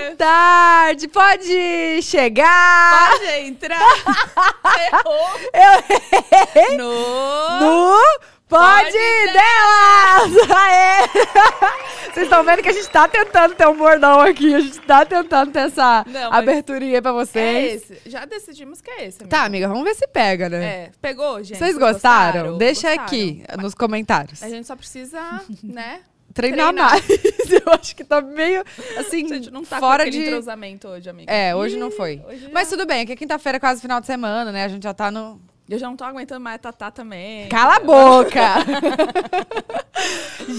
Boa tarde, pode chegar. Pode entrar. Errou. Eu errei No... no Pode Pode Delas! Aê! Vocês estão vendo que a gente tá tentando ter um bordão aqui, a gente tá tentando ter essa Não, mas aberturinha pra É vocês. esse. Já decidimos que é esse, amiga. Tá, amiga, vamos ver se pega, né? É, pegou, gente? Vocês gostaram? Deixa Gostaram? aqui nos comentários. A gente só precisa, né? Treinar, treinar. mais. Eu acho que tá meio, assim, gente não tá fora de... entrosamento hoje, amiga. É, hoje não Ih, foi. hoje Mas tudo bem, que é quinta-feira, quase final de semana, né? A gente já tá no... Eu já não tô aguentando mais a Tatá também. Cala a boca!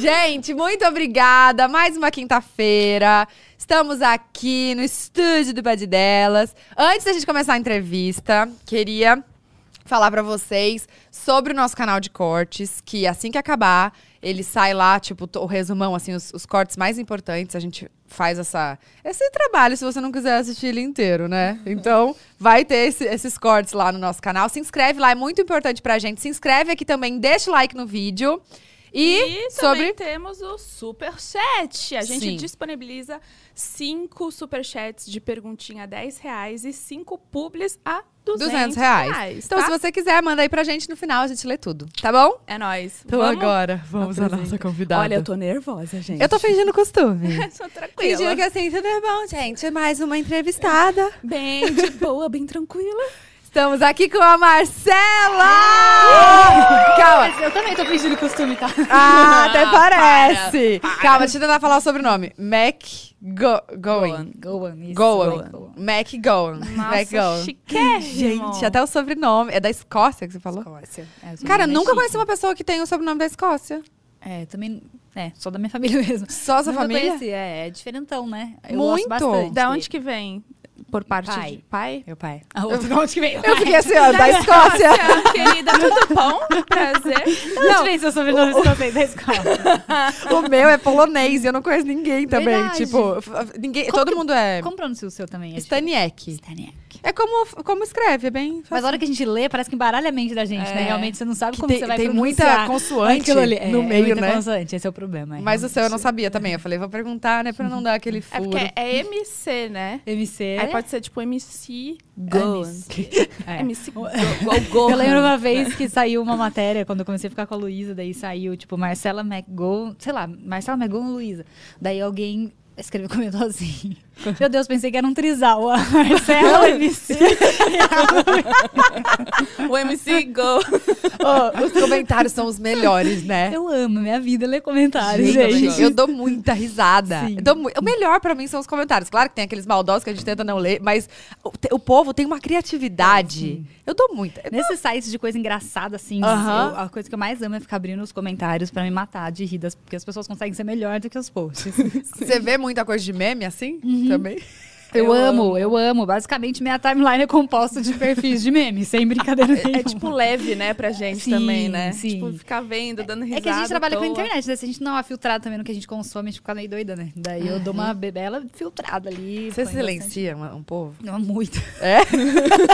Gente, muito obrigada. Mais uma quinta-feira. Estamos aqui no estúdio do Bad Delas. Antes da gente começar a entrevista, queria falar pra vocês sobre o nosso canal de cortes, que assim que acabar, ele sai lá, tipo, o resumão, assim, os, os cortes mais importantes. A gente faz essa, esse trabalho se você não quiser assistir ele inteiro, né? Então, vai ter esse- esses cortes lá no nosso canal. Se inscreve lá, é muito importante pra gente. Se inscreve aqui também, deixa o like no vídeo. E, E sobre. também temos o Super Chat. A gente Sim. disponibiliza cinco Super Chats de perguntinha a 10 reais e cinco publis a 200, 200 reais. Então, tá? se você quiser, manda aí pra gente no final, a gente lê tudo, tá bom? É nóis. Então Vamos? agora, vamos à nossa convidada. Olha, eu tô nervosa, gente. Eu tô fingindo costume. Sou tranquila. fingindo que assim, tudo é bom, gente. Mais uma entrevistada. Bem de boa, bem tranquila. Estamos aqui com a Marcela! Calma. Eu também tô fingindo costume, tá? Ah, até parece. Calma, deixa eu tentar falar o sobrenome. Mac Go Going. Goan, isso. Goan. Goan. Mac Goan. Mac Goan. Gente, até o sobrenome. É da Escócia que você falou? Escócia. É, Cara, bem nunca chique. conheci uma pessoa que tem o sobrenome da Escócia. É, também. É, sou da minha família mesmo. Só a sua família? Conheci, é, é diferentão, né? Eu Muito. gosto bastante. Da onde que vem? Por parte Pai. de pai? Meu pai. A outra, de onde que veio? Eu fiquei assim, ó, da Escócia. Nossa, querida, tudo bom? Prazer. De onde vem seu sobrenome escocês da escola? O meu é polonês e eu não conheço ninguém também. Verdade. Tipo, ninguém, Como todo que- mundo é Como pronuncia o seu também? É Staniek. Staniek. É como, como escreve, é bem Mas a hora que a gente lê, parece que embaralha a mente da gente, É. né? Realmente você não sabe Que como tem- você vai tem pronunciar. muita consoante ali. É, no é meio, muita né? consoante, esse é o problema. é Mas o seu eu não realmente. sabia também. Eu falei, vou perguntar, né? Pra não dar aquele É furo. porque é MC, né? MC. Pode ser tipo MC Goan. É. MC Go- Go-. Eu lembro uma vez que saiu uma matéria, quando eu comecei a ficar com a Luísa, daí saiu, tipo, Marcela McGowan, sei lá, Marcela McGowan Luísa. Daí alguém escreveu, comentou assim. Meu Deus, pensei que era um trisal. A Marcela MC. O MC Go. Ô, os comentários são os melhores, né? Eu amo, minha vida é ler comentários, Gente, gente. eu dou muita risada. Dou mu- o melhor pra mim são os comentários. Claro que tem aqueles maldosos que a gente tenta não ler, mas o, o povo tem uma criatividade. Eu dou muita. Nesses sites de coisa engraçada, assim, Aham. eu- a coisa que eu mais amo é ficar abrindo os comentários pra me matar de rir, das- porque as pessoas conseguem ser melhor do que os posts. Você vê muita coisa de meme assim? Também? Eu, Eu amo, amo. eu amo. Basicamente, minha timeline é composta de perfis de memes, sem brincadeira nenhuma. É tipo leve, né, pra gente Sim, também, né? sim. Tipo, ficar vendo, dando risada. É que a gente trabalha com a internet, né? Se a gente não é filtrado também no que a gente consome, a gente fica meio doida, né? Daí eu dou uma bebela filtrada ali. Você silencia um, um povo? Não, muito. É?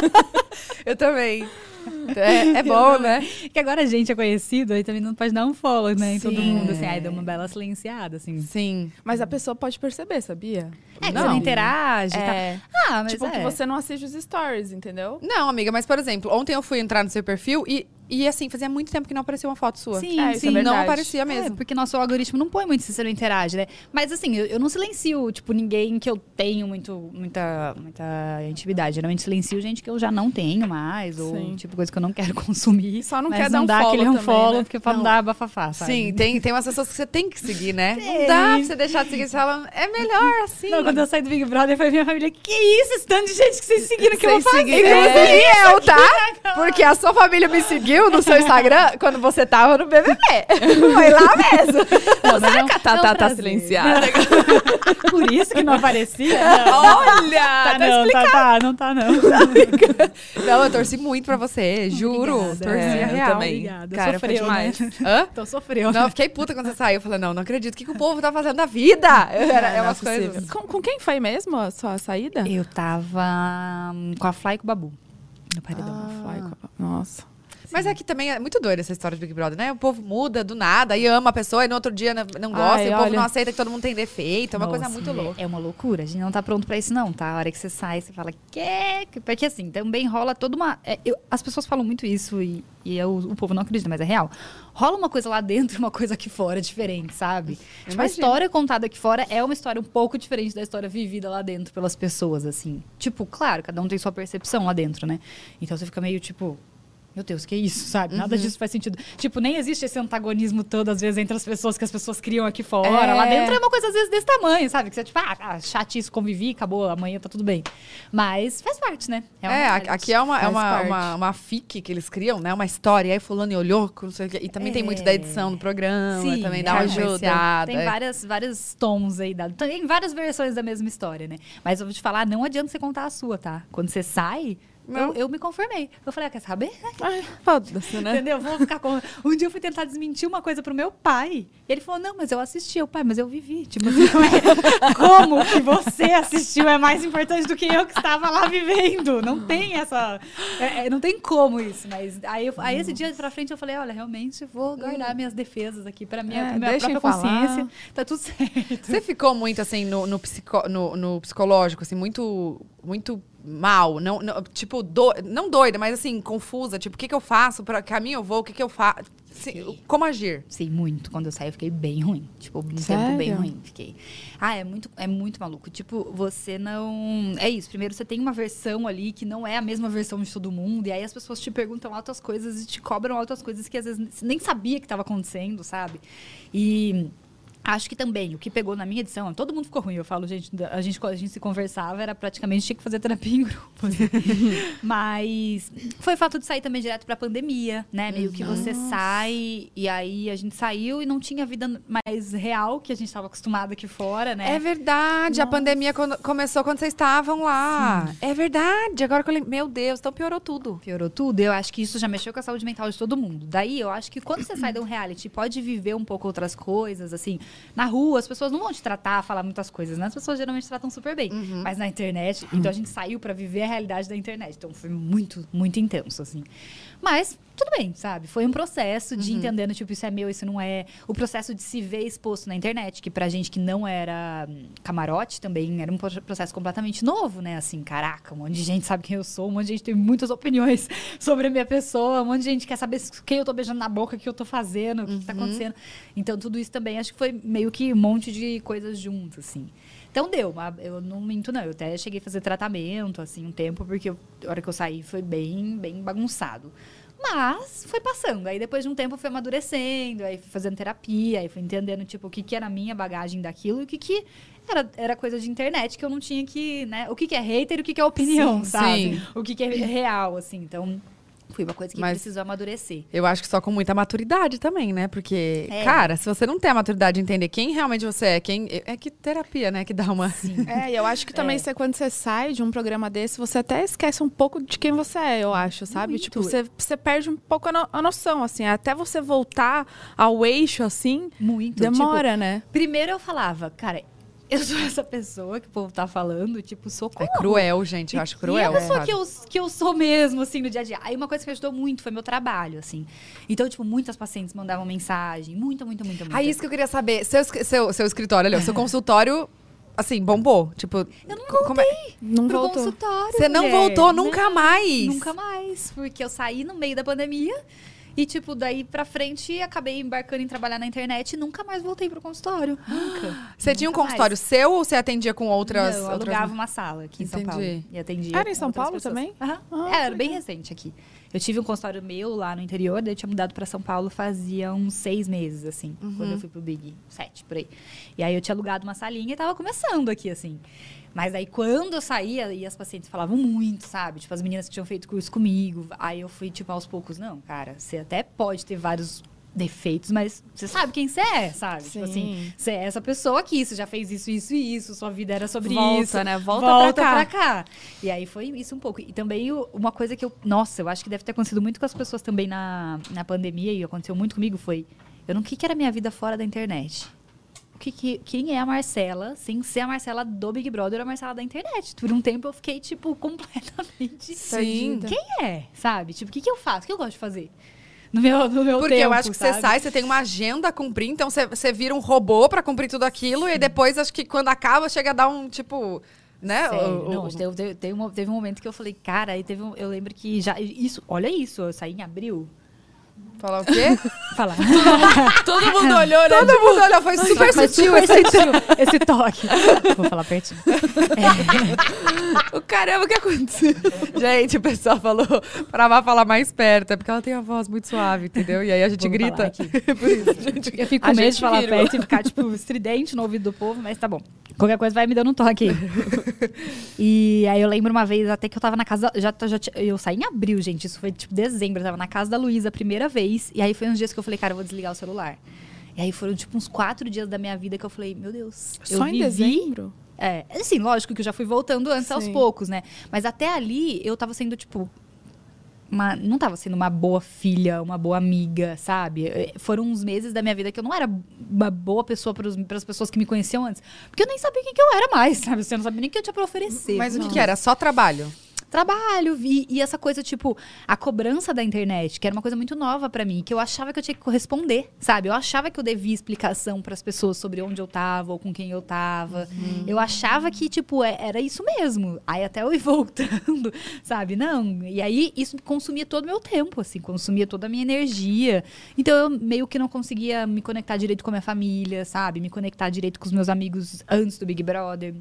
eu também. É, é bom, né? Que agora a gente é conhecido, aí também não pode dar um follow, né? Em todo mundo, assim. Aí dá uma bela silenciada, assim. Sim. Mas a pessoa pode perceber, sabia? É, que Não. você não interage e É. tal. Ah, mas tipo, é. que você não assiste os stories, entendeu? Não, amiga, mas por exemplo, ontem eu fui entrar no seu perfil e, e assim, fazia muito tempo que não aparecia uma foto sua. Sim, É, é sim. verdade. não aparecia É, mesmo. porque nosso algoritmo não põe muito se você não interage, né? Mas assim, eu, eu não silencio, tipo, ninguém que eu tenho muito, muita, muita intimidade. Geralmente silencio gente que eu já não tenho mais, ou Sim. tipo, coisa que eu não quero consumir. Só não quer dar não um dá follow aquele um follow, né? porque pra não, Não. dar bafafá, sabe? Sim, tem, tem umas pessoas que você tem que seguir, né? Não Tem. dá pra você deixar de seguir. Você fala, é melhor assim. Não, quando eu saí do Big Brother, eu falei pra minha família, que isso, esse tanto de gente que vocês seguiram que eu vou fazer? seguiram- Inclusive eu, tá? Porque a sua família me seguiu no seu Instagram quando você tava no BBB. Foi lá mesmo. Não, mas é um- que a é Tatá tá prazer. silenciada? Por isso que não aparecia? Não. Olha! Tá, tá não, explicado. tá, tá, não tá, não. Não, eu torci muito pra você, juro. Obrigada. Torci É, a eu real. também. Obrigada. Cara, foi Sofreu, né? demais. Hã? Então sofreu. Não, eu fiquei puta quando você saiu. Eu falei, não, não acredito. O que, que o povo tá fazendo da vida? Era, é Não umas coisas. Com, com quem foi mesmo a sua saída? Eu tava hum, com a Fly e com o Babu. No paredão. Ah, Fly com a- Nossa. Mas é que também é muito doida essa história de Big Brother, né? O povo muda do nada e ama a pessoa e no outro dia não, gosta Ai, e o povo olha. não aceita que todo mundo tem defeito. É uma coisa Nossa, muito é- louca. É uma loucura. A gente não tá pronto pra isso, não, tá? A hora que você sai, você fala, que? Porque assim, também rola toda uma. é, eu- as pessoas falam muito isso e, e eu- o povo não acredita, mas é real. Rola uma coisa lá dentro e uma coisa aqui fora diferente, sabe? Tipo, a história contada aqui fora é uma história um pouco diferente da história vivida lá dentro pelas pessoas, assim. Tipo, claro, cada um tem sua percepção lá dentro, né? Então você fica meio tipo. Meu Deus, que isso, sabe? Nada Uhum. disso faz sentido. Tipo, nem existe esse antagonismo todo, às vezes, entre as pessoas que as pessoas criam aqui fora. É. Lá dentro é uma coisa, às vezes, desse tamanho, sabe? Que você, tipo, ah, ah chatice, convivi, acabou, amanhã tá tudo bem. Mas faz parte, né? É, realidade. aqui é uma, é uma, uma, uma fic que eles criam, né? Uma história. E aí fulano olhou, não sei o quê. E também tem muito da edição do programa, Sim, também dá uma ajuda. Tem é. várias, vários tons aí. Da, tem várias versões da mesma história, né? Mas eu vou te falar, não adianta você contar a sua, tá? Quando você sai. Eu, eu me conformei. Eu falei, ah, quer saber? Ai, foda-se, né? Entendeu? Vou ficar com... Um dia eu fui tentar desmentir uma coisa pro meu pai. E ele falou, não, mas eu assisti. Eu, pai, mas eu vivi. Tipo, assim, é... como que você assistiu é mais importante do que eu que estava lá vivendo. Não tem essa... é, é, não tem como isso. Mas aí, eu- aí esse dia pra frente eu falei, olha, realmente vou guardar minhas defesas aqui pra minha, É, pra minha própria consciência. Tá tudo certo. Você ficou muito assim no, no, psico- no- no psicológico, assim, muito, muito mal, não, não- tipo, do- não doida, mas assim, confusa, tipo, o que que eu faço, para que caminho eu vou, o que que eu faço, Assim, como agir? Sim, muito. Quando eu saí, eu fiquei bem ruim. Tipo, um Sério? tempo bem ruim. Fiquei. Ah, é muito, é muito maluco. Tipo, você não. É isso. Primeiro, você tem uma versão ali que não é a mesma versão de todo mundo. E aí as pessoas te perguntam altas coisas e te cobram altas coisas que às vezes você nem sabia que estava acontecendo, sabe? E. Acho que também, o que pegou na minha edição, todo mundo ficou ruim. Eu falo, gente, a gente, a gente se conversava, era praticamente tinha que fazer terapia em grupo. assim. Mas foi o fato de sair também direto pra pandemia, né? Meio que você sai e aí a gente saiu e não tinha vida mais real que a gente estava acostumado aqui fora, né? É verdade, a Nossa. pandemia quando- começou quando vocês estavam lá. É verdade, agora que eu lembro. Meu Deus, então piorou tudo. Piorou tudo. Eu acho que isso já mexeu com a saúde mental de todo mundo. Daí, eu acho que quando você sai de um reality, pode viver um pouco outras coisas, assim. Na rua, as pessoas não vão te tratar, falar muitas coisas, né? As pessoas geralmente tratam super bem. Mas na internet, então a gente saiu pra viver a realidade da internet. Então foi muito, muito intenso, assim. Mas tudo bem, sabe? Foi um processo de entendendo, tipo, isso é meu, isso não é. O processo de se ver exposto na internet, que pra gente que não era hum, camarote também era um pro- processo completamente novo, né? Assim, caraca, um monte de gente sabe quem eu sou, um monte de gente tem muitas opiniões sobre a minha pessoa, um monte de gente quer saber quem eu tô beijando na boca, o que eu tô fazendo, o que, que tá acontecendo. Então, tudo isso também acho que foi meio que um monte de coisas juntas, assim. Então deu, mas eu não minto, não. Eu até cheguei a fazer tratamento, assim, um tempo, porque eu- a hora que eu saí foi bem, bem bagunçado. Mas foi passando. Aí depois de um tempo fui amadurecendo, aí fui fazendo terapia, aí fui entendendo, tipo, o que, que era a minha bagagem daquilo e o que, que era, era coisa de internet que eu não tinha que, né? O que, que é hater e o que, que é opinião, Sim, sabe? sim. O que, que é real, assim. Então, foi uma coisa que Mas- precisou amadurecer. Eu acho que só com muita maturidade também, né? Porque, É. cara, se você não tem a maturidade de entender quem realmente você é, quem. É que terapia, né? Que dá uma. É, e eu acho que também você, quando você sai de um programa desse, você até esquece um pouco de quem você é, eu acho, sabe? Muito. Tipo, você, você perde um pouco a, no- a noção, assim. Até você voltar ao eixo, assim, Muito. demora, né? Tipo, primeiro eu falava, cara, eu sou essa pessoa que o povo tá falando, tipo, É socorro. cruel, gente. Eu acho E cruel. é a pessoa que eu, que eu sou mesmo, assim, no dia a dia. Aí uma coisa que me ajudou muito foi meu trabalho, assim. Então, tipo, muitas pacientes mandavam mensagem. Muita, muita, muita, muita. Ah, isso que eu queria saber. Seu, seu, seu escritório, ali, seu consultório, assim, bombou. Tipo. Eu não co- como é- Não Pro voltou. consultório. Você não mulher. voltou nunca Não, mais. Nunca mais. Porque eu saí no meio da pandemia. E, tipo, daí pra frente, acabei embarcando em trabalhar na internet e nunca mais voltei pro consultório. Nunca. Você tinha um consultório mais. seu ou você atendia com outras. Não, eu outras... alugava uma sala aqui em São Paulo. Entendi. E atendia. Era em São Paulo pessoas. também? Aham. Ah, É, era bem recente aqui. Eu tive um consultório meu lá no interior, daí eu tinha mudado pra São Paulo fazia uns seis meses, assim, quando eu fui pro Big, sete, por aí. E aí eu tinha alugado uma salinha e tava começando aqui, assim. Mas aí quando eu saía, e as pacientes falavam muito, sabe? Tipo, as meninas que tinham feito curso comigo. Aí eu fui, tipo, aos poucos, não, cara, você até pode ter vários defeitos, mas você sabe quem você é, sabe? Tipo Sim. assim, você é essa pessoa aqui, você já fez isso, isso e isso, sua vida era sobre Volta, isso. né? Volta Volta pra cá. pra cá. E aí foi isso um pouco. E também uma coisa que eu. Nossa, eu acho que deve ter acontecido muito com as pessoas também na, na pandemia, e aconteceu muito comigo, foi. Eu não. O que, que era minha vida fora da internet? Que, que- quem é a Marcela, sem ser a Marcela do Big Brother ou a Marcela da internet. Por um tempo eu fiquei, tipo, completamente. Sim. Quem é? Sabe? Tipo, o que, que eu faço? O que eu gosto de fazer? No meu, no meu Porque tempo, eu acho que você sabe? sai, você tem uma agenda a cumprir, então você, você vira um robô pra cumprir tudo aquilo, e depois acho que quando acaba, chega a dar um tipo. Né? Sério, o- o- não, teve, teve- teve um, teve um momento que eu falei, cara, aí teve um, eu lembro que já. Isso, olha isso, eu saí em abril. Falar o quê? Falar. Todo mundo olhou, né? Todo mundo olha, foi super Foi sutil super esse sutil esse toque. Vou falar pertinho. O caramba, o que aconteceu? Gente, o pessoal falou pra Má falar mais perto, é porque ela tem a voz muito suave, entendeu? E aí a gente Vamos grita. aqui. Por isso, gente. Eu fico A com medo gente de falar virou. perto e ficar, tipo, estridente no ouvido do povo, mas tá bom. Qualquer coisa vai me dando um toque aí. e aí eu lembro uma vez até que eu tava na casa. Já, já, eu saí em abril, gente. Isso foi tipo dezembro. Eu tava na casa da Luísa a primeira vez. E aí foi uns dias que eu falei, cara, eu vou desligar o celular. E aí foram, tipo, uns quatro dias da minha vida que eu falei, meu Deus. eu Só em vivi- dezembro? É, assim, lógico que eu já fui voltando antes aos Sim. poucos, né? Mas até ali eu tava sendo, tipo. Uma, não tava sendo uma boa filha, uma boa amiga, sabe? Eh, Foram uns meses da minha vida que eu não era uma boa pessoa para as pessoas que me conheciam antes. Porque eu nem sabia quem que eu era mais, sabe? Você não sabia nem o que eu tinha pra oferecer. Mas o que, Não. que era? Só trabalho? Trabalho, vi, e essa coisa, tipo, a cobrança da internet, que era uma coisa muito nova pra mim, que eu achava que eu tinha que corresponder, sabe? Eu achava que eu devia explicação pras pessoas sobre onde eu tava ou com quem eu tava. Eu achava que, tipo, é- era isso mesmo. Aí até eu ir voltando, sabe? Não. E aí isso consumia todo o meu tempo, assim, consumia toda a minha energia. Então eu meio que não conseguia me conectar direito com a minha família, sabe? Me conectar direito com os meus amigos antes do Big Brother.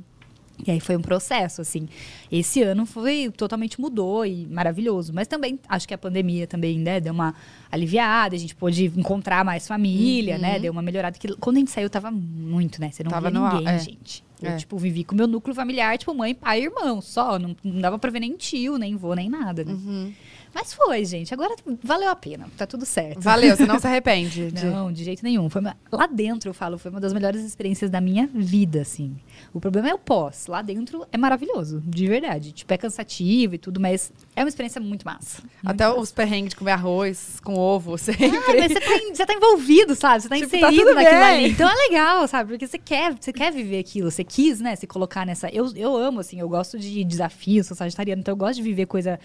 E aí foi um processo, assim. Esse ano foi totalmente mudou e maravilhoso. Mas também acho que a pandemia também, né, deu uma aliviada, a gente pôde encontrar mais família, né? Deu uma melhorada. Que quando a gente saiu, tava muito, né? Você não Tava via no ninguém, é. gente. Eu, É. tipo, vivi com o meu núcleo familiar, tipo, mãe, pai e irmão, só. Não, não dava pra ver nem tio, nem vô, nem nada, né? Uhum. Mas foi, gente. Agora valeu a pena. Tá tudo certo. Valeu, você não se arrepende. de- Não, de jeito nenhum. Foi uma- Lá dentro, eu falo, foi uma das melhores experiências da minha vida, assim. O problema é o pós. Lá dentro é maravilhoso, de verdade. Tipo, é cansativo e tudo, mas é uma experiência muito massa. Muito Até massa. os perrengues de comer arroz com ovo, sempre. Ah, mas você tá, você tá envolvido, sabe? Você tá Tipo, tá inserido tudo naquilo bem. ali. Então é legal, sabe? Porque você quer, você quer viver aquilo. Você quis, né? Se colocar nessa. Eu, eu amo, assim, eu gosto de desafios, sou sagitariana, então eu gosto de viver coisa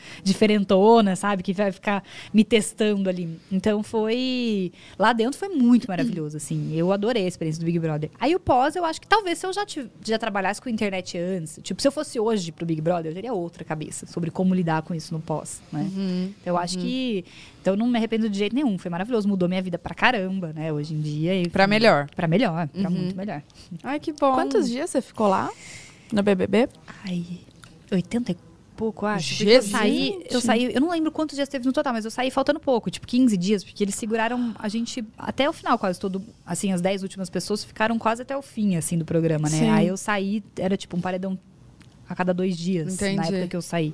diferentona, sabe? Que vai ficar me testando ali. Então foi. Lá dentro foi muito maravilhoso, assim. Eu adorei a experiência do Big Brother. Aí o pós, eu acho que talvez se eu já, tiv- já trabalhasse com internet antes, tipo, se eu fosse hoje pro Big Brother, eu teria outra cabeça sobre como lidar com isso no pós, né? Uhum. Eu acho que. Então eu não me arrependo de jeito nenhum. Foi maravilhoso. Mudou minha vida pra caramba, né? Hoje em dia. E, Pra melhor. Pra melhor. Pra Uhum. muito melhor. Ai, que bom. Quantos dias você ficou lá? No BBB? Ai, 80 e pouco, acho. Porque Eu Jesus. saí, eu saí, eu não lembro quantos dias teve no total, mas eu saí faltando pouco, tipo 15 dias, porque eles seguraram a gente até o final, quase todo. Assim, as 10 últimas pessoas ficaram quase até o fim, assim, do programa, né? Sim. Aí eu saí, era tipo um paredão a cada dois dias, na Entendi. época que eu saí.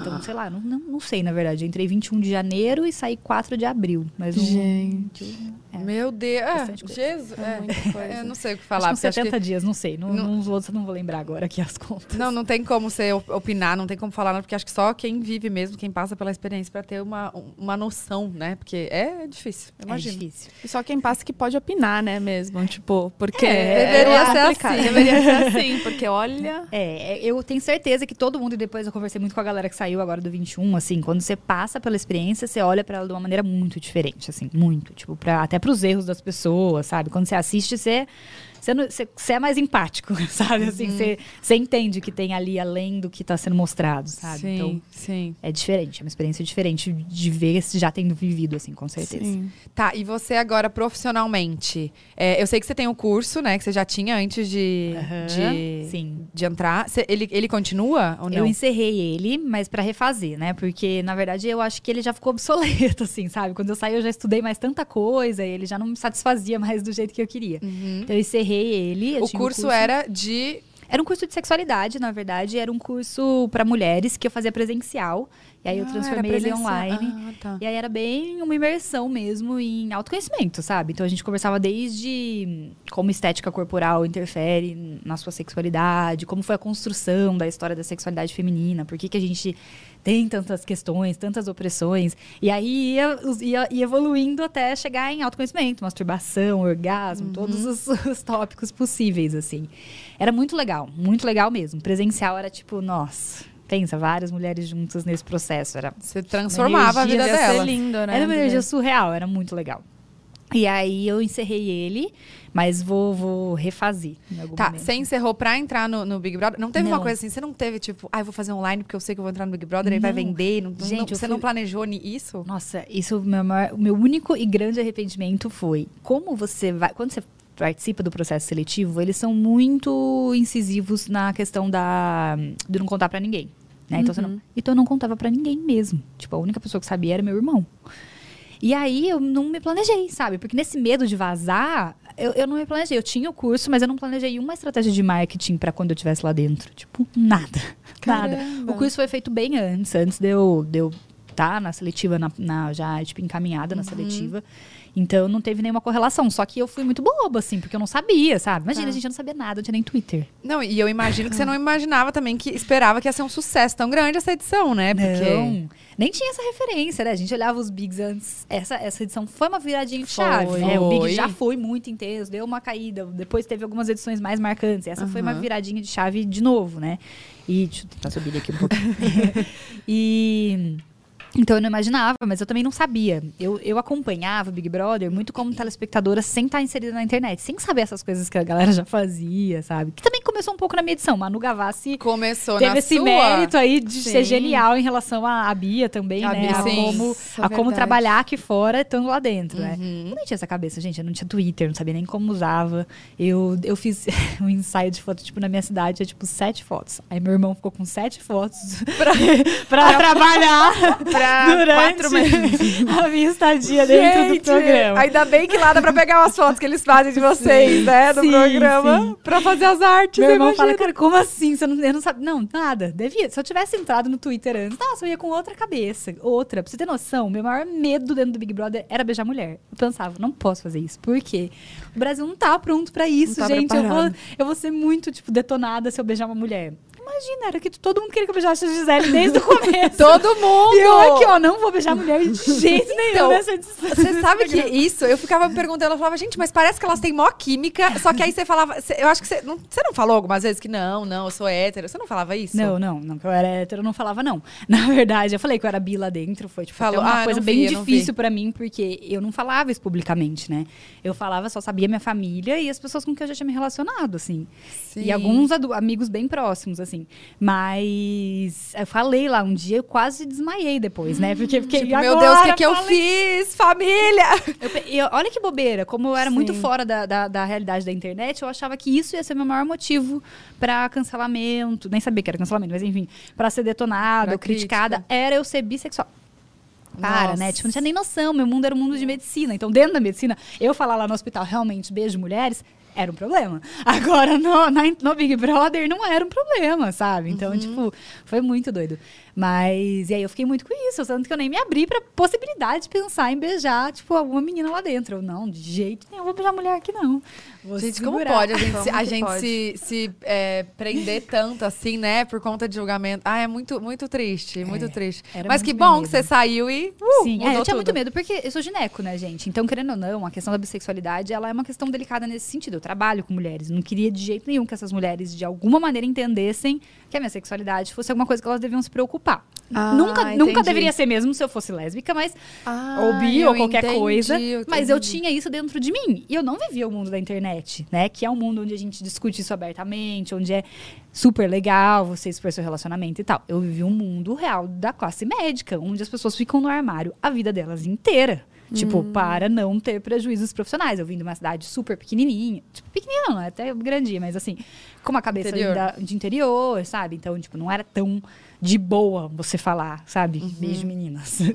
Então, sei lá, não, não, não sei, na verdade. Eu entrei 21 de janeiro e saí 4 de abril. Mas não- Gente. É. Meu Deus. É, coisa. Jesus. É É. muita coisa. Eu não sei o que Acho falar. acho 70 que- dias, não sei. Não, Não- Nos outros eu não vou lembrar agora aqui as contas. Não, não tem como você op- opinar, não tem como falar, não, porque acho que só quem vive mesmo, quem passa pela experiência pra ter uma, uma noção, né? Porque é difícil, É imagina. difícil. E só quem passa que pode opinar, né, mesmo? Tipo, porque... É, deveria ser complicado. assim. Deveria ser assim, porque olha... É, eu tenho certeza que todo mundo, e depois eu conversei muito com a galera que saiu agora do 21, assim, quando você passa pela experiência, você olha pra ela de uma maneira muito diferente, assim, muito. Tipo, pra, até pros erros das pessoas, sabe? Quando você assiste, você. Você, não- você- você é mais empático, sabe? Assim, você, você entende o que tem ali além do que tá sendo mostrado, sabe? Sim, Então, sim. é diferente, é uma experiência diferente de ver se já tendo vivido, assim, com certeza. Sim. Tá, e você agora profissionalmente? é, eu sei que você tem o curso, né? Que você já tinha antes de, Aham, de, Sim. de entrar. Você- ele, ele continua ou não? Eu encerrei ele, mas pra refazer, né? Porque, na verdade, eu acho que ele já ficou obsoleto, assim, sabe? Quando eu saí, eu já estudei mais tanta coisa e ele já não me satisfazia mais do jeito que eu queria. Uhum. Então, eu encerrei ele. eu O tinha curso, era de. Era um curso de sexualidade, na verdade. Era um curso pra mulheres que eu fazia presencial. E aí eu Ah, transformei ele online. Ah, tá. E aí era bem uma imersão mesmo em autoconhecimento, sabe? Então a gente conversava desde como estética corporal interfere na sua sexualidade, como foi a construção da história da sexualidade feminina, por que, que a gente tem tantas questões, tantas opressões. E aí ia, ia- ia evoluindo até chegar em autoconhecimento, masturbação, orgasmo, todos os, os tópicos possíveis, assim. Era muito legal, muito legal mesmo. Presencial era tipo, nossa, pensa, várias mulheres juntas nesse processo. Era Você transformava a vida dela. lindo, né? era uma energia surreal, era muito legal. E aí eu encerrei ele, mas vou, vou refazer Tá, momento. você encerrou pra entrar no, no Big Brother? Não teve uma Não. coisa assim, você não teve tipo, ah, eu vou fazer online porque eu sei que eu vou entrar no Big Brother, aí vai vender. Não, Gente, você fui- não planejou isso? Nossa, isso o meu, maior- meu único e grande arrependimento foi como você vai. Quando você participa do processo seletivo, eles são muito incisivos na questão da de não contar pra ninguém. Né? Então, você não, então eu não contava pra ninguém mesmo. Tipo, a única pessoa que sabia era meu irmão. E aí eu não me planejei, sabe? Porque nesse medo de vazar, eu, eu não me planejei. Eu tinha o curso, mas eu não planejei uma estratégia de marketing pra quando eu estivesse lá dentro. Tipo, nada. Nada. Caramba. O curso foi feito bem antes, antes de eu, de eu estar na seletiva, na, na- já, tipo, encaminhada na seletiva. Então não teve nenhuma correlação. Só que eu fui muito boba, assim, porque eu não sabia, sabe? Imagina, Tá. a gente não sabia nada, não tinha nem Twitter. Não, e eu imagino que você não imaginava também que esperava que ia ser um sucesso tão grande essa edição, né? Porque. Não, nem tinha essa referência, né? A gente olhava os Bigs antes. Essa, essa edição foi uma viradinha de chave, Foi. né? O Big já foi muito intenso, deu uma caída. Depois teve algumas edições mais marcantes. Essa foi uma viradinha de chave de novo, né? E deixa eu tentar subir aqui um pouquinho. e. Então eu não imaginava, mas eu também não sabia. Eu, eu acompanhava o Big Brother muito como telespectadora sem estar inserida na internet, sem saber essas coisas que a galera já fazia, sabe? Que também começou um pouco na minha edição. Manu Gavassi Começou teve esse sua. mérito aí de Sim. ser genial em relação à, Bia também, A né? Bia, a como, Nossa, a como trabalhar aqui fora estando lá dentro, né? Uhum. Eu nem tinha essa cabeça, gente. Eu não tinha Twitter, não sabia nem como usava. Eu, eu fiz um ensaio de foto, tipo, na minha cidade, tinha, tipo, sete fotos. Aí meu irmão ficou com sete fotos pra, pra trabalhar Durante quatro meses. a minha estadia dentro do programa. Ainda bem que lá dá pra pegar as fotos que eles fazem de vocês, né? Do Sim, programa. sim. Pra fazer as artes. Meu irmão imagina. fala, cara, como assim? Você não, eu não sabe. Não, nada. Devia. Se eu tivesse entrado no Twitter antes, nossa, eu ia com outra cabeça. Outra. Pra você ter noção, meu maior medo dentro do Big Brother era beijar mulher. Eu pensava, não posso fazer isso. Por quê? O Brasil não tá pronto pra isso, tá gente. Eu vou, eu vou ser muito, tipo, detonada se eu beijar uma mulher. Imagina, era que todo mundo queria que eu beijasse a Gisele desde o começo. Todo mundo! E eu aqui, ó, não vou beijar mulher de jeito nenhum Então, nessa edição. Você sabe que isso, eu ficava me perguntando, eu falava, gente, mas parece que elas têm mó química, só que aí você falava, você- eu acho que você não, não falou algumas vezes que não, não, eu sou hétero, você não falava isso? Não, não, não, que eu era hétero, eu não falava não. Na verdade, eu falei que eu era bi lá dentro, foi tipo, Falou, uma ah, coisa bem vi, não difícil pra mim, porque eu não falava isso publicamente, né? Eu falava, só sabia minha família e as pessoas com quem eu já tinha me relacionado, assim. Sim. E alguns amigos bem próximos, assim. Mas eu falei lá um dia, eu quase desmaiei depois, né? Porque fiquei, Tipo, "E meu Deus, o que, agora?" que eu fiz? Família! eu pe- e olha que bobeira, como eu era muito Sim. fora da, da, da realidade da internet, eu achava que isso ia ser meu maior motivo pra cancelamento. Nem sabia que era cancelamento, mas enfim, pra ser detonada Pra ou criticada, crítica. era eu ser bissexual. Para, né? Nossa. Tipo, não tinha nem noção. Meu mundo era um mundo de medicina. Então, dentro da medicina, eu falar lá no hospital realmente beijo mulheres era um problema. Agora, no, na- no Big Brother, não era um problema, sabe? Então, tipo, foi muito doido. Mas, e aí eu fiquei muito com isso. Tanto que eu nem me abri pra possibilidade de pensar em beijar, tipo, alguma menina lá dentro. Eu, não, de jeito nenhum, vou beijar mulher aqui, não. Vou Gente, como segurar. pode a gente, Como se, a gente pode? se, se, é, prender tanto assim, né? Por conta de julgamento. Ah, é muito, muito triste, muito triste. Mas muito que bom medo. que você saiu e uh, Sim, é, eu tinha muito tudo. medo, porque eu sou gineco, né, gente? Então, querendo ou não, a questão da bissexualidade, ela é uma questão delicada nesse sentido. Eu trabalho com mulheres, não queria de jeito nenhum que essas mulheres, de alguma maneira, entendessem que a minha sexualidade fosse alguma coisa que elas deviam se preocupar. Ah, nunca, nunca deveria ser mesmo se eu fosse lésbica, mas Ah, ou bi ou qualquer entendi, coisa. eu mas eu tinha isso dentro de mim. E eu não vivia o mundo da internet, né? Que é um mundo onde a gente discute isso abertamente, onde é super legal você expor seu relacionamento e tal. Eu vivi um mundo real da classe médica, onde as pessoas ficam no armário a vida delas inteira. Tipo, Hum. para não ter prejuízos profissionais. Eu vim de uma cidade super pequenininha. Tipo, pequenininha não, é até grandinha, mas assim, com uma cabeça Interior. de interior, sabe? Então, tipo, não era tão de boa você falar, sabe? Uhum. Beijo, meninas.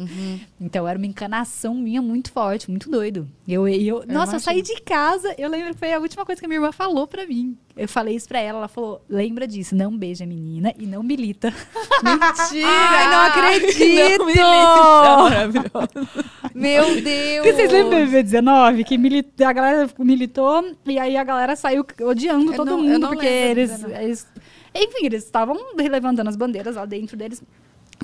Então era uma encanação minha muito forte, muito doido. Eu, eu, nossa, eu saí de casa, eu lembro que foi a última coisa que a minha irmã falou pra mim. Eu falei isso pra ela, ela falou: lembra disso, não beija a menina e não milita. Mentira! Ai, não acredito! Não, milita. Meu Deus! Porque vocês lembram do BB19? Que mili- a galera militou e aí a galera saiu odiando Eu todo não- eu mundo, porque eles, 19. eles- Enfim, eles estavam levantando as bandeiras lá dentro deles.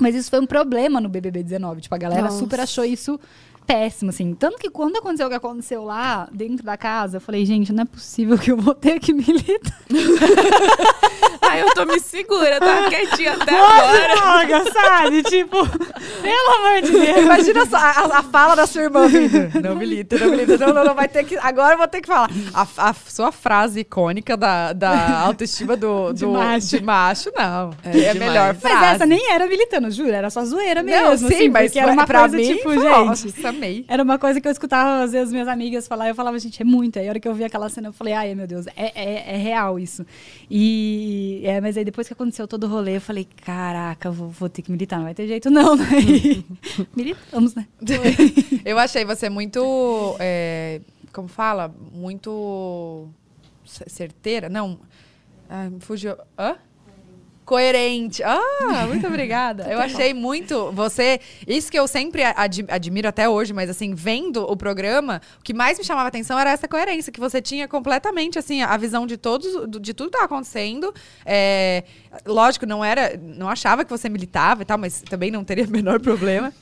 Mas isso foi um problema no BBB 19. Tipo, a galera Nossa. super achou isso péssimo, assim. Tanto que quando aconteceu o que aconteceu lá, dentro da casa, eu falei, gente, não é possível que eu vou ter que militar. Ai, eu tô me segura, tá quietinha até agora. Droga, sabe? Tipo, pelo amor de Deus. Imagina só a, a- a fala da sua irmã vindo. Não milita, não milita. Não, não, não, vai ter que. Agora eu vou ter que falar. A, a sua frase icônica da, da autoestima do, De do- macho. de macho, não. É, É a melhor frase. Mas essa nem era militando, juro, era só zoeira mesmo. Não, sim, assim, mas era uma pra coisa, mim, tipo, foi, gente. Nossa, amei. Era uma coisa que eu escutava, às vezes, minhas amigas falar. Eu falava, gente, é muito. Aí, a hora que eu vi aquela cena, eu falei, ai, meu Deus, é, é, é real isso. E, é, mas aí, depois que aconteceu todo o rolê, eu falei, caraca, vou, vou ter que militar. Não vai ter jeito, não, né? Militamos, né? Eu achei você muito. é, como fala? Muito. certeira? Não. Ah, fugiu. Hã? Coerente. Ah, muito obrigada. Eu achei muito. Você. Isso que eu sempre ad- admiro até hoje, mas assim, vendo o programa, o que mais me chamava atenção era essa coerência, que você tinha completamente, assim, a visão de todos, do- de tudo que estava acontecendo. É, lógico, não era. Não achava que você militava e tal, mas também não teria o menor problema.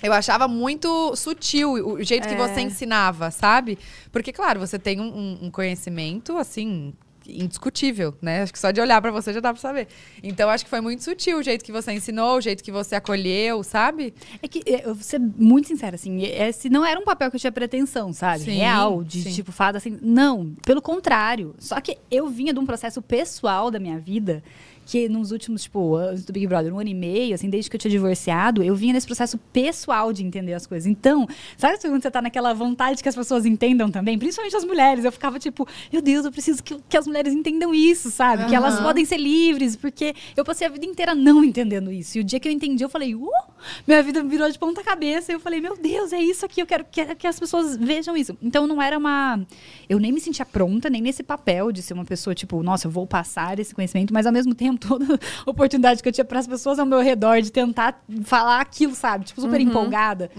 Eu achava muito sutil o jeito que É. você ensinava, sabe? Porque, claro, você tem um- um conhecimento, assim, indiscutível, né? Acho que só de olhar pra você já dá pra saber. Então, acho que foi muito sutil o jeito que você ensinou, o jeito que você acolheu, sabe? É que é, eu vou ser muito sincera, assim, esse não era um papel que eu tinha pretensão, sabe? Sim, Real, de sim. tipo, fada assim. Não, pelo contrário. Só que eu vinha de um processo pessoal da minha vida. Que nos últimos, tipo, anos do Big Brother, um ano e meio, assim, desde que eu tinha divorciado, eu vinha nesse processo pessoal de entender as coisas. Então, sabe quando você tá naquela vontade que as pessoas entendam também? Principalmente as mulheres. Eu ficava tipo, meu Deus, eu preciso que, que as mulheres entendam isso, sabe? Que elas podem ser livres, porque eu passei a vida inteira não entendendo isso. E o dia que eu entendi, eu falei, uh, minha vida virou de ponta cabeça. E eu falei, meu Deus, é isso aqui, eu quero que, que as pessoas vejam isso. Então não era uma. Eu nem me sentia pronta, nem nesse papel de ser uma pessoa, tipo, nossa, eu vou passar esse conhecimento, mas ao mesmo tempo, toda oportunidade que eu tinha para as pessoas ao meu redor de tentar falar aquilo, sabe? Tipo, super empolgada.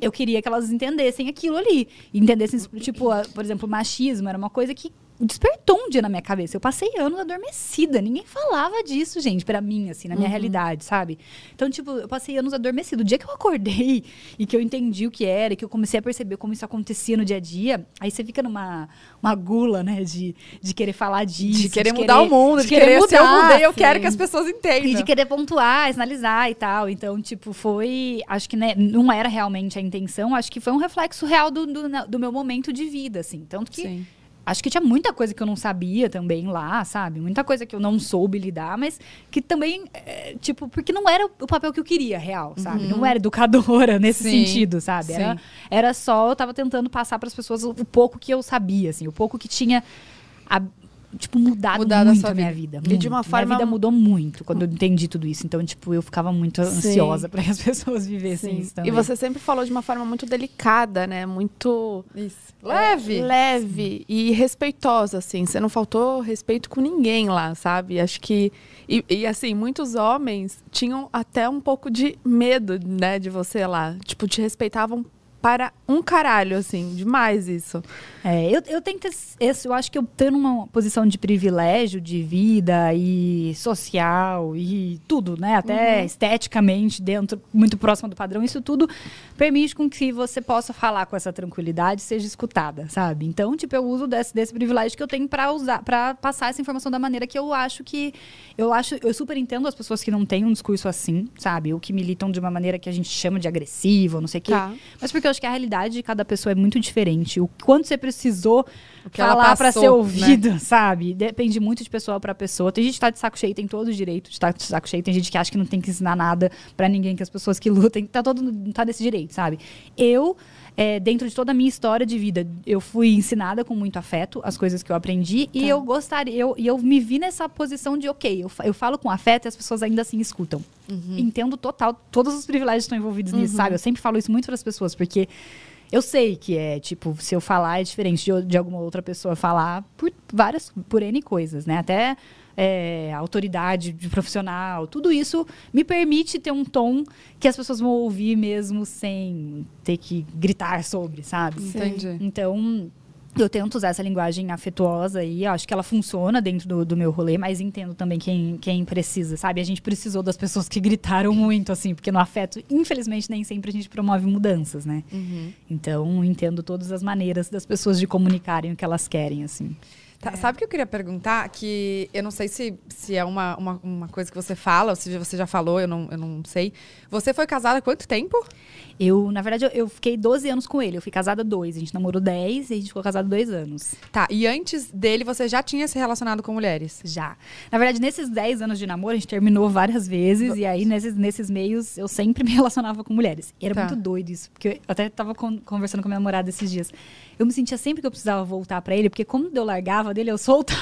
Eu queria que elas entendessem aquilo ali. Entendessem, tipo, a- por exemplo, machismo era uma coisa que despertou um dia na minha cabeça. Eu passei anos adormecida. Ninguém falava disso, gente, pra mim, assim, na minha realidade, sabe? Então, tipo, eu passei anos adormecida. O dia que eu acordei e que eu entendi o que era, e que eu comecei a perceber como isso acontecia no dia a dia, aí você fica numa uma gula, né, de, de querer falar disso. De querer mudar o mundo, de, querer, se eu mudei, eu quero que as pessoas e entendam. de querer pontuar, sinalizar e tal. Então, tipo, foi. Acho que né, não era realmente a intenção, acho que foi um reflexo real do, do, do meu momento de vida, assim. Tanto que Sim. Acho que tinha muita coisa que eu não sabia também lá, sabe? Muita coisa que eu não soube lidar, mas que também, é, tipo, porque não era o papel que eu queria, real, sabe? Não era educadora nesse Uhum. Sim, sentido, sabe? Era, sim. era só, eu tava tentando passar para as pessoas o, o pouco que eu sabia, assim, o pouco que tinha. a- Tipo, mudado, a muito sua a minha vida. vida. E de uma forma- Minha vida mudou muito quando eu entendi tudo isso. Então, tipo, eu ficava muito Sim. ansiosa para que as pessoas vivessem Sim. isso também. E você sempre falou de uma forma muito delicada, né? Muito Isso. Leve. é, leve e respeitosa, assim. Você não faltou respeito com ninguém lá, sabe? Acho que e, e, assim muitos homens tinham até um pouco de medo, né, de você lá. Tipo, te respeitavam para um caralho, assim, demais isso. É, eu, eu tenho que ter, esse- eu acho que eu tendo uma posição de privilégio de vida e social e tudo, né? Até esteticamente, dentro, muito próximo do padrão, isso tudo permite com que você possa falar com essa tranquilidade e seja escutada, sabe? Então, tipo, eu uso desse, desse privilégio que eu tenho para usar, para passar essa informação da maneira que eu acho que. Eu acho, eu super entendo as pessoas que não têm um discurso assim, sabe? Ou que militam de uma maneira que a gente chama de agressiva, não sei o quê. Tá. Mas porque eu acho que a realidade de cada pessoa é muito diferente. O quanto você precisou falar pra passou, ser né? ouvido, sabe? Depende muito de pessoa pra pessoa. Tem gente que tá de saco cheio, tem todo o direito de estar de saco cheio. Tem gente que acha que não tem que ensinar nada pra ninguém, que as pessoas que lutem, tá todo tá desse direito, sabe? Eu é, dentro de toda a minha história de vida, eu fui ensinada com muito afeto as coisas que eu aprendi e Tá. eu gostaria, eu, e eu me vi nessa posição de, ok, eu, eu falo com afeto e as pessoas ainda assim escutam. Entendo total, todos os privilégios estão envolvidos nisso, sabe? Eu sempre falo isso muito para as pessoas, porque eu sei que é, tipo, se eu falar é diferente de, de alguma outra pessoa falar por várias, por N coisas, né? Até é, autoridade de profissional, tudo isso me permite ter um tom que as pessoas vão ouvir mesmo sem ter que gritar sobre, sabe? Entendi. Então, eu tento usar essa linguagem afetuosa e acho que ela funciona dentro do, do meu rolê, mas entendo também quem, quem precisa, sabe? A gente precisou das pessoas que gritaram muito, assim, porque no afeto, infelizmente, nem sempre a gente promove mudanças, né? Então, entendo todas as maneiras das pessoas de comunicarem o que elas querem, assim. Tá, Sabe o que eu queria perguntar? Que eu não sei se, se é uma, uma, uma coisa que você fala, ou se você já falou, eu não, eu não sei. Você foi casada há quanto tempo? Eu, na verdade, eu, eu fiquei 12 anos com ele. Eu fui casada dois. A gente namorou 10 e a gente ficou casado dois anos. Tá, e antes dele você já tinha se relacionado com mulheres? Já. Na verdade, nesses 10 anos de namoro, a gente terminou várias vezes. E aí, nesses, nesses meios, eu sempre me relacionava com mulheres. E era Tá. muito doido isso. Porque eu até tava con- conversando com a minha namorada esses dias. Eu me sentia sempre que eu precisava voltar pra ele. Porque quando eu largava dele, eu soltava.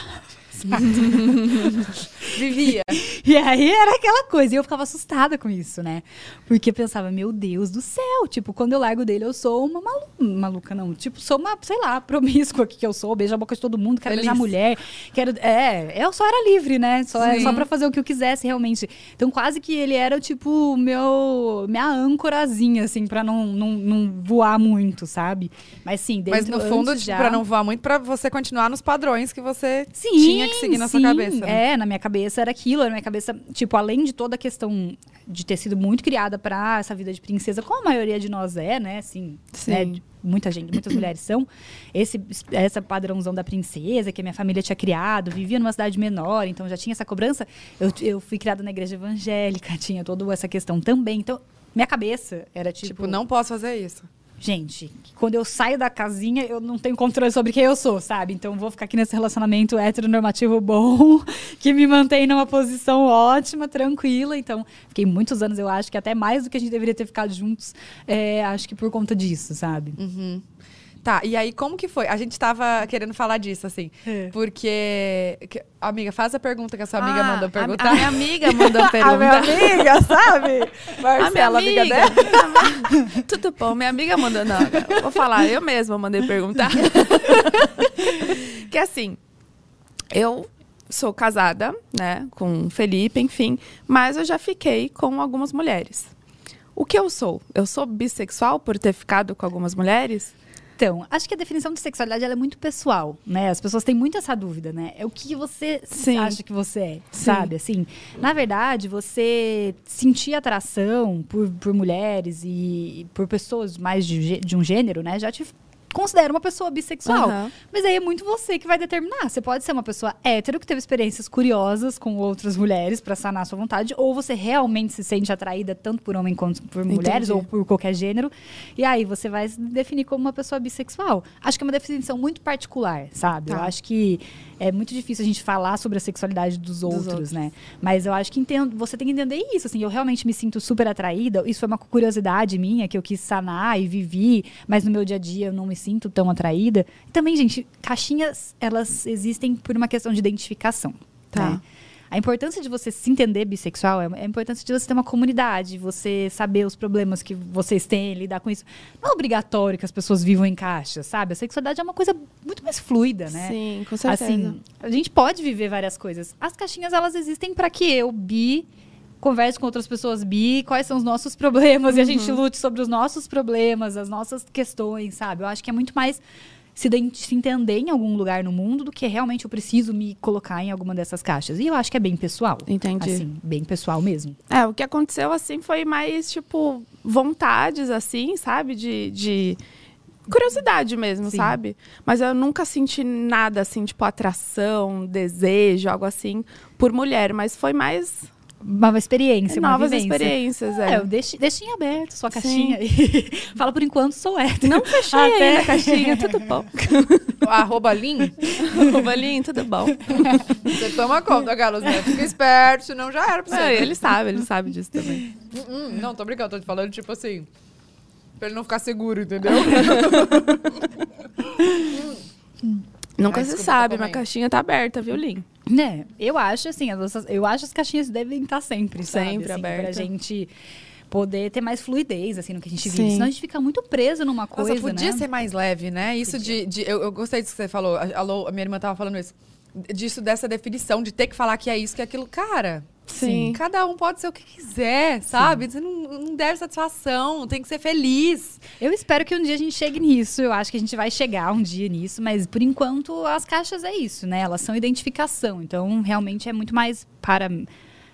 Vivia. E aí era aquela coisa. E eu ficava assustada com isso, né? Porque eu pensava, meu Deus do céu. Tipo, quando eu largo dele, eu sou uma malu maluca, não. Tipo, sou uma, sei lá, promíscua que eu sou. Beijo a boca de todo mundo, quero Feliz. beijar mulher. Quero. É, eu só era livre, né? Só, é, Sim. só pra fazer o que eu quisesse, realmente. Então, quase que ele era, tipo, meu. Minha âncorazinha, assim, pra não, não, não voar muito, sabe? Mas sim, Mas dentro no fundo, tipo, já... pra não voar muito, pra você continuar nos padrões que você Sim, tinha que seguir na sua sim. cabeça. né? É, na minha cabeça era aquilo, na minha cabeça, tipo, além de toda a questão de ter sido muito criada pra essa vida de princesa, como a maioria de nós é, né, assim, Sim. né, de- muita gente, muitas mulheres são, esse essa padrãozão da princesa que a minha família tinha criado, vivia numa cidade menor, então já tinha essa cobrança. Eu, eu fui criada na igreja evangélica, tinha toda essa questão também. Então, minha cabeça era tipo, Tipo, não posso fazer isso. Gente, quando eu saio da casinha, eu não tenho controle sobre quem eu sou, sabe? Então vou ficar aqui nesse relacionamento heteronormativo bom, que me mantém numa posição ótima, tranquila. Então, fiquei muitos anos, eu acho que até mais do que a gente deveria ter ficado juntos, é, acho que por conta disso, sabe? Tá, e aí como que foi? A gente tava querendo falar disso, assim. É. Porque. que- amiga, faz a pergunta que a sua amiga Ah, mandou a- perguntar. A, minha amiga mandou A minha perguntar. amiga, sabe? A minha Marcela, amiga, amiga. dela. Tudo bom, minha amiga mandou. Não, vou falar, eu mesma mandei perguntar. que assim, eu sou casada, né, com Felipe, enfim, mas eu já fiquei com algumas mulheres. O que eu sou? Eu sou bissexual por ter ficado com algumas mulheres? Então, acho que a definição de sexualidade ela é muito pessoal, né? As pessoas têm muito essa dúvida, né? É o que você Sim. acha que você é, Sim. sabe? Assim, na verdade, você sentir atração por, por mulheres e por pessoas mais de, de um gênero, né? Já te considera uma pessoa bissexual. Aham. Mas aí é muito você que vai determinar. Você pode ser uma pessoa hétero que teve experiências curiosas com outras mulheres pra sanar a sua vontade, ou você realmente se sente atraída tanto por homem quanto por mulheres, Entendi. ou por qualquer gênero. E aí você vai se definir como uma pessoa bissexual. Acho que é uma definição muito particular, sabe? Tá. Eu acho que é muito difícil a gente falar sobre a sexualidade dos outros, outros. né? Mas eu acho que entendo, você tem que entender isso, assim, eu realmente me sinto super atraída. Isso foi uma curiosidade minha que eu quis sanar e vivi, mas no meu dia a dia eu não me sinto tão atraída. E também, gente, caixinhas, elas existem por uma questão de identificação. Tá. né? A importância de você se entender bissexual é é a importância de você ter uma comunidade, você saber os problemas que vocês têm, lidar com isso. Não é obrigatório que as pessoas vivam em caixas, sabe? A sexualidade é uma coisa muito mais fluida, né? Sim, com certeza. Assim, a gente pode viver várias coisas. As caixinhas, elas existem para que eu, bi, converse com outras pessoas bi, quais são os nossos problemas e a gente lute sobre os nossos problemas, as nossas questões, sabe? Eu acho que é muito mais se, se entender em algum lugar no mundo do que realmente eu preciso me colocar em alguma dessas caixas. E eu acho que é bem pessoal. Entendi. Assim, bem pessoal mesmo. É, o que aconteceu, assim, foi mais, tipo, vontades, assim, sabe? De. de... Curiosidade mesmo, Sim. sabe? Mas eu nunca senti nada assim, tipo, atração, desejo, algo assim, por mulher. Mas foi mais Uma experiência, uma novas vivência. experiências, É, é. eu deixe, deixe em aberto sua Sim. caixinha. E fala por enquanto, sou hétero. Não fechei Até- ainda a caixinha, tudo bom. Arroba Lin, Valinho, tudo bom. você toma conta, Carlos Neto. Fica esperto, senão já era pra Não, você. ele sabe, ele sabe disso também. Hum, não, tô brincando, tô te falando, tipo assim. Pra ele não ficar seguro, entendeu? Nunca Ai, se sabe, minha caixinha tá aberta, viu, Lin? Né? Eu acho assim, as nossas- eu acho as caixinhas devem estar sempre, sabe? Sempre assim, Pra aberta. gente poder ter mais fluidez, assim, no que a gente Sim. vive. Senão a gente fica muito preso numa coisa, Nossa, podia né? ser mais leve, né? Isso de. de- eu, eu gostei disso que você falou. A, Alô, a minha irmã tava falando isso. Disso, dessa definição, de ter que falar que é isso, que é aquilo. Cara, Sim. cada um pode ser o que quiser, sabe? Você não, não deve satisfação, tem que ser feliz. Eu espero que um dia a gente chegue nisso. Eu acho que a gente vai chegar um dia nisso, mas por enquanto as caixas é isso, né? Elas são identificação. Então, realmente é muito mais para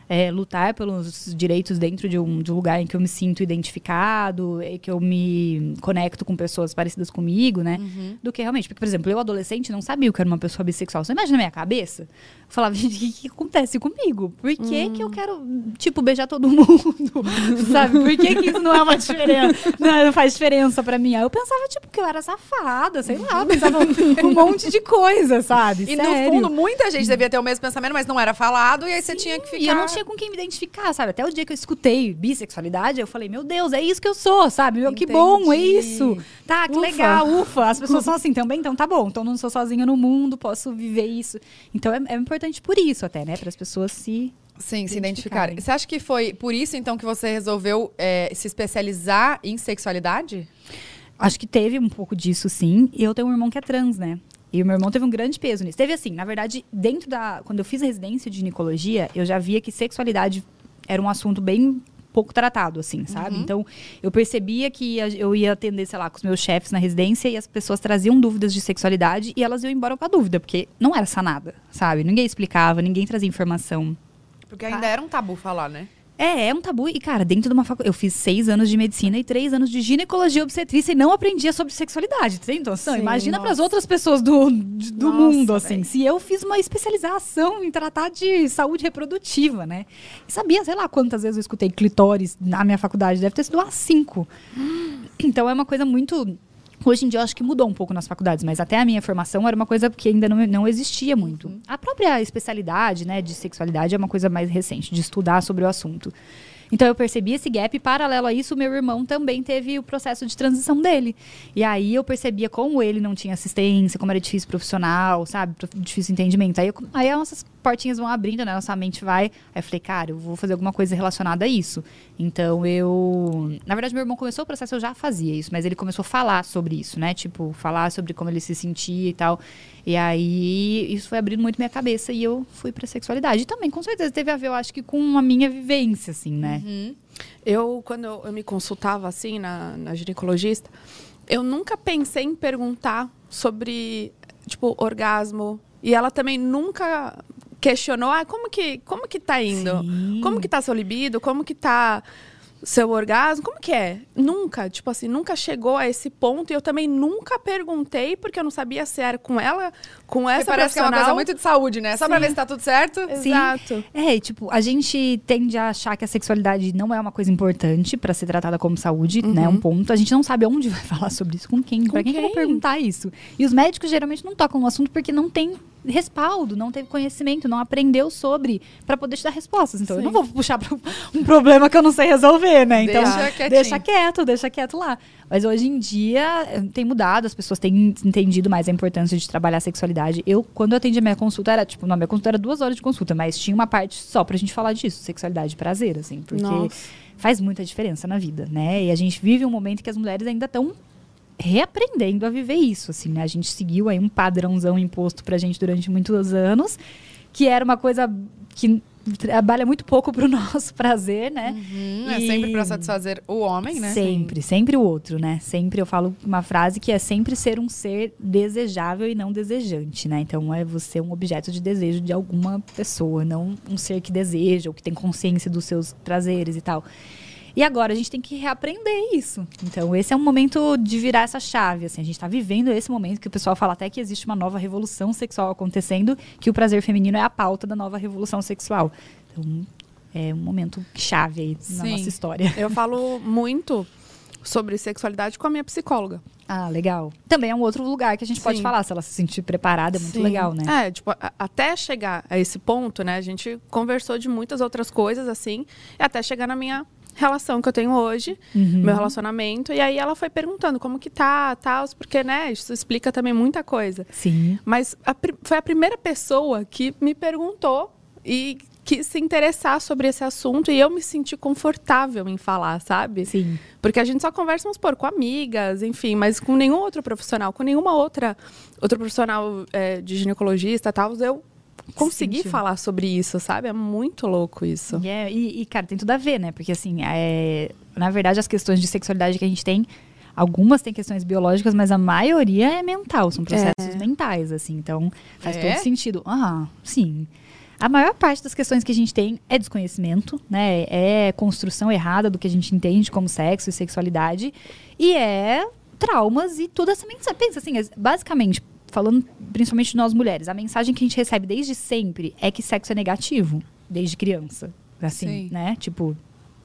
é, lutar pelos direitos dentro de um, de um lugar em que eu me sinto identificado, e que eu me conecto com pessoas parecidas comigo, né? Do que realmente. Porque, por exemplo, eu, adolescente, não sabia que era uma pessoa bissexual. Você imagina na minha cabeça? Eu falava, gente, o que, que acontece comigo? Por que, que eu quero, tipo, beijar todo mundo? Sabe? Por que, que isso não é uma diferença? Não, não faz diferença pra mim. Aí eu pensava, tipo, que eu era safada, sei lá. Pensava um monte de coisa, sabe? E Sério. no fundo, muita gente devia ter o mesmo pensamento, mas não era falado, e aí você tinha que ficar. Tinha com quem me identificar, sabe? Até o dia que eu escutei bissexualidade, eu falei, meu Deus, é isso que eu sou, sabe? Meu, que bom, é isso. Tá, que Ufa. legal, ufa. As pessoas são assim também, então tá bom. Então não sou sozinha no mundo, posso viver isso. Então é, é importante por isso até, né? Para as pessoas se... Sim, se identificarem. identificarem. Você acha que foi por isso, então, que você resolveu é, se especializar em sexualidade? Acho que teve um pouco disso, sim. E eu tenho um irmão que é trans, né? E o meu irmão teve um grande peso nisso. Teve assim, na verdade, dentro da. Quando eu fiz a residência de ginecologia, eu já via que sexualidade era um assunto bem pouco tratado, assim, sabe? Então, eu percebia que eu ia atender, sei lá, com os meus chefes na residência e as pessoas traziam dúvidas de sexualidade e elas iam embora com a dúvida, porque não era sanada, sabe? Ninguém explicava, ninguém trazia informação. Porque ainda era um tabu falar, né? É, é um tabu. E, cara, dentro de uma faculdade. Eu fiz seis anos de medicina e três anos de ginecologia e obstetrícia e não aprendia sobre sexualidade. Tem noção? Sim, Imagina para as outras pessoas do, do Nossa, mundo, assim. véi. Se eu fiz uma especialização em tratar de saúde reprodutiva, né? E sabia, sei lá, quantas vezes eu escutei clitóris na minha faculdade. Deve ter sido umas cinco. Então é uma coisa muito. Hoje em dia eu acho que mudou um pouco nas faculdades, mas até a minha formação era uma coisa que ainda não, não existia muito. A própria especialidade né, de sexualidade é uma coisa mais recente, de estudar sobre o assunto. Então eu percebi esse gap e paralelo a isso, meu irmão também teve o processo de transição dele. E aí eu percebia como ele não tinha assistência, como era difícil profissional, sabe? Difícil entendimento. Aí, eu- aí as nossas portinhas vão abrindo, né? Nossa mente vai. Aí eu falei, cara, eu vou fazer alguma coisa relacionada a isso. Então eu. Na verdade, meu irmão começou o processo, eu já fazia isso, mas ele começou a falar sobre isso, né? Tipo, falar sobre como ele se sentia e tal. E aí isso foi abrindo muito minha cabeça e eu fui pra sexualidade. E também, com certeza, teve a ver, eu acho que com a minha vivência, assim, né? Eu, quando eu, eu me consultava assim na, na ginecologista, eu nunca pensei em perguntar sobre, tipo, orgasmo. E ela também nunca questionou, ah, como que, como que tá indo? Sim. Como que tá seu libido? Como que tá seu orgasmo? Como que é? Nunca, tipo assim, nunca chegou a esse ponto. E eu também nunca perguntei, porque eu não sabia se era com ela, com Porque essa parece que é uma coisa muito de saúde, né? Só pra Sim. ver se tá tudo certo. Sim. Exato. É, tipo, a gente tende a achar que a sexualidade não é uma coisa importante pra ser tratada como saúde, né? Um ponto. A gente não sabe onde vai falar sobre isso, com quem, pra quem, que eu vou quem? perguntar isso. E os médicos geralmente não tocam no assunto porque não tem respaldo, não teve conhecimento, não aprendeu sobre pra poder te dar respostas. Então, eu não Sim. vou puxar pra um problema que eu não sei resolver, né? Então, Deixa deixa quieto, deixa quieto lá. Mas hoje em dia eh, tem mudado, as pessoas têm entendido mais a importância de trabalhar a sexualidade. Eu, quando eu atendi a minha consulta, era tipo, não, minha consulta era duas horas de consulta, mas tinha uma parte só pra gente falar disso, sexualidade e prazer, assim, porque Nossa. faz muita diferença na vida, né? E a gente vive um momento que as mulheres ainda estão reaprendendo a viver isso, assim, né? A gente seguiu aí um padrãozão imposto pra gente durante muitos anos, que era uma coisa que trabalha muito pouco pro nosso prazer, né? Hum, é E- sempre pra satisfazer o homem, né? Sempre, sempre o outro, né? Sempre eu falo uma frase que é sempre ser um ser desejável e não desejante, né? Então é você um objeto de desejo de alguma pessoa, não um ser que deseja ou que tem consciência dos seus prazeres e tal. E agora a gente tem que reaprender isso. Então esse é um momento de virar essa chave, assim, a gente tá vivendo esse momento que o pessoal fala até que existe uma nova revolução sexual acontecendo, que o prazer feminino é a pauta da nova revolução sexual. Então é um momento chave aí na Sim. nossa história. Eu falo muito sobre sexualidade com a minha psicóloga. Ah, legal. Também é um outro lugar que a gente pode Sim. falar, se ela se sentir preparada, é muito Sim. legal, né? É, tipo, a- até chegar a esse ponto, né? A gente conversou de muitas outras coisas, assim, e até chegar na minha relação que eu tenho hoje, Uhum. meu relacionamento. E aí ela foi perguntando como que tá, tal, porque, né, isso explica também muita coisa. Sim. Mas a foi a primeira pessoa que me perguntou e quis se interessar sobre esse assunto e eu me senti confortável em falar, sabe? Sim. Porque a gente só conversa, vamos supor, com amigas, enfim, mas com nenhum outro profissional, com nenhuma outra outro profissional é, de ginecologista, tal, eu consegui Sentiu. falar sobre isso, sabe? É muito louco isso. E, é- e- e, cara, tem tudo a ver, né? Porque, assim, é, na verdade, as questões de sexualidade que a gente tem, algumas têm questões biológicas, mas a maioria é mental, são processos mentais, assim. Então, faz É? todo sentido. Ah, sim. A maior parte das questões que a gente tem é desconhecimento, né? É construção errada do que a gente entende como sexo e sexualidade. E é traumas e toda essa mensagem. Pensa assim, é- basicamente, falando principalmente de nós mulheres, a mensagem que a gente recebe desde sempre é que sexo é negativo, desde criança. Assim, Sim. né? Tipo,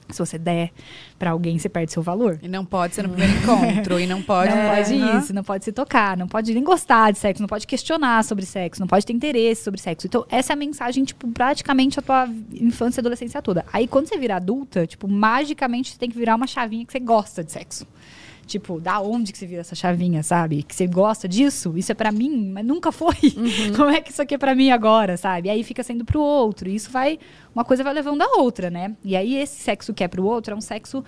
se você der pra alguém, você perde seu valor. E não pode ser no primeiro encontro. E não pode. Não pode Aham. isso, não pode se tocar, não pode nem gostar de sexo, não pode questionar sobre sexo, não pode ter interesse sobre sexo. Então, essa é a mensagem, tipo, praticamente a tua infância e adolescência toda. Aí, quando você vira adulta, tipo, magicamente você tem que virar uma chavinha que você gosta de sexo. Tipo, da onde que você vira essa chavinha, sabe? Que você gosta disso? Isso é pra mim, mas nunca foi. Como é que isso aqui é pra mim agora, sabe? E aí fica sendo pro outro. E isso vai. Uma coisa vai levando a outra, né? E aí esse sexo que é pro outro é um sexo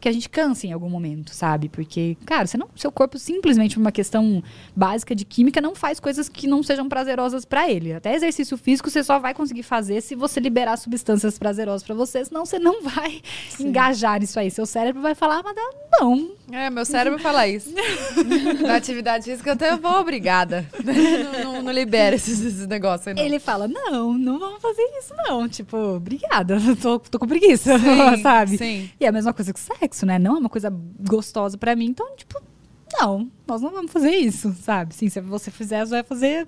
que a gente cansa em algum momento, sabe? Porque, cara, você não, seu corpo simplesmente por uma questão básica de química não faz coisas que não sejam prazerosas pra ele. Até exercício físico você só vai conseguir fazer se você liberar substâncias prazerosas pra você, senão você não vai engajar nisso aí. Seu cérebro vai falar, "Ah, mas não, É, meu cérebro fala isso. Na atividade física eu até vou obrigada. não, não, não libera esses, esses negócios aí, não. Ele fala, não, não vamos fazer isso, não. Tipo, obrigada, tô, tô com preguiça, Sim, sabe? Sim. E é a mesma coisa que sexo, né? Não é uma coisa gostosa pra mim, então, tipo, não, nós não vamos fazer isso, sabe? Sim, se você fizer, você vai fazer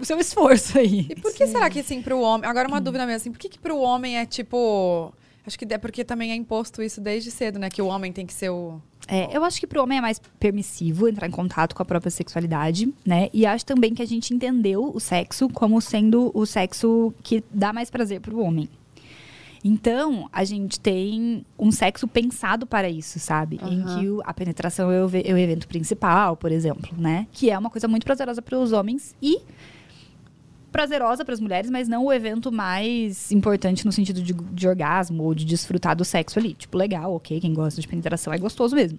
o seu esforço aí. E por que será que, assim, pro homem... Agora, uma dúvida mesmo, assim, por que que pro homem é, tipo... Acho que é porque também é imposto isso desde cedo, né? Que o homem tem que ser o... É, eu acho que pro homem é mais permissivo entrar em contato com a própria sexualidade, né? E acho também que a gente entendeu o sexo como sendo o sexo que dá mais prazer pro homem. Então, a gente tem um sexo pensado para isso, sabe? Em Aham. que a penetração é é o evento principal, por exemplo, né? Que é uma coisa muito prazerosa para os homens e prazerosa para as mulheres, mas não o evento mais importante no sentido de, de orgasmo ou de desfrutar do sexo ali. Tipo, legal, ok, quem gosta de penetração é gostoso mesmo.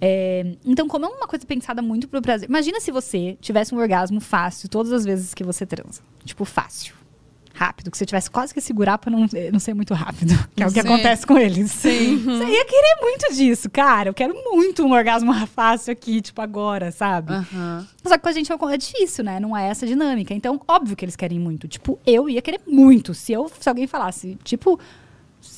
É, então, como é uma coisa pensada muito pro prazer. Imagina se você tivesse um orgasmo fácil todas as vezes que você transa. Tipo, fácil. Rápido, que você tivesse quase que segurar pra não, eh, não ser muito rápido. Que é o que Sim. acontece com eles. Sim. Você ia querer muito disso, cara. Eu quero muito um orgasmo fácil aqui, tipo, agora, sabe? Aham. Só que com a gente é difícil, né? Não é essa dinâmica. Então, óbvio que eles querem muito. Tipo, eu ia querer muito. Se, eu, se alguém falasse, tipo,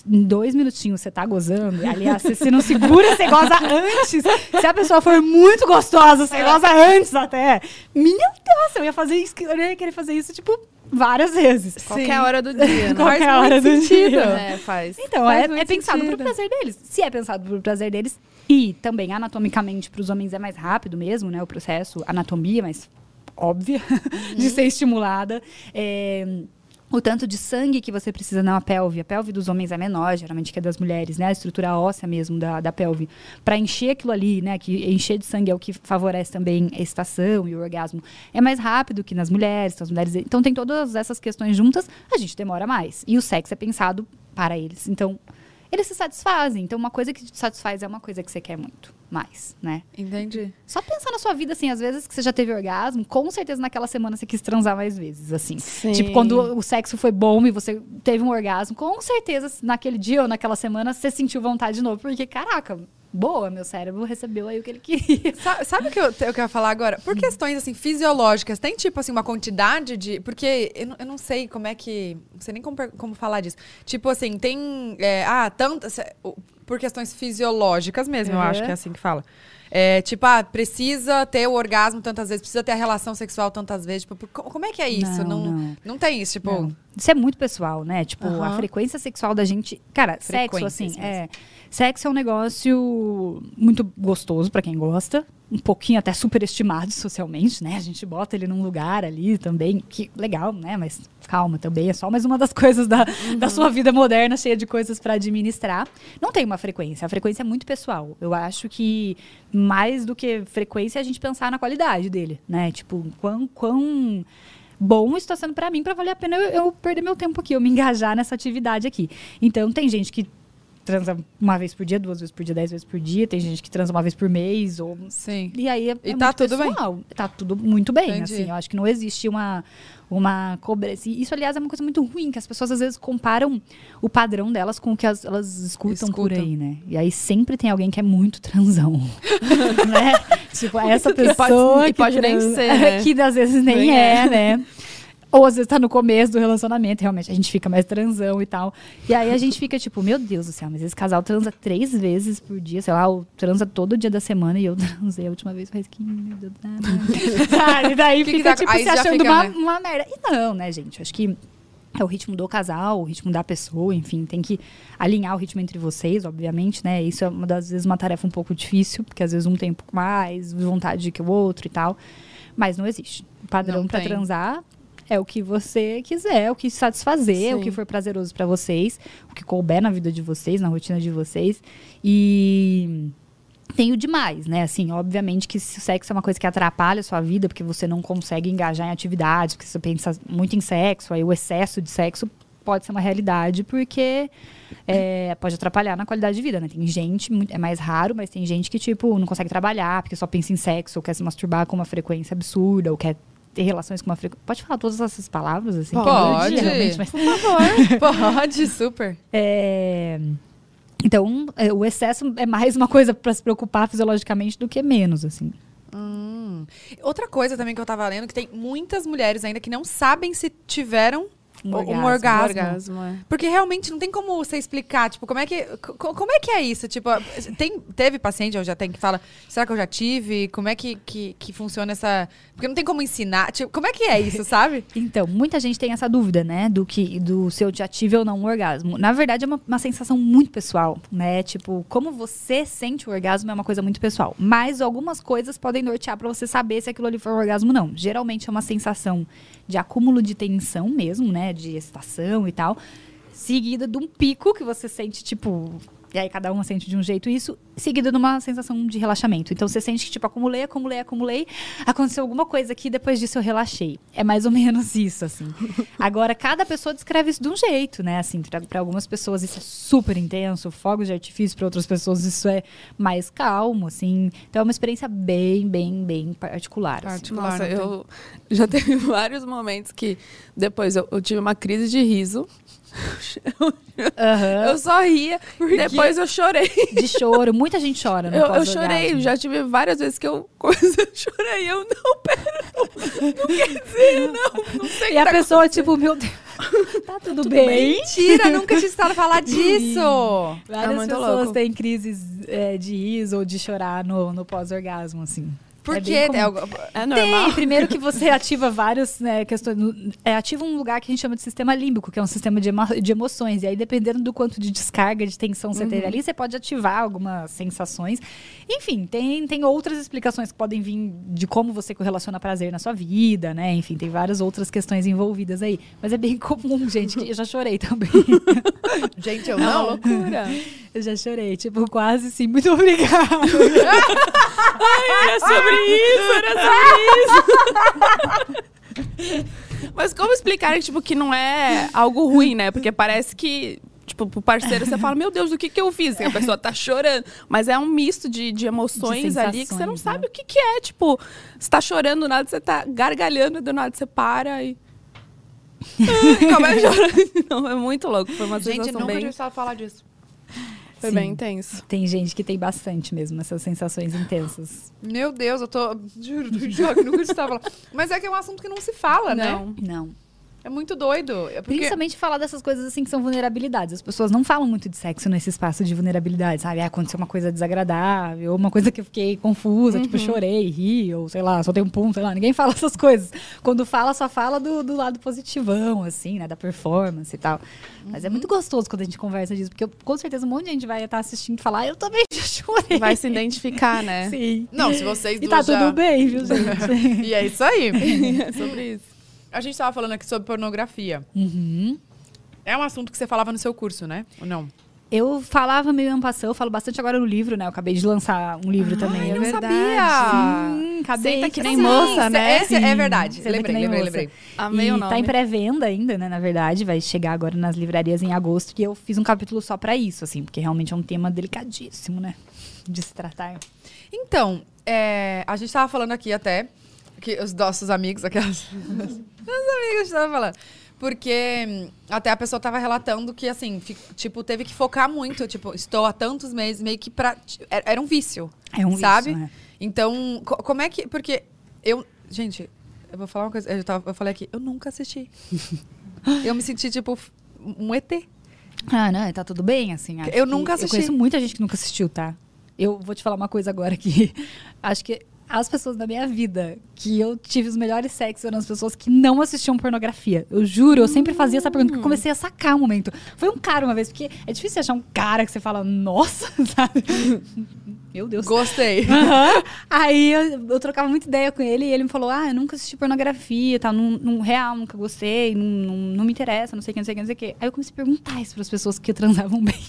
em dois minutinhos você tá gozando, aliás, se você não segura, você goza antes. Se a pessoa for muito gostosa, você goza antes até. Minha Deus, eu ia fazer isso, eu ia querer fazer isso, tipo, várias vezes. Qualquer hora do dia, né? Qualquer Faz hora muito do sentido. dia. É, faz. Então, Faz é, é pensado sentido. pro prazer deles. Se é pensado pro prazer deles, e também anatomicamente para os homens é mais rápido mesmo, né? O processo, anatomia é mais óbvia de ser estimulada. É, o tanto de sangue que você precisa na pelve. A pelve dos homens é menor, geralmente que é das mulheres, né? A estrutura óssea mesmo da, da pelve. Para encher aquilo ali, né? Que encher de sangue é o que favorece também a excitação e o orgasmo. É mais rápido que nas mulheres. Então, mulheres, então tem todas essas questões juntas, a gente demora mais. E o sexo é pensado para eles. Então, eles se satisfazem. Então, uma coisa que te satisfaz é uma coisa que você quer muito mais, né? Entendi. Só pensar na sua vida, assim, às vezes que você já teve orgasmo, com certeza naquela semana você quis transar mais vezes, assim. Sim. Tipo, quando o sexo foi bom e você teve um orgasmo, com certeza naquele dia ou naquela semana você sentiu vontade de novo. Porque, caraca, boa, meu cérebro recebeu aí o que ele queria. Sa- Sabe o que eu, eu quero falar agora? Por questões, assim, fisiológicas, tem, tipo, assim, uma quantidade de... Porque eu, não- eu não sei como é que... Não sei nem como, como falar disso. Tipo, assim, tem... é, ah, tantas... Por questões fisiológicas mesmo, eu Uhum. acho que é assim que fala. É, tipo, ah, precisa ter o orgasmo tantas vezes, precisa ter a relação sexual tantas vezes. Tipo, como é que é isso? Não, Não, não. não. tem isso, tipo... Não. Isso é muito pessoal, né? Tipo, a Aham. frequência sexual da gente. Cara, sexo, assim, mesmo. é. Sexo é um negócio muito gostoso pra quem gosta, um pouquinho até superestimado socialmente, né? A gente bota ele num lugar ali também, que legal, né? Mas calma, também é só mais uma das coisas da, uhum. da sua vida moderna, cheia de coisas para administrar. Não tem uma frequência, a frequência é muito pessoal. Eu acho que mais do que frequência é a gente pensar na qualidade dele, né? Tipo, quão, quão bom está sendo para mim para valer a pena eu, eu perder meu tempo aqui, eu me engajar nessa atividade aqui. Então tem gente que transa uma vez por dia, duas vezes por dia, dez vezes por dia. Tem gente que transa uma vez por mês. Ou... Sim. E aí é, e é tá tudo pessoal. bem. Tá tudo muito bem, Entendi. assim. Eu acho que não existe uma, uma cobrança. isso, aliás, é uma coisa muito ruim, que as pessoas às vezes comparam o padrão delas com o que as, elas escutam, escutam, por aí, né? E aí sempre tem alguém que é muito transão. né? Tipo, essa pessoa que, pode, que, pode nem ser, né? que às vezes nem, nem é, é, né? Ou às vezes tá no começo do relacionamento, realmente a gente fica mais transão e tal. E aí a gente fica tipo, meu Deus do céu, mas esse casal transa três vezes por dia, sei lá, ou transa todo dia da semana e eu transei a última vez faz 15, meu Deus. Sabe? E daí que fica, que tá, tipo, se achando uma, né? uma merda. E não, né, gente? Acho que é o ritmo do casal, o ritmo da pessoa, enfim, tem que alinhar o ritmo entre vocês, obviamente, né? Isso é uma das vezes uma tarefa um pouco difícil, porque às vezes um tem um pouco mais vontade que o outro e tal. Mas não existe. Padrão para transar é o que você quiser, o que satisfazer, Sim. o que for prazeroso para vocês, o que couber na vida de vocês, na rotina de vocês. E tem o demais, né? Assim, obviamente que se o sexo é uma coisa que atrapalha a sua vida, porque você não consegue engajar em atividades, porque você pensa muito em sexo, aí o excesso de sexo pode ser uma realidade, porque é, pode atrapalhar na qualidade de vida, né? Tem gente, é mais raro, mas tem gente que, tipo, não consegue trabalhar, porque só pensa em sexo, ou quer se masturbar com uma frequência absurda, ou quer ter relações com uma frequência. Pode falar todas essas palavras, assim? Pode. Dia, mas... Por favor. Pode, super. É... Então, é, o excesso é mais uma coisa para se preocupar fisiologicamente do que menos, assim. Hum. Outra coisa também que eu tava lendo, que tem muitas mulheres ainda que não sabem se tiveram um orgasmo. Um orgasmo. orgasmo é. Porque realmente não tem como você explicar, tipo, como é que, como é, que é isso? Tipo, tem, teve paciente, eu já tenho que fala, será que eu já tive? Como é que, que, que funciona essa... Porque não tem como ensinar, tipo, como é que é isso, sabe? então, muita gente tem essa dúvida, né, do que do se eu já tive ou não um orgasmo. Na verdade, é uma, uma sensação muito pessoal, né? Tipo, como você sente o orgasmo é uma coisa muito pessoal. Mas algumas coisas podem nortear para você saber se aquilo ali foi um orgasmo ou não. Geralmente é uma sensação de acúmulo de tensão mesmo, né? De excitação e tal. Seguida de um pico que você sente, tipo, e aí cada uma sente de um jeito isso, seguido de uma sensação de relaxamento. Então você sente que, tipo, acumulei, acumulei, acumulei, aconteceu alguma coisa aqui, depois disso eu relaxei. É mais ou menos isso, assim. Agora, cada pessoa descreve isso de um jeito, né? Assim, para algumas pessoas isso é super intenso, fogos de artifício, para outras pessoas isso é mais calmo, assim. Então é uma experiência bem, bem, bem particular. Assim. particular Nossa, eu já teve vários momentos que depois eu, eu tive uma crise de riso Uhum. Eu só ria, depois eu chorei. De choro, muita gente chora no Eu, eu chorei, já tive várias vezes que eu, eu chorei. Eu, não, pera, não, não quer dizer, não, não sei E a tá pessoa, tipo, meu Deus, tá tudo, tudo bem? bem? Mentira, nunca tinha escutado falar disso. Várias é pessoas louco. têm crises é, de riso ou de chorar no, no pós-orgasmo, assim. Por é? É, é, normal. Tem, primeiro que você ativa vários né, questões. É, ativa um lugar que a gente chama de sistema límbico, que é um sistema de, emo de emoções. E aí, dependendo do quanto de descarga, de tensão você uhum. teve ali, você pode ativar algumas sensações. Enfim, tem, tem outras explicações que podem vir de como você correlaciona prazer na sua vida, né? Enfim, tem várias outras questões envolvidas aí. Mas é bem comum, gente, que eu já chorei também. gente, eu não. É loucura. Eu já chorei, tipo, quase sim. Muito obrigada. Ai, era sobre isso, era sobre isso. Mas como explicar tipo, que não é algo ruim, né? Porque parece que Tipo, pro parceiro você fala, meu Deus, o que que eu fiz? E a pessoa tá chorando. Mas é um misto de, de emoções de ali que você não sabe né? o que que é. Tipo, você tá chorando, do nada você tá gargalhando, do nada você para e... Começa a chorar. Não, é muito louco. Foi uma Gente, sensação nunca bem... tinha falar disso. Foi Sim. bem intenso. Tem gente que tem bastante mesmo essas sensações intensas. Meu Deus, eu tô. Juro, juro, nunca estava lá. Mas é que é um assunto que não se fala, não, né? Não. É muito doido. É porque... Principalmente falar dessas coisas assim que são vulnerabilidades. As pessoas não falam muito de sexo nesse espaço de vulnerabilidade, sabe? Ah, aconteceu uma coisa desagradável, ou uma coisa que eu fiquei confusa, tipo, uhum. tipo, chorei, ri, ou sei lá, só tem um pum, sei lá. Ninguém fala essas coisas. Quando fala, só fala do, do lado positivão, assim, né? Da performance e tal. Mas é muito gostoso quando a gente conversa disso, porque eu, com certeza um monte de gente vai estar assistindo e falar, ah, eu também já chorei. Vai se identificar, né? Sim. Não, se vocês E tá já- tudo bem, viu, gente? E é isso aí. É sobre isso. A gente tava falando aqui sobre pornografia. uhum. É um assunto que você falava no seu curso, né? Ou não? Eu falava meio ampassão, eu falo bastante agora no livro, né? Eu acabei de lançar um livro também. eu é não verdade. sabia. Sim, acabei. Senta que nem Sim. moça, né? Esse é verdade. senta que Lembrei, nem lembrei, moça. lembrei. Amei e o tá nome. em pré-venda ainda, né? Na verdade, vai chegar agora nas livrarias em agosto. E eu fiz um capítulo só pra isso, assim, porque realmente é um tema delicadíssimo, né? De se tratar. Então, é, a gente tava falando aqui até, que os nossos amigos, aquelas. Meus amigos estavam falando. Porque hum, até a pessoa tava relatando que, assim, tipo, teve que focar muito. Tipo, estou há tantos meses, meio que pra. Era, um vício. É um vício, sabe? né? Então, co- como é que. Porque eu. Gente, eu vou falar uma coisa. Eu, tava, eu falei aqui, eu nunca assisti. eu me senti, tipo, um ET. Ah, não, tá tudo bem, assim. Eu nunca Eu assisti. conheço muita gente que nunca assistiu, tá? Eu vou te falar uma coisa agora que acho que as pessoas da minha vida que eu tive os melhores sexos eram as pessoas que não assistiam pornografia. Eu juro, eu sempre fazia essa pergunta, porque eu comecei a sacar um momento. Foi um cara uma vez, porque é difícil achar um cara que você fala, nossa, sabe? Meu Deus. Gostei. Aham. Aí eu, eu trocava muita ideia com ele e ele me falou: Ah, eu nunca assisti pornografia, tá? Num, num real, nunca gostei, não, não, não me interessa, não sei o que, não sei o que, não sei o que. Aí eu comecei a perguntar isso pras pessoas que transavam bem.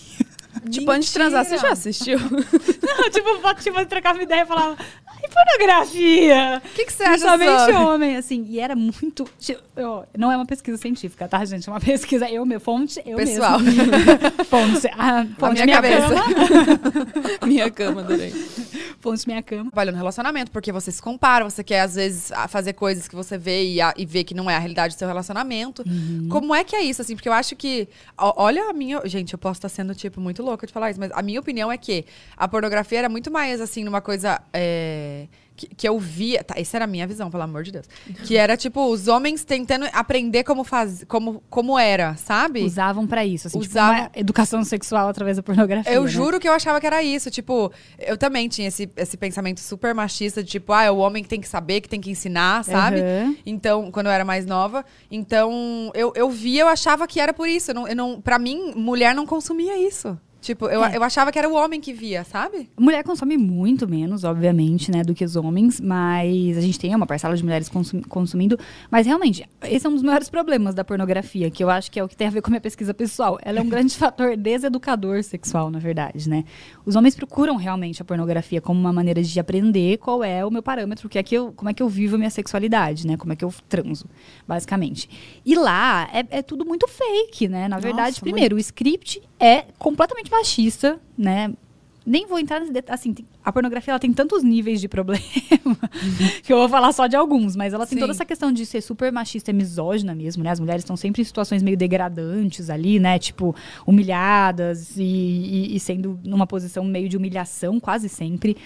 Tipo, antes de transar, você já assistiu? Não, tipo, eu tipo, trocava ideia e falava, ai, pornografia! O que, que você acha Principalmente sobre? homem, assim. E era muito. tipo, ó, não é uma pesquisa científica, tá, gente? É uma pesquisa. Eu, meu, fonte, eu Pessoal. mesmo. fonte. A, fonte minha minha, cabeça. cama. Minha cama, adorei. Fonte minha cama. trabalha no relacionamento, porque você se compara, você quer, às vezes, a- fazer coisas que você vê e, a- e vê que não é a realidade do seu relacionamento. Como é que é isso, assim? Porque eu acho que. ó, olha a minha. Gente, eu posso estar sendo, tipo, muito louca de falar isso, mas a minha opinião é que a pornografia era muito mais, assim, numa coisa. é, que, que eu via. Tá, essa era a minha visão, pelo amor de Deus. Que era, tipo, os homens tentando aprender como faz, como, como era, sabe? Usavam pra isso, assim, tipo, Usavam- uma educação sexual através da pornografia. Eu né? juro que eu achava que era isso. Tipo, eu também tinha esse, esse pensamento super machista de tipo, ah, é o homem que tem que saber, que tem que ensinar, sabe? Aham. Então, quando eu era mais nova. Então, eu, eu via, eu achava que era por isso. Eu não, eu não, pra mim, mulher não consumia isso. Tipo, eu, É. eu achava que era o homem que via, sabe? Mulher consome muito menos, obviamente, né, do que os homens, mas a gente tem uma parcela de mulheres consum- consumindo. Mas realmente, esse é um dos maiores problemas da pornografia, que eu acho que é o que tem a ver com a minha pesquisa pessoal. Ela é um grande fator deseducador sexual, na verdade, né? Os homens procuram realmente a pornografia como uma maneira de aprender qual é o meu parâmetro, que é que eu, como é que eu vivo a minha sexualidade, né? Como é que eu transo, basicamente. E lá é, é tudo muito fake, né? Na verdade, Nossa, primeiro, o script é completamente machista, né? Nem vou entrar nesse detalhe. Assim, a pornografia ela tem tantos níveis de problema que eu vou falar só de alguns, mas ela tem Sim. toda essa questão de ser super machista e misógina mesmo, né? As mulheres estão sempre em situações meio degradantes ali, né? Tipo, humilhadas e, e- e sendo numa posição meio de humilhação quase sempre.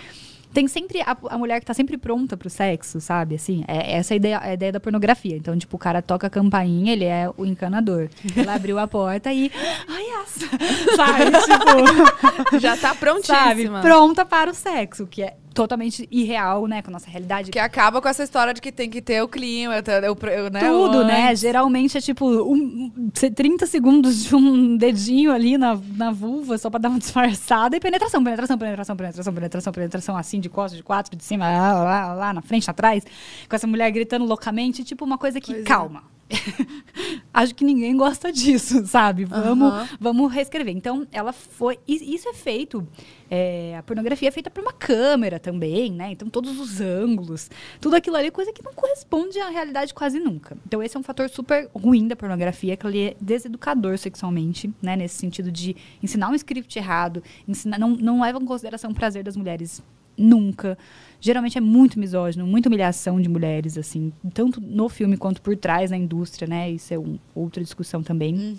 Tem sempre a, a mulher que tá sempre pronta pro sexo, sabe? Assim, é, essa é a ideia, a ideia da pornografia. Então, tipo, o cara toca a campainha, ele é o encanador. Ela abriu a porta e. Ai, essa! Sabe? Tipo. Já tá sabe? prontíssima. Pronta para o sexo, que é totalmente irreal, né? Com a nossa realidade. Que acaba com essa história de que tem que ter o clima, o, o, né, Tudo, né? Geralmente é tipo um, um, 30 segundos de um dedinho ali na, na vulva, só pra dar uma disfarçada. E penetração, penetração, penetração, penetração, penetração, penetração, assim, de costas, de quatro, de cima, lá, lá, lá, lá, na frente, atrás. Com essa mulher gritando loucamente, tipo uma coisa que, Pois é. Acho que ninguém gosta disso, sabe? Vamos, vamos reescrever. Então, ela foi. Isso é feito. é, a pornografia é feita por uma câmera também, né? Então, todos os ângulos, tudo aquilo ali é coisa que não corresponde à realidade quase nunca. Então, esse é um fator super ruim da pornografia, que ele é deseducador sexualmente, né? Nesse sentido de ensinar um script errado, ensinar, não, não leva em consideração o prazer das mulheres nunca. Geralmente é muito misógino, muita humilhação de mulheres, assim, tanto no filme quanto por trás na indústria, né? Isso é um, outra discussão também.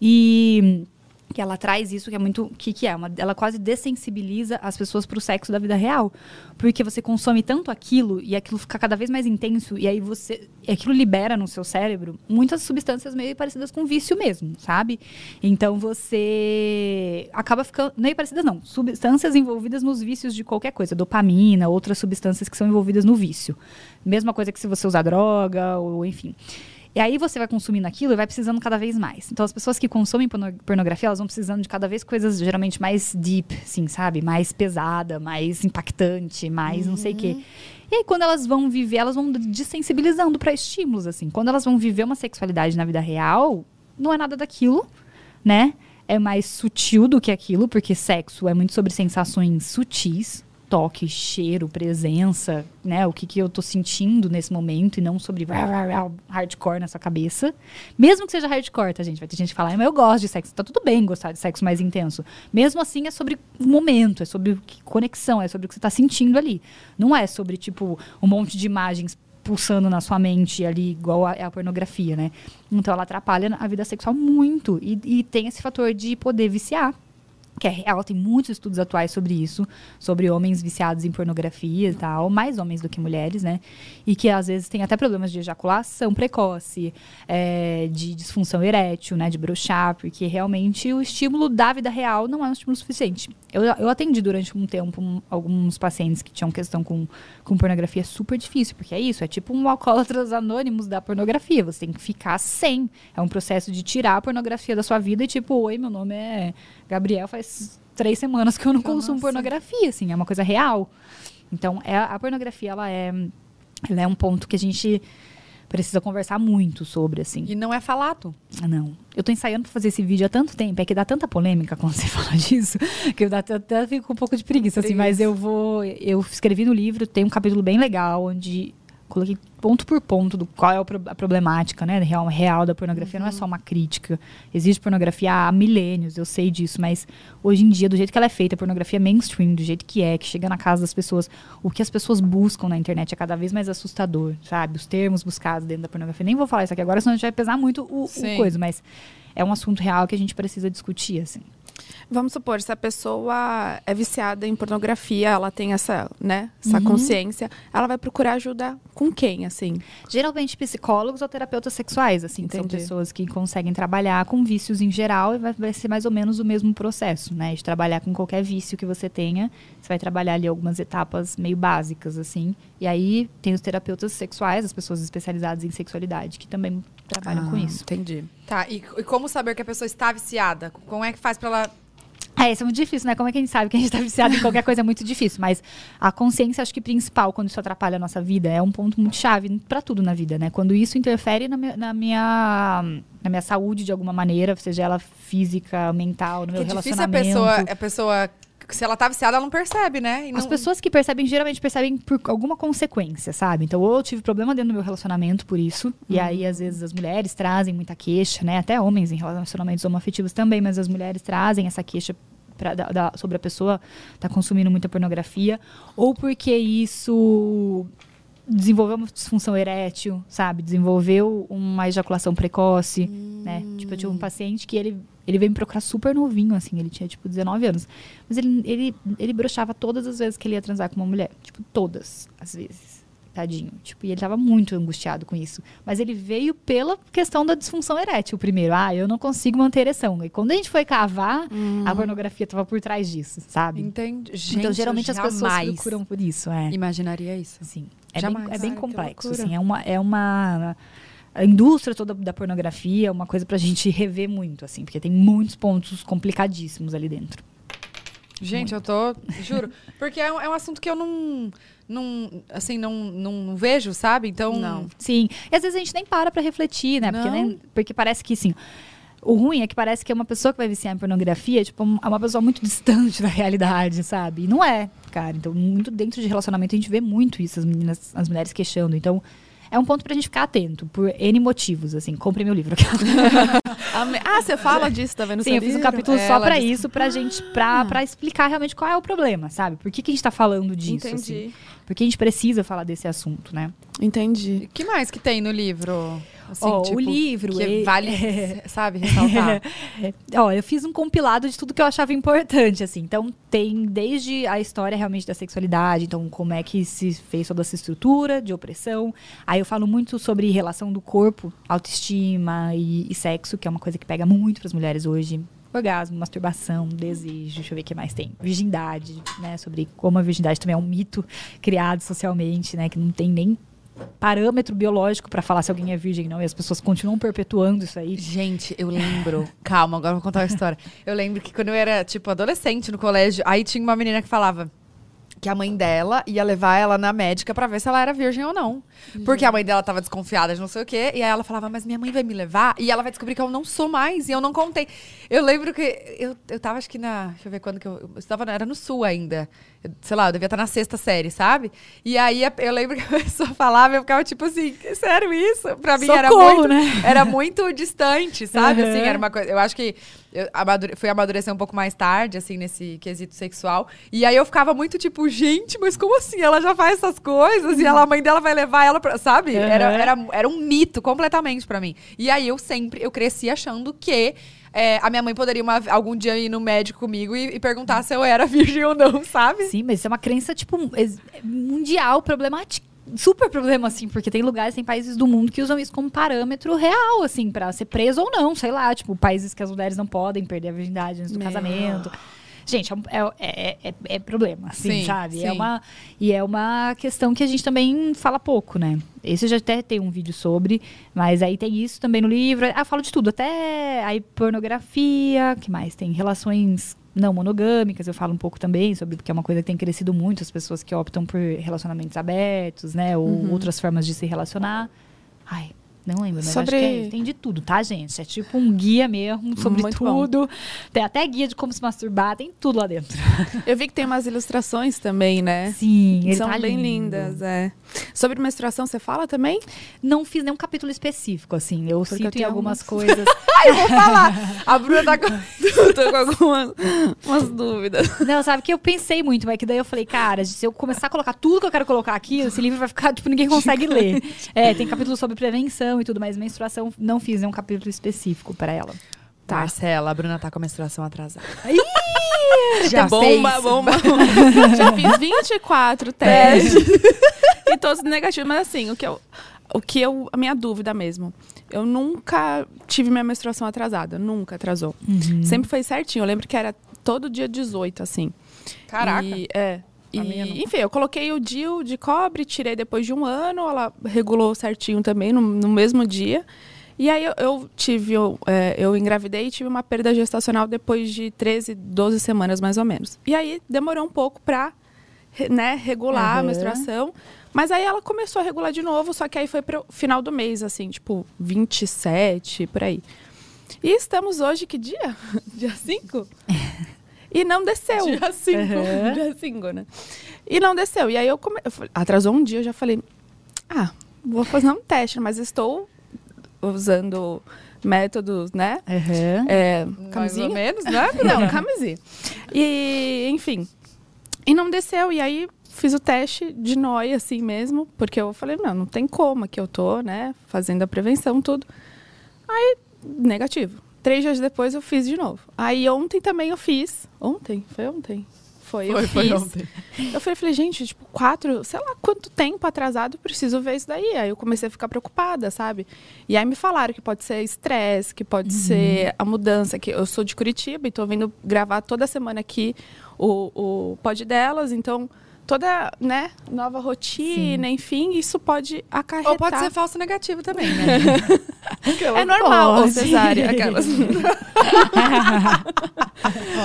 E que ela traz isso que é muito que que é uma, ela quase dessensibiliza as pessoas para o sexo da vida real. Porque você consome tanto aquilo e aquilo fica cada vez mais intenso e aí você e aquilo libera no seu cérebro muitas substâncias meio parecidas com vício mesmo sabe? Então você acaba ficando meio parecidas não substâncias envolvidas nos vícios de qualquer coisa dopamina outras substâncias que são envolvidas no vício. Mesma coisa que se você usar droga ou enfim E aí você vai consumindo aquilo e vai precisando cada vez mais. Então as pessoas que consomem porno- pornografia, elas vão precisando de cada vez coisas geralmente mais deep, assim, sabe? Mais pesada, mais impactante, mais não sei o quê. E aí quando elas vão viver, elas vão desensibilizando para estímulos, assim. Quando elas vão viver uma sexualidade na vida real, não é nada daquilo, né? É mais sutil do que aquilo, porque sexo é muito sobre sensações sutis, toque, cheiro, presença, né? O que, que eu tô sentindo nesse momento e não sobre hardcore na sua cabeça. Mesmo que seja hardcore, tá, gente? Vai ter gente que fala, "Ah, mas eu gosto de sexo. Tá tudo bem gostar de sexo mais intenso. Mesmo assim, é sobre o momento, é sobre que- conexão, é sobre o que você tá sentindo ali. Não é sobre, tipo, um monte de imagens pulsando na sua mente ali, igual a, a pornografia, né? Então ela atrapalha a vida sexual muito. E, e tem esse fator de poder viciar que é real, tem muitos estudos atuais sobre isso, sobre homens viciados em pornografia e tal, mais homens do que mulheres, né? E que às vezes tem até problemas de ejaculação precoce, é, de disfunção erétil, né? De brochar, porque realmente o estímulo da vida real não é um estímulo suficiente. Eu, eu atendi durante um tempo um- alguns pacientes que tinham questão com, com pornografia super difícil, porque é isso, é tipo um alcoólatras anônimos da pornografia, você tem que ficar sem. É um processo de tirar a pornografia da sua vida e tipo, oi, meu nome é Gabriel, faz três semanas que eu não consumo Nossa. pornografia, assim, é uma coisa real. Então, é, a pornografia, ela é, ela é um ponto que a gente precisa conversar muito sobre, assim. E não é falado. Ah, Não. Eu tô ensaiando pra fazer esse vídeo há tanto tempo, é que dá tanta polêmica quando você fala disso, que eu até fico com um pouco de preguiça, assim, mas eu vou. Eu escrevi no livro, tem um capítulo bem legal, onde coloquei ponto por ponto do qual é a problemática, né? Real, real da pornografia. Não é só uma crítica. Existe pornografia há milênios, eu sei disso, mas hoje em dia, do jeito que ela é feita, a pornografia mainstream, do jeito que é, que chega na casa das pessoas, o que as pessoas buscam na internet é cada vez mais assustador, sabe? Os termos buscados dentro da pornografia. Nem vou falar isso aqui agora, senão a gente vai pesar muito o, o coisa, mas é um assunto real que a gente precisa discutir, assim. Vamos supor, se a pessoa é viciada em pornografia, ela tem essa, né, essa Uhum. consciência, ela vai procurar ajuda com quem, assim? Geralmente psicólogos ou terapeutas sexuais, assim, que são Entendi. pessoas que conseguem trabalhar com vícios em geral e vai, vai ser mais ou menos o mesmo processo, né? De trabalhar com qualquer vício que você tenha, você vai trabalhar ali algumas etapas meio básicas, assim. E aí tem os terapeutas sexuais, as pessoas especializadas em sexualidade, que também trabalham com Ah, isso. Entendi. Tá, e, e como saber que a pessoa está viciada? Como é que faz pra ela. É, isso é muito difícil, né? Como é que a gente sabe que a gente tá viciado em qualquer coisa é muito difícil. Mas a consciência, acho que principal, quando isso atrapalha a nossa vida, é um ponto muito chave pra tudo na vida, né? Quando isso interfere na minha, na minha, na minha saúde de alguma maneira, seja ela física, mental, no Que meu é difícil a relacionamento. pessoa, a pessoa. Se ela tá viciada, ela não percebe, né? As pessoas que percebem, geralmente percebem por alguma consequência, sabe? Então, ou eu tive problema dentro do meu relacionamento por isso, e aí, às vezes, as mulheres trazem muita queixa, né? Até homens em relacionamentos homoafetivos também, mas as mulheres trazem essa queixa pra, da- da- sobre a pessoa tá consumindo muita pornografia, ou porque isso desenvolveu uma disfunção erétil, sabe? Desenvolveu uma ejaculação precoce, né? Tipo, eu tive um paciente que ele, ele veio me procurar super novinho, assim, ele tinha, tipo, 19 anos. Mas ele, ele, ele broxava todas as vezes que ele ia transar com uma mulher. Tipo, todas as vezes. Tadinho. Tipo, e ele tava muito angustiado com isso. Mas ele veio pela questão da disfunção erétil primeiro. Ah, eu não consigo manter ereção. E quando a gente foi cavar, a pornografia tava por trás disso, sabe? Entendi. Gente, então, geralmente as pessoas procuram por isso, é. Imaginaria isso. Assim, é, bem, Jamais. é bem que complexo. Assim, é uma, é uma a indústria toda da pornografia é uma coisa pra gente rever muito, assim, porque tem muitos pontos complicadíssimos ali dentro. Gente, eu tô. Juro. Porque é um, é um assunto que eu não. Não assim, não, não, não vejo, sabe? Então. Não. Sim. E às vezes a gente nem para pra refletir, né? Porque, Não. nem- porque parece que, assim. O ruim é que parece que é uma pessoa que vai viciar em pornografia, tipo, é uma pessoa muito distante da realidade, sabe? E não é, cara. Então, muito dentro de relacionamento a gente vê muito isso, as meninas, as mulheres queixando. Então, é um ponto pra gente ficar atento, por N motivos, assim. Compre meu livro. Ah, você fala disso, tá vendo? Sim, seu eu fiz um capítulo É, só pra disse- isso, pra gente, pra, pra explicar realmente qual é o problema, sabe? Por que, que a gente tá falando disso, assim? Porque a gente precisa falar desse assunto, né? Entendi. O que mais que tem no livro? Assim, Ó, tipo, o livro... Que ele- vale, sabe, ressaltar. Ó, eu fiz um compilado de tudo que eu achava importante, assim. Então, tem desde a história realmente da sexualidade, então, como é que se fez toda essa estrutura de opressão. Aí eu falo muito sobre relação do corpo, autoestima e, e sexo, que é uma coisa que pega muito para as mulheres hoje. Orgasmo, masturbação, desejo, deixa eu ver o que mais tem. Virgindade, né? Sobre como a virgindade também é um mito criado socialmente, né? Que não tem nem parâmetro biológico pra falar se alguém é virgem não. E as pessoas continuam perpetuando isso aí. Gente, eu lembro. Calma, agora eu vou contar uma história. Eu lembro que quando eu era, tipo, adolescente no colégio, aí tinha uma menina que falava que a mãe dela ia levar ela na médica pra ver se ela era virgem ou não. Porque a mãe dela tava desconfiada de não sei o quê. E aí ela falava, mas minha mãe vai me levar e ela vai descobrir que eu não sou mais. E eu não contei. Eu lembro que eu, eu tava, acho que na. Deixa eu ver quando que eu. Eu estava, era no sul ainda. Eu, sei lá, eu devia estar na sexta série, sabe? E aí eu lembro que a pessoa falava e eu ficava tipo assim, sério isso? Pra mim era Socorro, muito. né? Era muito distante, sabe? Uhum. Assim, era uma coisa. Eu acho que eu amadure, fui amadurecer um pouco mais tarde, assim, nesse quesito sexual. E aí eu ficava muito tipo, gente, mas como assim? Ela já faz essas coisas e ela, a mãe dela vai levar ela pra. Sabe? Uhum. Era, era, era um mito completamente pra mim. E aí eu sempre, eu cresci achando que. é, a minha mãe poderia uma- algum dia ir no médico comigo e, e perguntar se eu era virgem ou não, sabe? Sim, mas isso é uma crença, tipo, mundial, problemática. Super problema, assim, porque tem lugares, tem países do mundo que usam isso como parâmetro real, assim, pra ser preso ou não, sei lá, tipo, países que as mulheres não podem perder a virgindade antes do Meu. casamento. Gente, é, um- é, é, é- é problema, assim, Sim, sabe? É sim. uma, e é uma questão que a gente também fala pouco, né? Esse eu já até tem um vídeo sobre, mas aí tem isso também no livro. Ah, eu falo de tudo, até aí pornografia, que mais? Tem relações não monogâmicas, eu falo um pouco também sobre, porque é uma coisa que tem crescido muito, as pessoas que optam por relacionamentos abertos, né? Ou Uhum. outras formas de se relacionar. Ai, não lembro, mas Sobre- acho que é- tem de tudo, tá, gente? É tipo um guia mesmo sobre Muito bom. tudo. Tem até guia de como se masturbar, tem tudo lá dentro. Eu vi que tem umas ilustrações também, né? Sim, São tá bem lindo. lindas, é. Sobre menstruação, você fala também? Não fiz nenhum capítulo específico, assim. Eu Porque eu cito em tenho algumas algumas. coisas. Ai, eu vou falar. A Bruna tá com. Eu tô com algumas umas dúvidas. Não, sabe que eu pensei muito, mas que daí eu falei, cara, se eu começar a colocar tudo que eu quero colocar aqui, esse livro vai ficar, tipo, ninguém consegue ler. É, tem capítulo sobre prevenção e tudo, mas menstruação não fiz nenhum capítulo específico pra ela. Tá. Marcela, a Bruna tá com a menstruação atrasada. Já bomba, fez? bomba. Já fiz 24 testes. e todos negativos. Mas assim, o que eu. O que eu. A minha dúvida mesmo. Eu nunca tive minha menstruação atrasada. Nunca atrasou. Uhum. Sempre foi certinho. Eu lembro que era todo dia 18, assim. Caraca. E, é. E, A enfim, eu coloquei o DIU de cobre, tirei depois de um ano, ela regulou certinho também no, no mesmo dia. E aí eu, eu tive, eu, é, eu engravidei e tive uma perda gestacional depois de 13, 12 semanas mais ou menos. E aí demorou um pouco pra né, regular a Aham. menstruação. Mas aí ela começou a regular de novo, só que aí foi pro final do mês, assim, tipo 27, por aí. E estamos hoje, que dia? Dia 5? E não desceu. Dia 5. Aham. Dia 5, né? E não desceu. E aí eu, come... eu falei- atrasou um dia, eu já falei, ah, vou fazer um teste, mas estou usando métodos, né? Aham. É, Mais ou camisinha? menos, né? Não, camisinha. E, enfim. E não desceu. E aí fiz o teste de nóia, assim mesmo, porque eu falei, não, não tem como, aqui eu tô, né, fazendo a prevenção, tudo. Aí, negativo. Três dias depois eu fiz de novo. Aí ontem também eu fiz. Ontem? Foi ontem? Foi, eu Foi, foi fiz. ontem. Eu falei, falei, gente, tipo, quatro, sei lá quanto tempo atrasado, preciso ver isso daí. Aí eu comecei a ficar preocupada, sabe? E aí me falaram que pode ser estresse, que pode ser a mudança, que eu sou de Curitiba e tô vindo gravar toda semana aqui o, o pod delas, então toda, né, nova rotina, enfim, isso pode acarretar. Ou pode ser falso negativo também, né? É normal, ou Pode. cesárea, aquelas.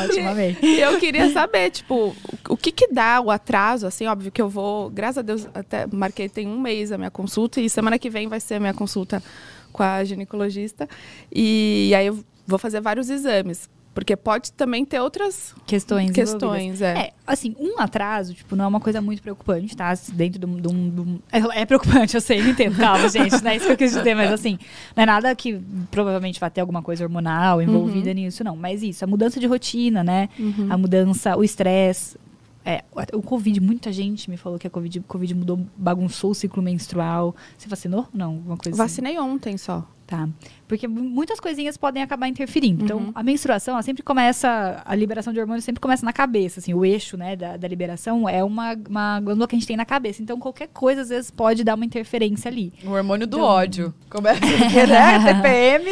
Ótimo, amei. E eu queria saber, tipo, o- o que que dá o atraso, assim, óbvio que eu vou, graças a Deus, até marquei tem um mês a minha consulta e semana que vem vai ser a minha consulta com a ginecologista e, aí eu vou fazer vários exames, porque pode também ter outras Questões. questões, é. É, assim, um atraso, tipo, não é uma coisa muito preocupante, tá? Dentro de um. É, é preocupante, eu sei, eu entendo. Calma, gente, não é isso que eu quis dizer, mas assim, não é nada que provavelmente vai ter alguma coisa hormonal envolvida nisso, não. Mas isso, a mudança de rotina, né? Uhum. A mudança, o estresse. É, o Covid, muita gente me falou que a Covid, Covid mudou, bagunçou o ciclo menstrual. Você vacinou? Não, alguma coisa assim. Vacinei ontem só. Tá. Porque mu- muitas coisinhas podem acabar interferindo. Uhum. Então, a menstruação, ela sempre começa, a liberação de hormônios sempre começa na cabeça, assim, o eixo, né, da, da liberação é uma, uma glândula que a gente tem na cabeça. Então, qualquer coisa, às vezes, pode dar uma interferência ali. O hormônio do Então- ódio. Começa, né? TPM.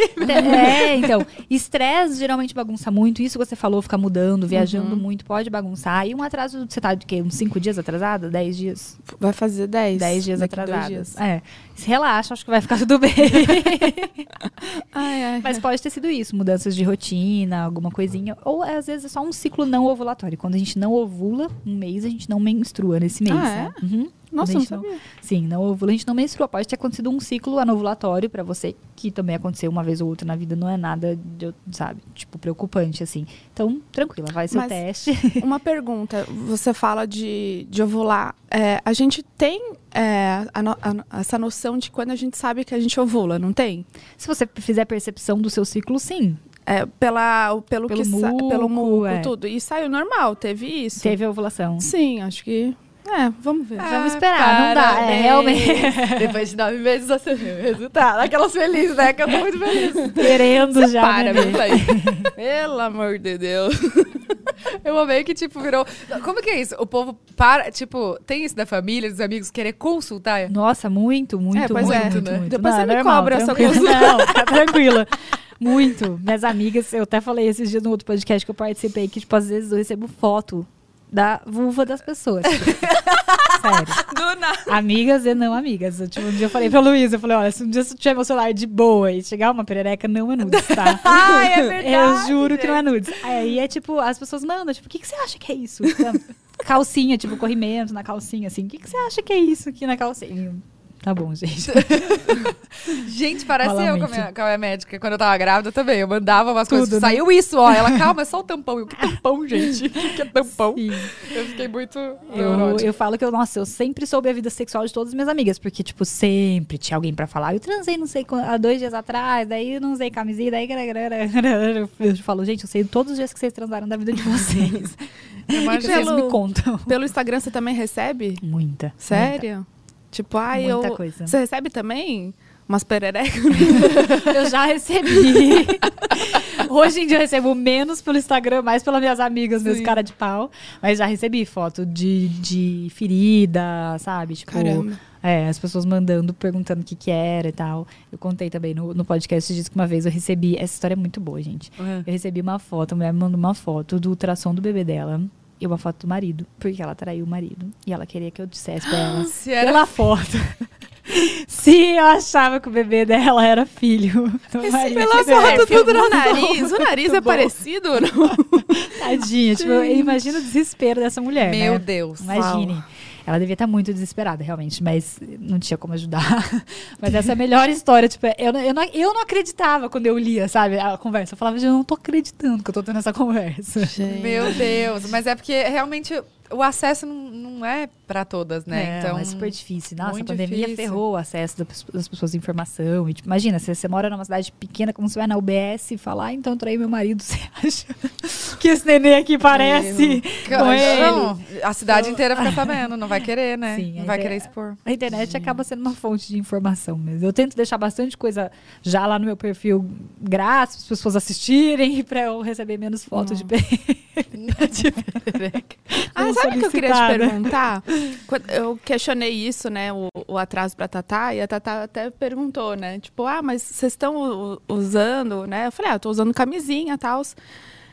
É, então, estresse geralmente bagunça muito. Isso que você falou, ficar mudando, viajando Uhum. muito, pode bagunçar. E um atraso, você tá de quê? Uns cinco dias atrasado? Dez dias? Vai fazer 10. Dez dias daqui dois atrasados. dias. É. Se relaxa, acho que vai ficar tudo bem. Ai, ai. Mas pode ter sido isso, mudanças de rotina, alguma coisinha. Ou às vezes é só um ciclo não ovulatório. Quando a gente não ovula, um mês a gente não menstrua nesse mês. Ah, né? Uhum. Nossa, não gente não- sabia. Sim, não ovula, a gente não menstrua. Pode ter acontecido um ciclo anovulatório pra você, que também aconteceu uma vez ou outra na vida, não é nada, de, sabe, tipo, preocupante, assim. Então, tranquila, vai seu Mas- teste. Uma pergunta. Você fala de, de ovular. É, a gente tem é, a no- a- essa noção de quando a gente sabe que a gente ovula, não tem? Se você fizer percepção do seu ciclo, sim. É, pela, pelo, Pelo que sa- pelo muco, muco, é. tudo. E saiu normal, teve isso? Teve ovulação. Sim, acho que. É, vamos ver. Vamos esperar, não dá, é, realmente. Depois de nove meses você viu o resultado. Aquelas felizes, né? Que eu tô muito feliz. Querendo já. Para, né? meu pai. Pelo amor de Deus. Eu amei que, tipo, virou. Como que é isso? O povo para. Tipo, tem isso da família, dos amigos, querer consultar? Nossa, muito, muito, É, pois muito, é. muito, né? muito. Depois Não, você me normal, cobra essa tranquila. consulta. Não, fica tranquila. Muito. Minhas amigas, eu até falei esses dias no outro podcast que eu participei, que, tipo, às vezes eu recebo foto da vulva das pessoas. Sério. Do nada. Amigas e não amigas. Eu, tipo, um dia eu falei pra Luísa, eu falei, olha, se um dia você tiver meu celular de boa e chegar uma perereca, não é nudes, tá? Ai, é verdade, Eu juro que não é nudes. Aí é tipo, as pessoas mandam, tipo, o que, que você acha que é isso? Calcinha, tipo, corrimento na calcinha, assim. O que, que você acha que é isso aqui na calcinha? Tá bom, gente. Gente, parece Rola eu com a, minha, com a minha médica. Quando eu tava grávida também. Eu mandava umas Tudo, coisas. né? Saiu isso, ó. Ela, calma, é só o tampão. Eu, que tampão, gente? O que, é tampão? Sim. Eu fiquei muito. Eu, eu falo que eu, nossa, eu sempre soube a vida sexual de todas as minhas amigas, porque, tipo, sempre tinha alguém pra falar. Eu transei, não sei, há dois dias atrás, daí eu não usei camisinha, daí. Eu falo, gente, eu sei todos os dias que vocês transaram da vida de vocês. Imagina. vocês me contam. Pelo Instagram você também recebe? Muita. Sério? Tipo, ai, Muita eu. coisa. Você recebe também umas pererecas? Eu já recebi. Hoje em dia eu recebo menos pelo Instagram, mais pelas minhas amigas, meus Sim. cara de pau. Mas já recebi foto de, de ferida, sabe? Tipo, Caramba. É, as pessoas mandando, perguntando o que que era e tal. Eu contei também no, no podcast disso que uma vez eu recebi. Essa história é muito boa, gente. Uhum. Eu recebi uma foto, a mulher me mandou uma foto do ultrassom do bebê dela. E uma foto do marido, porque ela traiu o marido. E ela queria que eu dissesse pra ela, Se era pela foto, se eu achava que o bebê dela era filho do marido. Pela É, foto filho do nariz. O nariz é bom. parecido ou não? Tadinha. Tipo, eu imagino o desespero dessa mulher, Meu né? Deus. Imagine. Ela devia estar muito desesperada, realmente, mas não tinha como ajudar. mas essa é a melhor história. Tipo, eu, não- eu, não, eu não acreditava quando eu lia, sabe, a conversa. Eu falava, gente, eu não tô acreditando que eu tô tendo essa conversa. Meu Deus. Mas é porque realmente o acesso não, não é pra todas, né? É, então. é super difícil. Nossa, a pandemia difícil. ferrou o acesso das pessoas- à informação. E, tipo, imagina, se você mora numa cidade pequena, como você vai na UBS e falar, ah, então eu traí meu marido, você acha que esse neném aqui parece com ele? Não, a cidade inteira fica sabendo, não vai querer, né? Sim, não vai querer expor. A internet acaba sendo uma fonte de informação mesmo. Eu tento deixar bastante coisa já lá no meu perfil grátis, para as pessoas assistirem e para eu receber menos fotos de, pe- de perereca. Ah, sabe o que eu queria te solicitada. perguntar? Eu questionei isso, né, o, o atraso pra Tatá, e a Tatá até perguntou, né, tipo, ah, mas vocês estão usando, né? Eu falei, ah, eu tô usando camisinha e tal.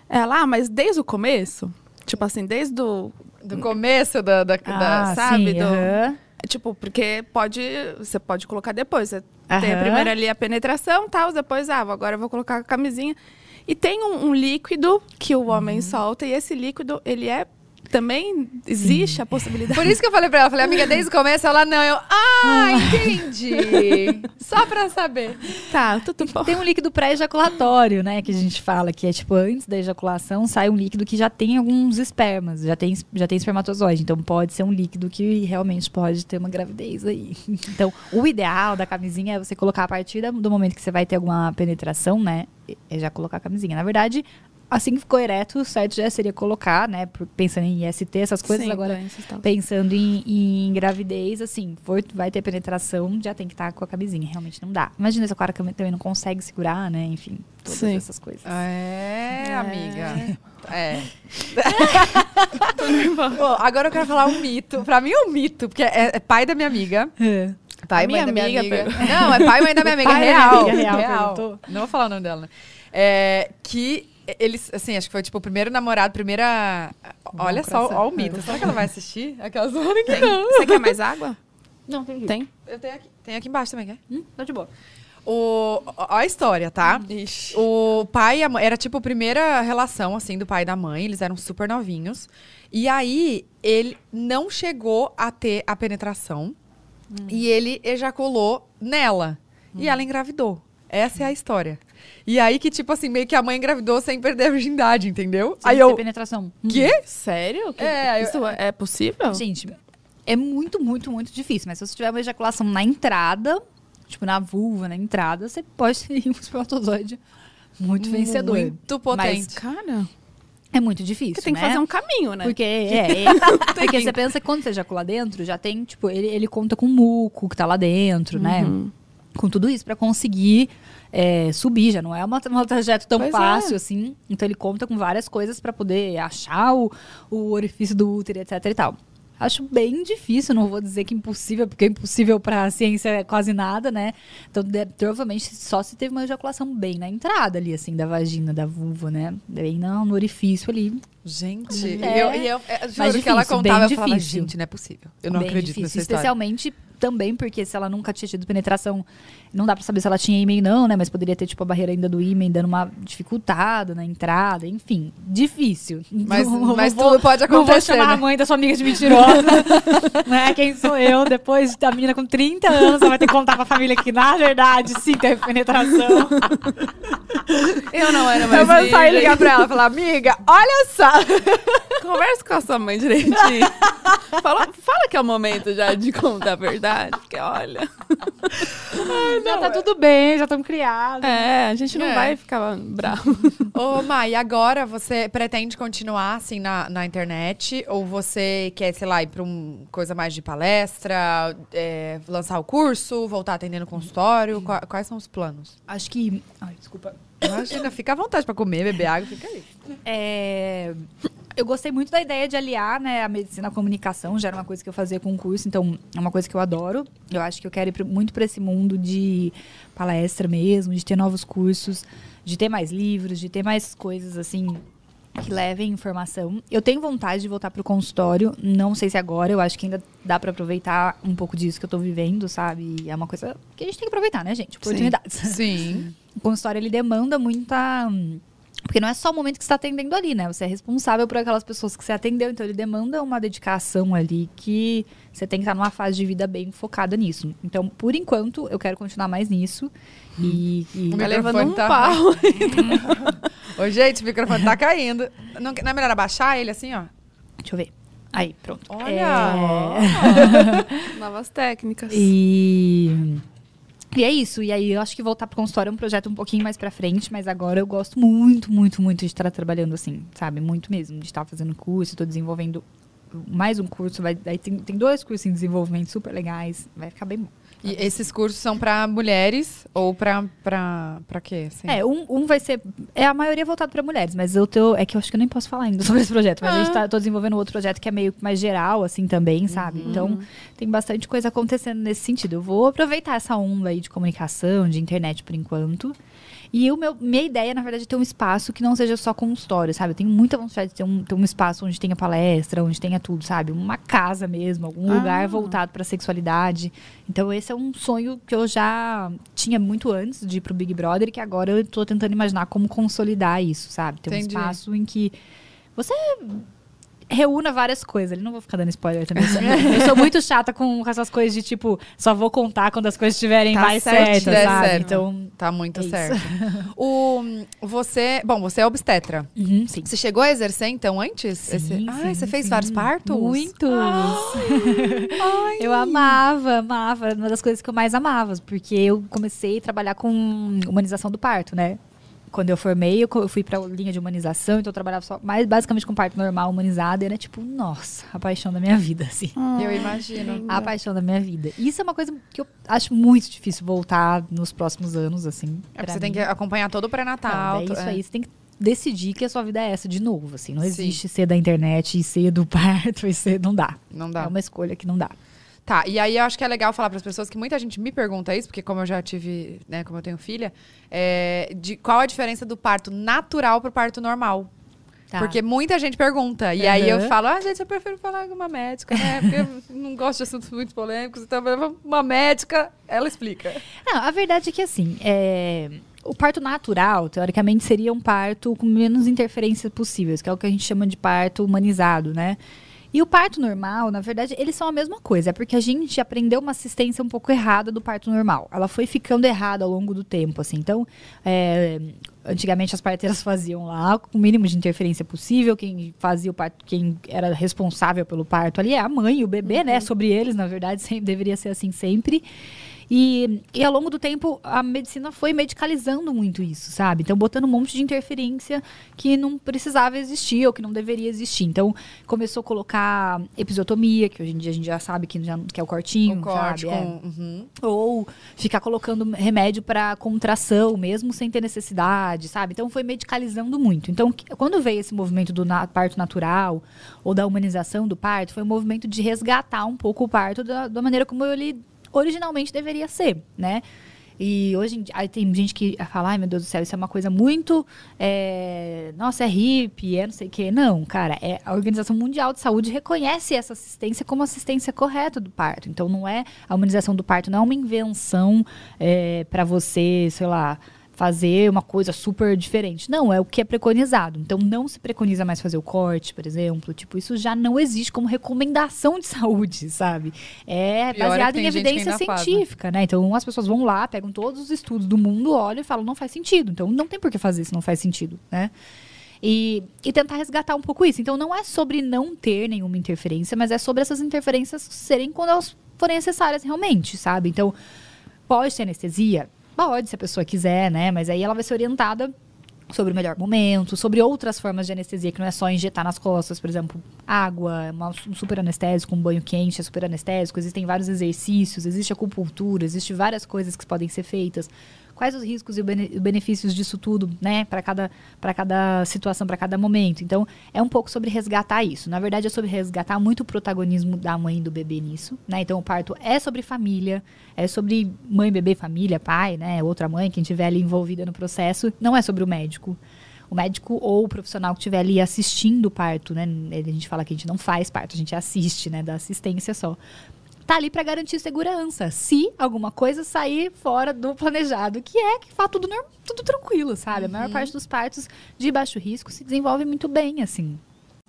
Ela, ah, mas desde o começo? Tipo assim, desde o... Do começo da, da, da- Ah, sabe, sim, do- aham. Tipo, porque pode... Você pode colocar depois. Você tem a primeira ali a penetração tal, depois, ah, agora eu vou colocar a camisinha. E tem um, um líquido que o homem Uhum. solta, e esse líquido, ele é... Também existe a possibilidade. Por isso que eu falei pra ela, falei, amiga, desde o começo, ela não. Eu, ah, entendi. Só pra saber. Tá, tudo bom. Tem um líquido pré-ejaculatório, né? Que a gente fala que é tipo, antes da ejaculação sai um líquido que já tem alguns espermas, já tem, já tem espermatozoide. Então pode ser um líquido que realmente pode ter uma gravidez aí. Então, o ideal da camisinha é você colocar a partir do momento que você vai ter alguma penetração, né? É já colocar a camisinha. Na verdade. Assim que ficou ereto, o certo já seria colocar, né? Pensando em IST, essas coisas, Sim, agora pensando em, em gravidez, assim, for, vai ter penetração, já tem que estar com a camisinha, realmente não dá. Imagina se o cara também não consegue segurar, né? Enfim, todas Sim. essas coisas. É, amiga. É. Bom, agora eu quero falar um mito. Pra mim é um mito, porque é, é pai da minha amiga. Pai e Minha mãe da minha amiga. Não, é pai e mãe da minha amiga. Real. minha amiga, real, perguntou. Não vou falar o nome dela, né? É, que eles, assim, acho que foi tipo o primeiro namorado, primeira. Olha só, ó o mito. Será que ela vai assistir? Aquelas horas que Tem. não. Você quer mais água? Não, tem Tem? Eu tenho aqui, tem aqui embaixo também, quer? Hum, tá de boa. O, ó a história, tá? Ixi. O pai e a mãe, era tipo a primeira relação, assim, do pai e da mãe. Eles eram super novinhos. E aí, ele não chegou a ter a penetração. E ele ejaculou nela. E ela engravidou. Essa é a história. E aí que, tipo assim, meio que a mãe engravidou sem perder a virgindade, entendeu? Sem aí eu... penetração. Quê? Sério? Que- É, eu- Isso é possível? Gente, é muito, muito, muito difícil. Mas se você tiver uma ejaculação na entrada, tipo na vulva, na entrada, você pode ter um espermatozoide muito vencedor. Muito potente. Cara, É muito difícil, porque tem que né? fazer um caminho, né? Porque, é, é. porque você pensa que quando você ejacula dentro, já tem, tipo, ele, ele conta com o muco que tá lá dentro, né? Uhum. Com tudo isso pra conseguir é, subir. Já não é uma, um trajeto tão Pois é. fácil assim. Então ele conta com várias coisas pra poder achar o, o orifício do útero, etc e tal. Acho bem difícil, não vou dizer que impossível, porque impossível pra ciência é quase nada, né? Então, de- provavelmente, só se teve uma ejaculação bem na entrada ali, assim, da vagina, da vulva, né? Bem não, no orifício ali, Gente, É. eu, e eu, é, juro Mas que ela difícil, contava, eu falava, difícil. gente, não é possível. Eu não bem acredito difícil, nessa história. Especialmente também porque se ela nunca tinha tido penetração, não dá pra saber se ela tinha ímã não, né? Mas poderia ter, tipo, a barreira ainda do ímã dando uma dificultada na entrada, enfim. Difícil. Mas, Não mas vou- tudo pode Não vou acontecer, chamar a né? mãe da sua amiga de mentirosa. né? Quem sou eu? Depois da menina com 30 anos, ela vai ter que contar pra família que, na verdade, sim, teve penetração. Eu não era Eu mais vou sair e ligar pra ela e falar, amiga, olha só. Conversa com a sua mãe direitinho. fala, fala que é o momento já de contar a verdade. Porque olha. já tá tudo bem, já estamos criados. É, a gente não É. vai ficar bravo. Ô, Mai, e agora você pretende continuar assim na, na internet? Ou você quer, sei lá, ir pra uma coisa mais de palestra, é, lançar o curso, voltar atendendo consultório? Qua- quais são os planos? Acho que. Ai, desculpa. Imagina, fica à vontade pra comer, beber água, fica aí. É, eu gostei muito da ideia de aliar né, a medicina à comunicação, já era uma coisa que eu fazia com o curso, então é uma coisa que eu adoro. Eu acho que eu quero ir muito para esse mundo de palestra mesmo, de ter novos cursos, de ter mais livros, de ter mais coisas assim que levem informação. Eu tenho vontade de voltar pro consultório, não sei se agora, eu acho que ainda dá para aproveitar um pouco disso que eu tô vivendo, sabe? É uma coisa que a gente tem que aproveitar, né, gente? Oportunidades. Sim. O consultório ele demanda muita. Porque não é só o momento que você está atendendo ali, né? Você é responsável por aquelas pessoas que você atendeu. Então, ele demanda uma dedicação ali que você tem que estar numa fase de vida bem focada nisso. Então, por enquanto, eu quero continuar mais nisso. E. e- O Tá levando um tá- pau. Ô, gente, o microfone tá caindo. Não, não é melhor abaixar ele assim, ó? Deixa eu ver. Aí, pronto. Olha! É, Novas técnicas. E. E é isso. E aí eu acho que voltar pro consultório é um projeto um pouquinho mais pra frente, mas agora eu gosto muito, muito, muito de estar trabalhando assim, sabe? Muito mesmo. De estar fazendo curso, tô desenvolvendo mais um curso. Vai, daí tem, tem dois cursos em desenvolvimento super legais. Vai ficar bem bom. E esses cursos são pra mulheres ou pra, pra quê? assim? É, um, um vai ser. É a maioria voltado pra mulheres, mas eu tô. É que eu acho que eu nem posso falar ainda sobre esse projeto. Mas a gente tá, tô desenvolvendo outro projeto que é meio mais geral, assim, também, sabe? Então, tem bastante coisa acontecendo nesse sentido. Eu vou aproveitar essa onda aí de comunicação, de internet por enquanto. E o meu, minha ideia, na verdade, é ter um espaço que não seja só consultório, sabe? Eu tenho muita vontade de ter um, ter um espaço onde tenha palestra, onde tenha tudo, sabe? Uma casa mesmo, algum Ah. lugar voltado pra sexualidade. Então, esse é um sonho que eu já tinha muito antes de ir pro Big Brother que agora eu tô tentando imaginar como consolidar isso, sabe? Ter Entendi. um espaço em que você reúna várias coisas. Ali não vou ficar dando spoiler também. eu sou muito chata com essas coisas de tipo, só vou contar quando as coisas estiverem Tá mais certo, certas, der sabe? certo. Então, Tá muito É isso. certo. o, você, bom, você é obstetra. uhum, sim. Você chegou a exercer então antes? Sim, Esse- sim, Ai, você fez vários partos? Muitos. Ai. Eu amava, amava. Uma das coisas que eu mais amava, porque eu comecei a trabalhar com humanização do parto, né? Quando eu formei, eu, fui pra linha de humanização, então eu trabalhava só, mais basicamente com parto normal humanizado, e era tipo, nossa, a paixão da minha vida, assim. Eu imagino. A paixão da minha vida. Isso é uma coisa que eu acho muito difícil voltar nos próximos anos, assim. É porque você tem mim. que acompanhar todo o pré-natal. é isso é. aí, você tem que decidir que a sua vida é essa de novo, assim. Não Sim. existe ser da internet e ser do parto e ser... Não dá. Não dá. É uma escolha que não dá. Tá, e aí eu acho que é legal falar para as pessoas que muita gente me pergunta isso, porque como eu já tive, né, como eu tenho filha, é, de qual a diferença do parto natural pro parto normal. Tá. Porque muita gente pergunta. E aí eu falo, ah, gente, eu prefiro falar com uma médica, né? Porque eu não gosto de assuntos muito polêmicos, então uma médica, ela explica. Não, a verdade é que assim, é, o parto natural, teoricamente, seria um parto com menos interferências possíveis, que é o que a gente chama de parto humanizado, né? E o parto normal, na verdade, eles são a mesma coisa. É porque a gente aprendeu uma assistência um pouco errada do parto normal. Ela foi ficando errada ao longo do tempo, assim. Então, é, antigamente as parteiras faziam lá com o mínimo de interferência possível. Quem fazia o parto, quem era responsável pelo parto ali é a mãe e o bebê, né? Sobre eles, na verdade, sempre, deveria ser assim sempre. E, e ao longo do tempo, a medicina foi medicalizando muito isso, sabe? Então, botando um monte de interferência que não precisava existir ou que não deveria existir. Então, começou a colocar episiotomia, que hoje em dia a gente já sabe que, já, que é o cortinho, o corte sabe? É. com... Uhum. Ou ficar colocando remédio para contração, mesmo sem ter necessidade, sabe? Então foi medicalizando muito. Então, quando veio esse movimento do na- parto natural ou da humanização do parto, foi um movimento de resgatar um pouco o parto da, da maneira como ele originalmente deveria ser, né? E hoje tem gente que fala, ai meu Deus do céu, isso é uma coisa muito. é, nossa, é hippie, é não sei o quê. Não, cara, é, a Organização Mundial de Saúde reconhece essa assistência como assistência correta do parto. Então não é a humanização do parto, não é uma invenção é, para você, sei lá. Fazer uma coisa super diferente. Não, é o que é preconizado. Então, não se preconiza mais fazer o corte, por exemplo. Tipo, isso já não existe como recomendação de saúde, sabe? É Pior é baseado em evidência ainda faz, né? científica, né? Então, as pessoas vão lá, pegam todos os estudos do mundo, olham e falam, não faz sentido. Então, não tem por que fazer se não faz sentido, né? E, e tentar resgatar um pouco isso. Então, não é sobre não ter nenhuma interferência, mas é sobre essas interferências serem quando elas forem necessárias realmente, sabe? Então, pode ter anestesia? Pode, se a pessoa quiser, né? Mas aí ela vai ser orientada sobre o melhor momento, sobre outras formas de anestesia, que não é só injetar nas costas, por exemplo, água, um super anestésico, um banho quente é super anestésico, existem vários exercícios, existe acupuntura, existe várias coisas que podem ser feitas. Quais os riscos e os bene- benefícios disso tudo, né, para cada, cada situação, para cada momento. Então, é um pouco sobre resgatar isso. Na verdade, é sobre resgatar muito o protagonismo da mãe e do bebê nisso, né? Então, o parto é sobre família, é sobre mãe, bebê, família, pai, né, outra mãe, quem estiver ali envolvida no processo, não é sobre o médico. O médico ou o profissional que estiver ali assistindo o parto, né? A gente fala que a gente não faz parto, a gente assiste, né? Da assistência só. Tá ali para garantir segurança. Se alguma coisa sair fora do planejado, que é que faz tudo, tudo tranquilo, sabe? A maior parte dos partos de baixo risco se desenvolve muito bem, assim.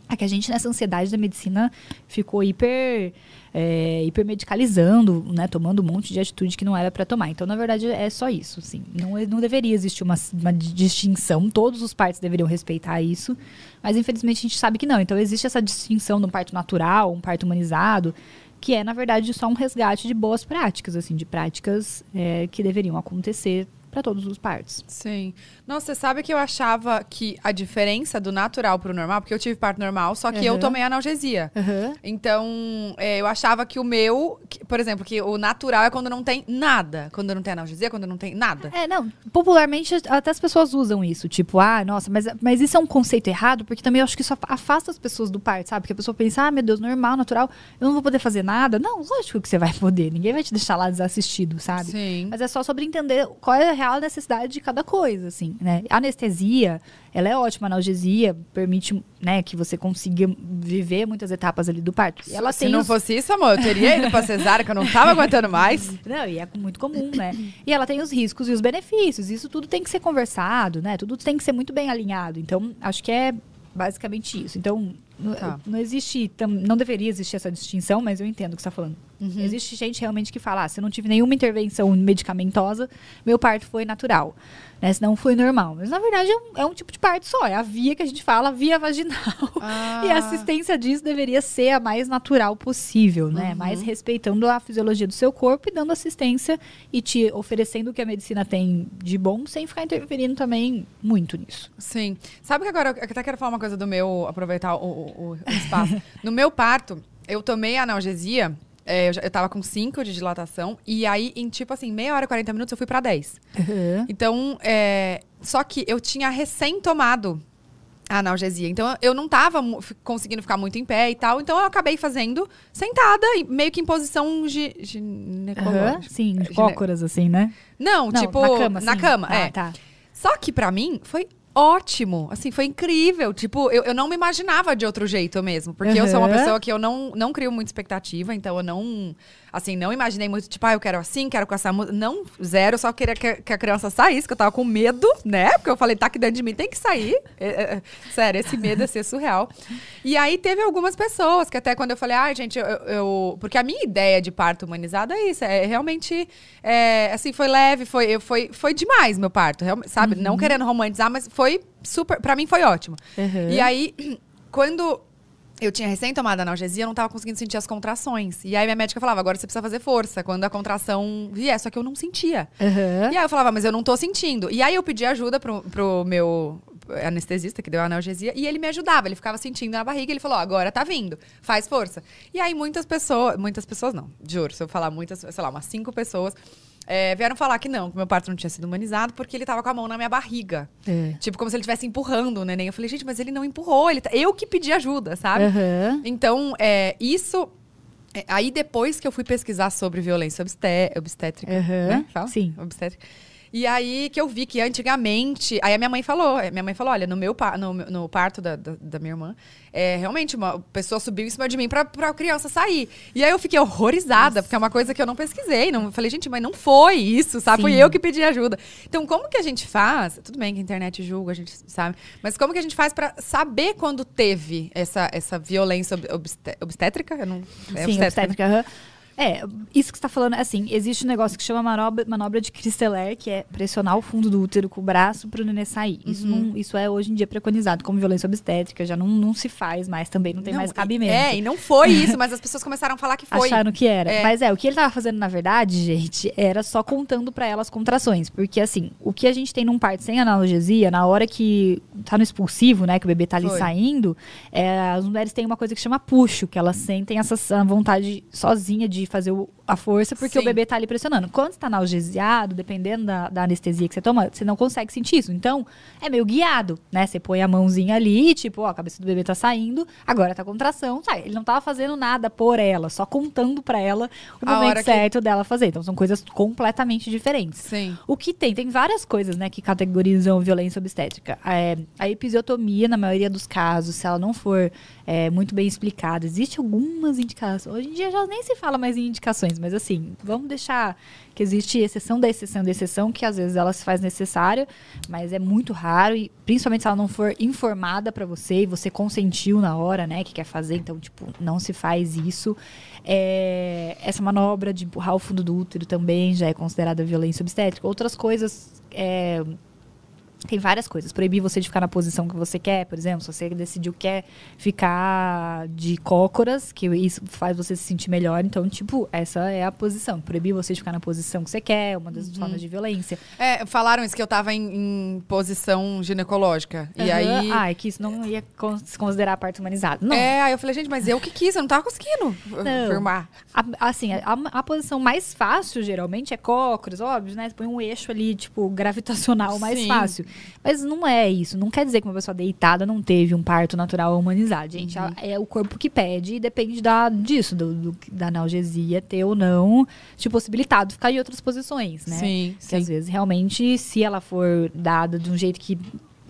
É que a gente, nessa ansiedade da medicina, ficou hiper, é, hipermedicalizando, né? Tomando um monte de atitude que não era para tomar. Então, na verdade, é só isso, assim. Não, não deveria existir uma, uma distinção. Todos os partos deveriam respeitar isso. Mas, infelizmente, a gente sabe que não. Então, existe essa distinção de um parto natural, um parto humanizado, que é, na verdade, só um resgate de boas práticas, assim, de práticas é, que deveriam acontecer para todos os partos. Sim. Não, você sabe que eu achava que a diferença do natural pro normal, porque eu tive parto normal, só que eu Uhum. tomei analgesia. Então, é, eu achava que o meu, que- por exemplo, que o natural é quando não tem nada. Quando não tem analgesia, quando não tem nada. É, não, popularmente até as pessoas usam isso, tipo, ah, nossa, mas, mas isso é um conceito errado, porque também eu acho que isso afasta as pessoas do parto, sabe? Porque a pessoa pensa, ah, meu Deus, normal, natural, eu não vou poder fazer nada. Não, lógico que você vai poder, ninguém vai te deixar lá desassistido, sabe? Sim. Mas é só sobre entender qual é a real necessidade de cada coisa, assim, né? Anestesia, ela é ótima, analgesia permite, né, que você consiga viver muitas etapas ali do parto. E ela Se tem não os- fosse isso, amor, eu teria ido pra cesárea, que eu não tava aguentando mais. não, e é muito comum, né? E ela tem os riscos e os benefícios. Isso tudo tem que ser conversado, né? Tudo tem que ser muito bem alinhado. Então, acho que é basicamente isso. Então, Tá. não existe, tam- não deveria existir essa distinção, mas eu entendo o que você está falando. Existe gente realmente que fala, ah, se eu não tive nenhuma intervenção medicamentosa, meu parto foi natural. Né? Senão foi normal. Mas na verdade é um, é um tipo de parto só. É a via que a gente fala, via vaginal. Ah. E a assistência disso deveria ser a mais natural possível, né? Mais respeitando a fisiologia do seu corpo e dando assistência e te oferecendo o que a medicina tem de bom, sem ficar interferindo também muito nisso. Sim. Sabe que agora eu até quero falar uma coisa do meu, aproveitar o, o- o espaço. no meu parto, eu tomei analgesia, é, eu, já- eu tava com 5 de dilatação, e aí, em tipo assim, meia hora, 40 minutos, eu fui pra 10. Então, é, só que eu tinha recém tomado a analgesia. Então, eu não tava conseguindo ficar muito em pé e tal. Então, eu acabei fazendo sentada, e meio que em posição gi- ginecológica. Aham, Sim, de cócoras, assim, né? Não, Não, tipo, na cama, na sim. cama, Ah, é. tá. Só que pra mim foi ótimo. Assim, foi incrível. Tipo, eu, eu não me imaginava de outro jeito mesmo. Porque eu sou uma pessoa que eu não, não crio muita expectativa. Então, eu não... Assim, não imaginei muito, tipo, ah, eu quero assim, quero com essa música. Não, zero. Eu só queria que, que a criança saísse, que eu tava com medo, né? Porque eu falei, tá aqui dentro de mim, tem que sair. É, é, é, sério, esse medo ia ser surreal. E aí, teve algumas pessoas que até quando eu falei, ah, gente, eu, eu- Porque a minha ideia de parto humanizado é isso. É realmente... é, assim, foi leve, foi, foi, foi demais meu parto. sabe? Não querendo romantizar, mas foi super... Pra mim, foi ótimo. Uhum. E aí, quando eu tinha recém tomado analgesia, eu não tava conseguindo sentir as contrações. E aí minha médica falava, agora você precisa fazer força quando a contração vier. Só que eu não sentia. Aham. E aí eu falava, mas eu não tô sentindo. E aí eu pedi ajuda pro, pro meu anestesista que deu a analgesia e ele me ajudava, ele ficava sentindo na barriga, ele falou, ó, agora tá vindo, faz força. E aí muitas pessoas, muitas pessoas não, juro, se eu falar muitas, sei lá, umas cinco pessoas, é, vieram falar que não, que meu parto não tinha sido humanizado porque ele tava com a mão na minha barriga. É. Tipo, como se ele estivesse empurrando o neném. Eu falei, gente, mas ele não empurrou, ele tá- eu que pedi ajuda, sabe? Aham. Então, é, isso. é, aí depois que eu fui pesquisar sobre violência obsté- obstétrica, Aham, né? Fala? sim. Obstétrica. E aí que eu vi que antigamente. Aí a minha mãe falou: eh, minha mãe falou: olha, no meu no, no parto da, da, da minha irmã, é, realmente uma pessoa subiu em cima de mim pra, pra criança sair. E aí eu fiquei horrorizada, porque é uma coisa que eu não pesquisei. Não, falei, gente, mas não foi isso, sabe? Fui Sim. eu que pedi ajuda. Então, como que a gente faz? Tudo bem que a internet julga, a gente sabe. Mas como que a gente faz pra saber quando teve essa, essa violência ob- obsté- obstétrica? Eu não, é Sim, obstétrica, né? obstétrica. aham. É, isso que você tá falando, assim, existe um negócio que chama manobra, manobra de Christeler, que é pressionar o fundo do útero com o braço pro nenê sair. Isso, Uhum. não, isso é hoje em dia preconizado como violência obstétrica, já não, não se faz mais também, não tem mais e- cabimento. É, e não foi isso, mas as pessoas começaram a falar que foi. Acharam que era. É. Mas é, o que ele tava fazendo, na verdade, gente, era só contando pra ela as contrações. Porque, assim, o que a gente tem num parto sem analgesia, na hora que tá no expulsivo, né, que o bebê tá ali Foi. saindo, é, as mulheres têm uma coisa que chama puxo, que elas sentem essa vontade sozinha de fazer o- a força, porque Sim. o bebê tá ali pressionando. Quando você tá analgesiado, dependendo da, da anestesia que você toma, você não consegue sentir isso. Então, é meio guiado, né? Você põe a mãozinha ali, tipo, ó, a cabeça do bebê tá saindo, agora tá contração, sai. Ele não tava fazendo nada por ela, só contando pra ela o A momento que- certo dela fazer. Então, são coisas completamente diferentes. Sim. O que tem? Tem várias coisas, né, que categorizam violência obstétrica. É, a episiotomia, na maioria dos casos, se ela não for é, muito bem explicada, existe algumas indicações. Hoje em dia já nem se fala mais em indicações, mas assim, vamos deixar que existe exceção da exceção da exceção, que às vezes ela se faz necessária, mas é muito raro, e principalmente se ela não for informada pra você e você consentiu na hora, né, que quer fazer, então, tipo, não se faz isso. É, essa manobra de empurrar o fundo do útero também já é considerada violência obstétrica. Outras coisas. é, tem várias coisas. Proibir você de ficar na posição que você quer, por exemplo, se você decidiu que quer ficar de cócoras, que isso faz você se sentir melhor. Então, tipo, essa é a posição. Proibir você de ficar na posição que você quer, uma das formas de violência. É, falaram isso que eu tava em, em posição ginecológica. E Aham. aí. Ah, é que isso não ia se considerar parto humanizado. Não. É, aí eu falei, gente, mas eu que quis, eu não tava conseguindo Não. firmar. A- assim, a, a posição mais fácil, geralmente, é cócoras, óbvio, né? Você põe um eixo ali, tipo, gravitacional mais Sim. fácil. Mas não é isso. Não quer dizer que uma pessoa deitada não teve um parto natural humanizado, gente. Uhum. A- É o corpo que pede e depende da, disso, do, do- da analgesia ter ou não te possibilitado ficar em outras posições, né? Sim, Que às vezes, realmente, se ela for dada de um jeito que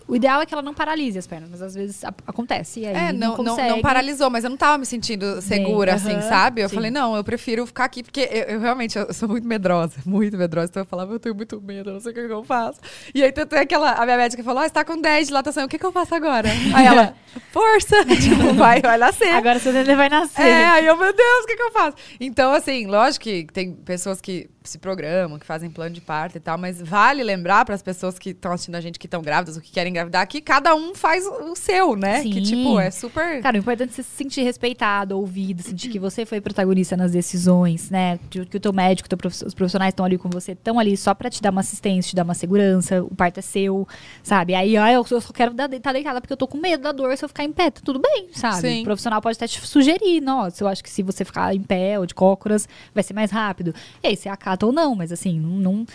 O ideal é que ela não paralise as pernas, mas às vezes acontece. E É, não, não, não paralisou, mas eu não tava me sentindo segura, assim, aham, sabe? Eu sim. falei, não, eu prefiro ficar aqui, porque eu, eu realmente eu sou muito medrosa, muito medrosa. Então eu falava, eu tenho muito medo, eu não sei o que, que eu faço. E aí tem aquela, a minha médica falou, ah, você tá com 10 de dilatação, o que, que eu faço agora? Aí ela, força, tipo, vai, vai nascer. Agora seu neném vai nascer. É, aí eu, meu Deus, o que, que eu faço? Então, assim, lógico que tem pessoas que se programam, que fazem plano de parto e tal, mas vale lembrar para as pessoas que estão assistindo a gente que estão grávidas ou que querem engravidar que cada um faz o seu, né? Que, Sim. tipo, é super. Cara, o importante é você se sentir respeitado, ouvido, sentir que você foi protagonista nas decisões, né? Que o teu médico, teu prof- os profissionais estão ali com você, estão ali só pra te dar uma assistência, te dar uma segurança, o parto é seu, sabe? Aí, ó, eu, só quero estar deitada porque eu tô com medo da dor se eu ficar em pé, tá tudo bem, sabe? Sim. O profissional pode até te sugerir, nossa, eu acho que se você ficar em pé ou de cócoras, vai ser mais rápido. E aí, você acata ou não, mas assim, não. não-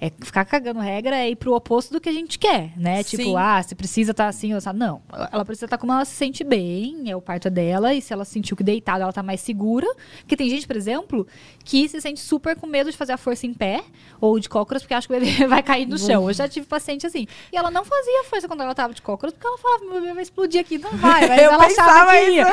é ficar cagando regra é ir pro oposto do que a gente quer, né? Sim. Tipo, ah, você precisa estar assim, ou sabe? Não, ela precisa estar como ela se sente bem, é o parto dela, e se ela sentiu que deitada ela tá mais segura. Porque tem gente, por exemplo, que se sente super com medo de fazer a força em pé ou de cócoras, porque acha que o bebê vai cair no chão. Eu já tive paciente assim. E ela não fazia força quando ela tava de cócoras, porque ela falava, meu bebê vai explodir aqui. Não vai, mas Eu ela achava que ia.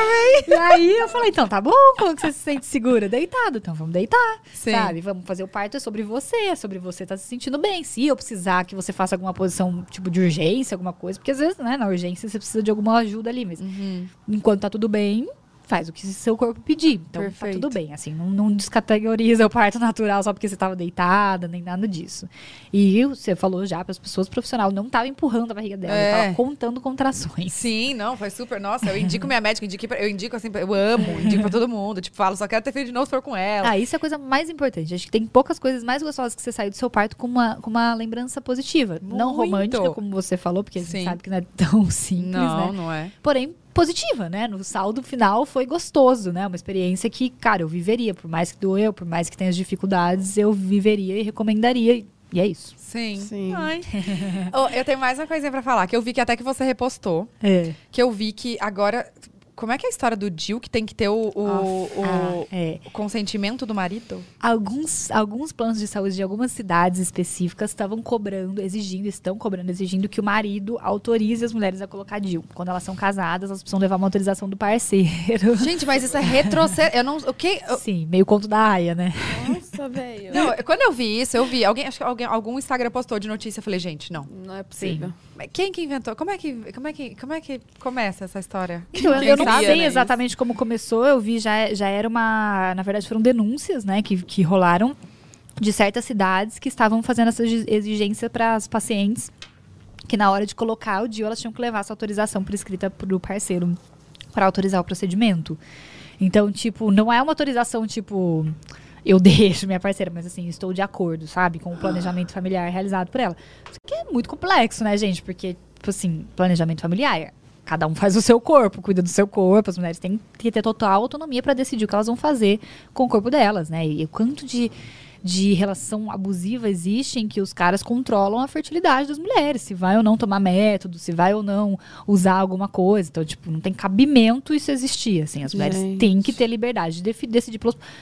E aí eu falei, então tá bom, como que você se sente segura? Deitado, então vamos deitar, Sim. sabe? Vamos fazer o parto, é sobre você, é sobre você estar se sentindo bem. Se eu precisar que você faça alguma posição, tipo, de urgência, alguma coisa, porque às vezes, né, na urgência você precisa de alguma ajuda ali, mas Uhum. enquanto tá tudo bem, faz o que seu corpo pedir. Então Perfeito. tá tudo bem, assim, não, não descategoriza o parto natural só porque você tava deitada, nem nada disso. E você falou já para as pessoas, o profissional não tava empurrando a barriga dela, É. ele tava contando contrações. Sim, não, foi super. Nossa, eu indico minha médica, indiquei pra- eu indico assim, eu amo, indico pra todo mundo. Tipo, falo, só quero ter filho de novo se for com ela. Ah, isso é a coisa mais importante. Acho que tem poucas coisas mais gostosas que você sair do seu parto com uma, com uma lembrança positiva. Não Muito. romântica, como você falou, porque a Sim. gente sabe que não é tão simples, não, né? não é. Porém, positiva, né? No saldo final foi gostoso, né? Uma experiência que, cara, eu viveria. Por mais que doeu, por mais que tenha as dificuldades, eu viveria e recomendaria. E é isso. Sim. Sim. Ai. Ô, eu tenho mais uma coisinha pra falar, que eu vi que até que você repostou, É. que eu vi que agora. Como é que é a história do Dil que tem que ter o, o, o- Ah, é. o consentimento do marido? Alguns, alguns planos de saúde de algumas cidades específicas estavam cobrando, exigindo, estão cobrando, exigindo que o marido autorize as mulheres a colocar DIU. Quando elas são casadas, elas precisam levar uma autorização do parceiro. Gente, mas isso é retrocesso. Eu não. O que? eu- Sim, meio conto da Aya, né? Nossa, velho. não, quando eu vi isso, eu vi. Alguém, acho que alguém, algum Instagram postou de notícia. Eu falei, gente, não. Não é possível. Mas Quem que inventou? Como é que, como é que, como é que começa essa história? Então, eu- não sei né, exatamente como começou, eu vi já, já era uma. Na verdade, foram denúncias, né, que, que rolaram de certas cidades que estavam fazendo essa exi- exigência para as pacientes, que na hora de colocar o DIU, elas tinham que levar essa autorização por escrita pro parceiro para autorizar o procedimento. Então, tipo, não é uma autorização, tipo, eu deixo minha parceira, mas assim, estou de acordo, sabe, com o planejamento familiar realizado por ela. Isso aqui é muito complexo, né, gente? Porque, tipo assim, planejamento familiar. Cada um faz o seu corpo, cuida do seu corpo. As mulheres têm que ter total autonomia para decidir o que elas vão fazer com o corpo delas, né? E o quanto de, de relação abusiva existe em que os caras controlam a fertilidade das mulheres, se vai ou não tomar método, se vai ou não usar alguma coisa. Então, tipo, não tem cabimento isso existir, assim. As mulheres Gente. têm que ter liberdade de decidir.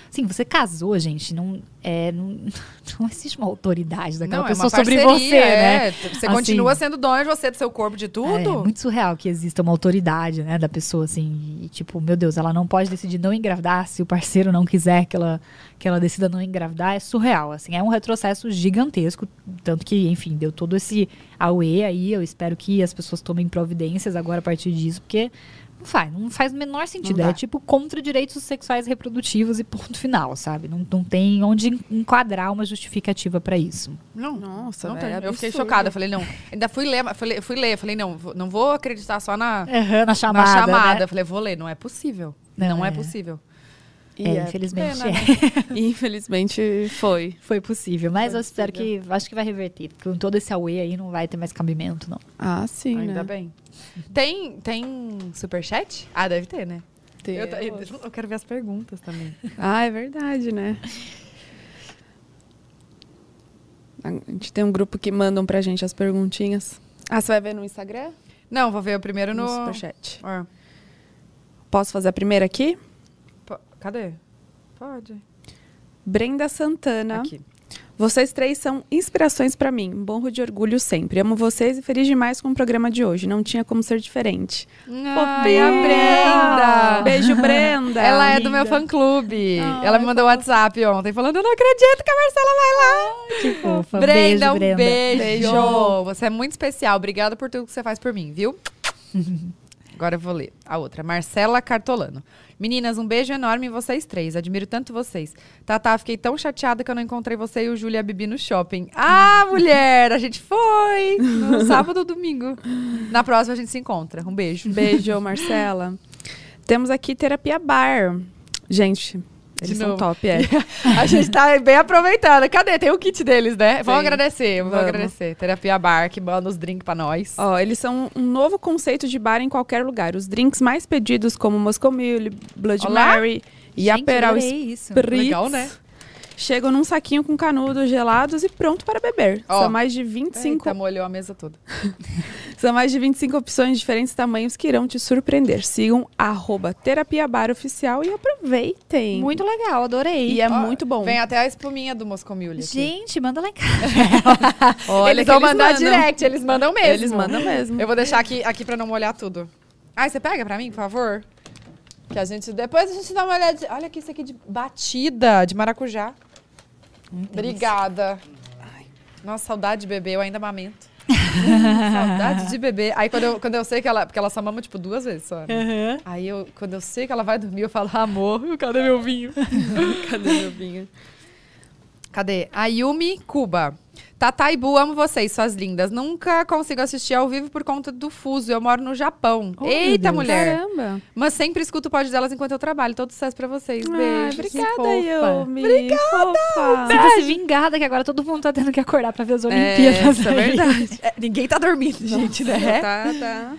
Assim, você casou, gente, não, é, não, não existe uma autoridade daquela Não, é pessoa uma sobre parceria, você, né? é. Você Assim. continua sendo dona de você, do seu corpo, de É tudo. muito surreal que exista uma autoridade, né, da pessoa, assim, e, tipo, meu Deus, ela não pode decidir não engravidar se o parceiro não quiser que ela, que ela decida não engravidar, é surreal, assim, é um retrocesso gigantesco, tanto que, enfim, deu todo esse auê aí, eu espero que as pessoas tomem providências agora a partir disso, porque não faz, não faz o menor sentido, é tipo contra direitos sexuais e reprodutivos e ponto final, sabe, não, não tem onde enquadrar uma justificativa pra isso. Não. Nossa, Não velho, tem. eu fiquei chocada. Eu falei, não. Ainda fui ler, falei, fui ler. Falei, não, não vou acreditar só na, na chamada, na chamada. né? Eu falei, vou ler. Não é possível. Não, Não, é. é. possível. E É, é infelizmente pena, é. né? Infelizmente foi. Foi possível, mas Foi eu espero possível. que. Acho que vai reverter. Com todo esse away aí não vai ter mais cabimento, não. Ah, sim, Ainda né? bem. Tem, tem superchat? Ah, deve ter, né? Tem- Eu, eu- eu quero ver as perguntas também. Ah, é verdade, né? A gente tem um grupo que mandam pra gente as perguntinhas. Ah, você vai ver no Instagram? Não, vou ver o primeiro no. No Superchat. Ah, Posso fazer a primeira aqui? Cadê? Pode. Brenda Santana. Aqui. Vocês três são inspirações pra mim. Borro de orgulho sempre. Amo vocês e feliz demais com o programa de hoje. Não tinha como ser diferente. Ai, a Brenda! Beijo, Brenda. Ela é do meu fã-clube. Ela me mandou um WhatsApp ontem falando: Eu não acredito que a Marcela vai lá. Que fofa. Brenda, beijo, um Brenda. beijo. Beijo. Você é muito especial. Obrigada por tudo que você faz por mim, viu? Agora eu vou ler a outra. Marcela Cartolano. Meninas, um beijo enorme em vocês três. Admiro tanto vocês. Tatá, fiquei tão chateada que eu não encontrei você e o Júlia Bibi no shopping. Ah, mulher! A gente foi! No sábado ou domingo. Na próxima a gente se encontra. Um beijo. Beijo, Marcela. Temos aqui Terapia Bar. Gente, eles De são top, é. A gente tá bem aproveitada. Cadê? Tem o kit deles, né? Vamos Tem. agradecer, vamos, Vamos. agradecer. Terapia Bar, que manda os drinks pra nós. Ó, eles são um novo conceito de bar em qualquer lugar. Os drinks mais pedidos, como Moscow Mule, Blood Olá. Mary e Gente, Aperol adorei isso. Spritz, Legal, né? Chegam num saquinho com canudos gelados e pronto para beber. Ó. São mais de 25 Eita, molhou a mesa toda. São mais de 25 opções de diferentes tamanhos que irão te surpreender. Sigam arroba Terapia Bar Oficial e aproveitem. Muito legal, adorei. E é Ó, muito bom. Vem até a espuminha do Mule aqui. Gente, manda lá em casa. Olha eles vão mandar mandam. direct, eles mandam mesmo. Eles mandam mesmo. Eu vou deixar aqui, aqui pra não molhar tudo. Ai, você pega pra mim, por favor? Que a gente. Depois a gente dá uma olhada. Olha aqui isso aqui de batida de maracujá. Obrigada. Nossa, saudade de bebê, eu ainda amamento. saudade de bebê. Aí quando eu, quando eu sei que ela. Porque ela só mama, tipo, duas vezes só. né? Aí eu, quando eu sei que ela vai dormir, eu falo, amor, cadê meu vinho? Cadê meu vinho? Cadê? A Yumi Cuba. Tata e Bu, amo vocês, suas lindas. Nunca consigo assistir ao vivo por conta do fuso. Eu moro no Japão. Oh, Eita, mulher. Caramba. Mas sempre escuto o pod delas enquanto eu trabalho. Todo sucesso pra vocês. Ai, Beijo. obrigada, fofa. Yumi. Obrigada. Sinta-se vingada que agora todo mundo tá tendo que acordar pra ver as É, Olimpíadas. é aí. verdade. É, ninguém tá dormindo, gente, né? Tá, tá.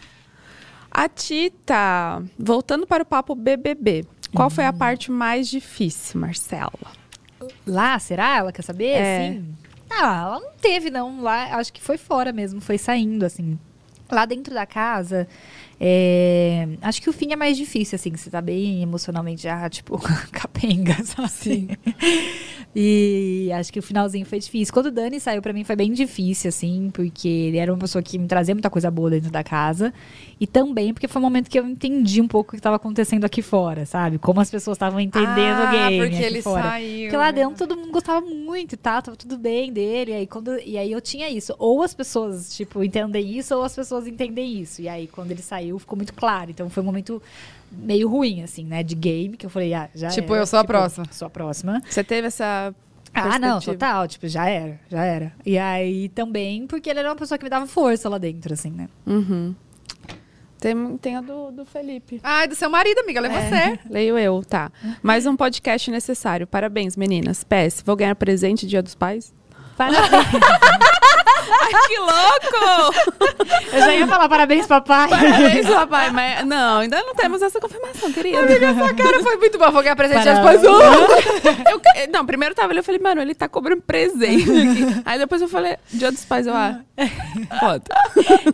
A Tita, voltando para o papo BBB. Qual foi a parte mais difícil, Marcela? Lá, será? Ela quer saber? É. Sim. Ah, ela não teve, não. Lá, acho que foi fora mesmo, foi saindo, assim. Lá dentro da casa, é, acho que o fim é mais difícil, assim. Você tá bem emocionalmente já, tipo, capenga, sabe? E acho que o finalzinho foi difícil. Quando o Dani saiu, pra mim foi bem difícil, assim, porque ele era uma pessoa que me trazia muita coisa boa dentro da casa. E também porque foi um momento que eu entendi um pouco o que estava acontecendo aqui fora, sabe? Como as pessoas estavam entendendo o ah, game porque aqui ele fora. saiu. Porque lá dentro todo mundo gostava muito e tal, tava tudo bem dele. E aí, quando, e aí eu tinha isso. Ou as pessoas, tipo, entendem isso, ou as pessoas entendem isso. E aí, quando ele saiu, ficou muito claro. Então foi um momento meio ruim, assim, né? De game, que eu falei, ah, já Tipo, era. eu sou a próxima. Sou a próxima. Você teve essa. Ah, não, total. Tipo, já era, já era. E aí também, porque ele era uma pessoa que me dava força lá dentro, assim, né? Uhum. Tem, tem a do, do Felipe. Ai, do seu marido, amiga. Lê É, você. Leio eu, tá. Mais um podcast necessário. Parabéns, meninas. PS, vou ganhar presente Dia dos Pais? Parabéns. Ai, que louco! eu já ia falar parabéns, papai. Parabéns, papai. Mas não, ainda não temos essa confirmação, querida. Essa cara foi muito boa. Vou ganhar presente de. Uh! Eu- não, primeiro tava ali, eu falei, mano, ele tá cobrando presente aqui. Aí depois eu falei, Dia dos Pais, eu, ah, foda.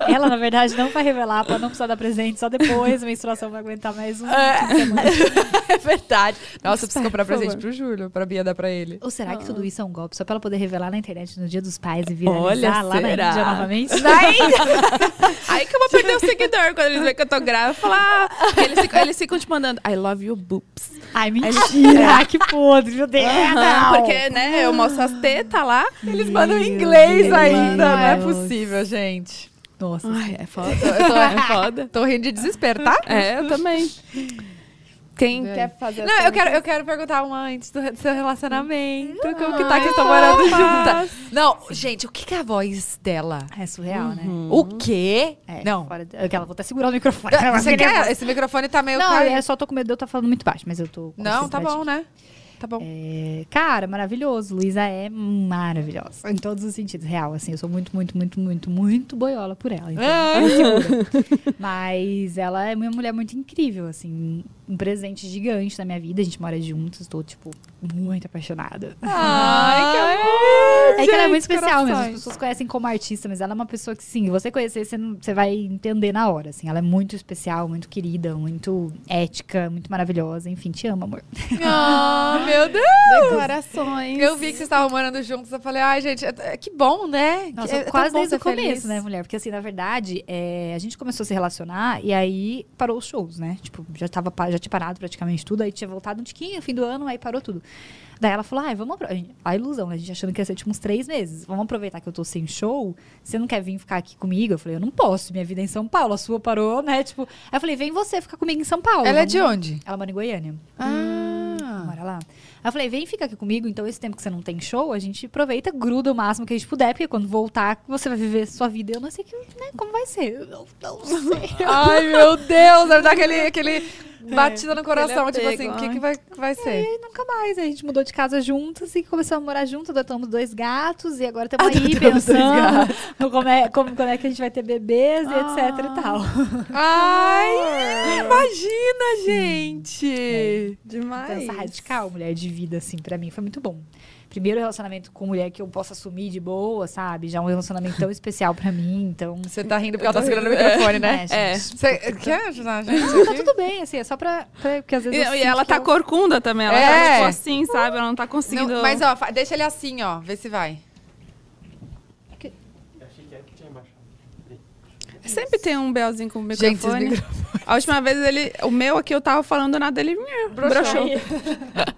Ela, na verdade, não vai revelar pra não precisar dar presente. Só depois a menstruação vai aguentar mais um. É verdade. Nossa, eu preciso comprar presente favor. pro Júlio, pra Bia dar pra ele. Ou será que tudo isso é um golpe? Só pra ela poder revelar na internet no dia dos pais e viralizar Olha, lá será? na Índia novamente? Aí que eu vou perder o seguidor quando eles veem que eu tô grávida. Falar, ah, eles, ficam, eles ficam te mandando, I love you, boobs. Ai, mentira! que podre, meu Deus! Não. porque, né, eu mostro as tetas lá. Eles mandam em inglês Deus. ainda. Não é Deus. possível, gente. Nossa. Ai, é foda. Eu tô, É foda. tô rindo de desespero, tá? É, eu também. Quem quer fazer Não, eu quero, eu quero perguntar uma antes do, do seu relacionamento. como que tá que estão morando juntas? Não, gente, o que, que é a voz dela? É surreal, né? O quê? É, não. Fora de- Aquela, vou até segurar o microfone. Você quer? Esse microfone tá meio Não, caído. eu só tô com medo de eu estar falando muito baixo, mas eu tô. Não, tá bom, né? Tá bom. É, cara, maravilhoso. Luísa é maravilhosa. Em todos os sentidos. Real, assim. Eu sou muito, muito, muito, muito, muito boiola por ela. Então, Ah. Mas ela é uma mulher muito incrível, assim. Um presente gigante na minha vida. A gente mora juntos. Estou, tipo, muito apaixonada. Ai, que amor! É que ela é muito Gente, especial mesmo. As pessoas conhecem como artista, mas ela é uma pessoa que, sim, você conhecer, você, não- você vai entender na hora. Assim. Ela é muito especial, muito querida, muito ética, muito maravilhosa. Enfim, te amo, amor. Ah, meu Deus! Declarações. Eu vi que vocês estavam morando juntos, eu falei, ai, gente, é- é- que bom, né? Nossa, é- é quase desde o começo, feliz. né, mulher? Porque, assim, na verdade, é, a gente começou a se relacionar e aí parou os shows, né? Tipo, já, tava, já tinha parado praticamente tudo, aí tinha voltado um tiquinho, fim do ano, aí parou tudo. Daí ela falou, ai, vamos aproveitar. A ilusão, né? A gente achando que ia ser tipo uns três meses. Vamos aproveitar que eu tô sem show. Você não quer vir ficar aqui comigo? Eu falei, eu não posso, minha vida é em São Paulo, a sua parou, né? Tipo, aí eu falei, vem você ficar comigo em São Paulo. Ela é de onde? Ela mora em Goiânia. Ah. Mora lá. Aí eu falei, vem ficar aqui comigo, então esse tempo que você não tem show, a gente aproveita, gruda o máximo que a gente puder, porque quando voltar, você vai viver sua vida. Eu não sei que, né, como vai ser. Eu não, não sei. Ai, meu Deus, vai dar aquele, aquele batida no coração, aquele tipo assim, o que, que vai, vai E ser? aí, nunca mais. A gente mudou de casa juntas e começamos a morar juntas, adotamos dois gatos e agora estamos aí Adotamos pensando no como é, como, quando é que a gente vai ter bebês e etc e tal. Ai, imagina, gente! Demais. Mudança radical, mulher de vida, assim, pra mim foi muito bom. Primeiro relacionamento com mulher que eu possa assumir de boa, sabe? Já um relacionamento tão especial pra mim, então. Você tá rindo porque ela tá segurando o microfone, né? É, gente. Você quer ajudar a gente? Não, tá tudo bem, assim, é só pra. pra porque às E, vezes. e sinto ela tá eu- corcunda também. Ela É. tá tipo assim, sabe? Ela não tá conseguindo. Não, mas ó, deixa ele assim, ó, vê se vai. Sempre tem um belzinho com o Gente, esses microfone. A última vez ele. O meu aqui eu tava falando nada, ele "Nhã", broxou.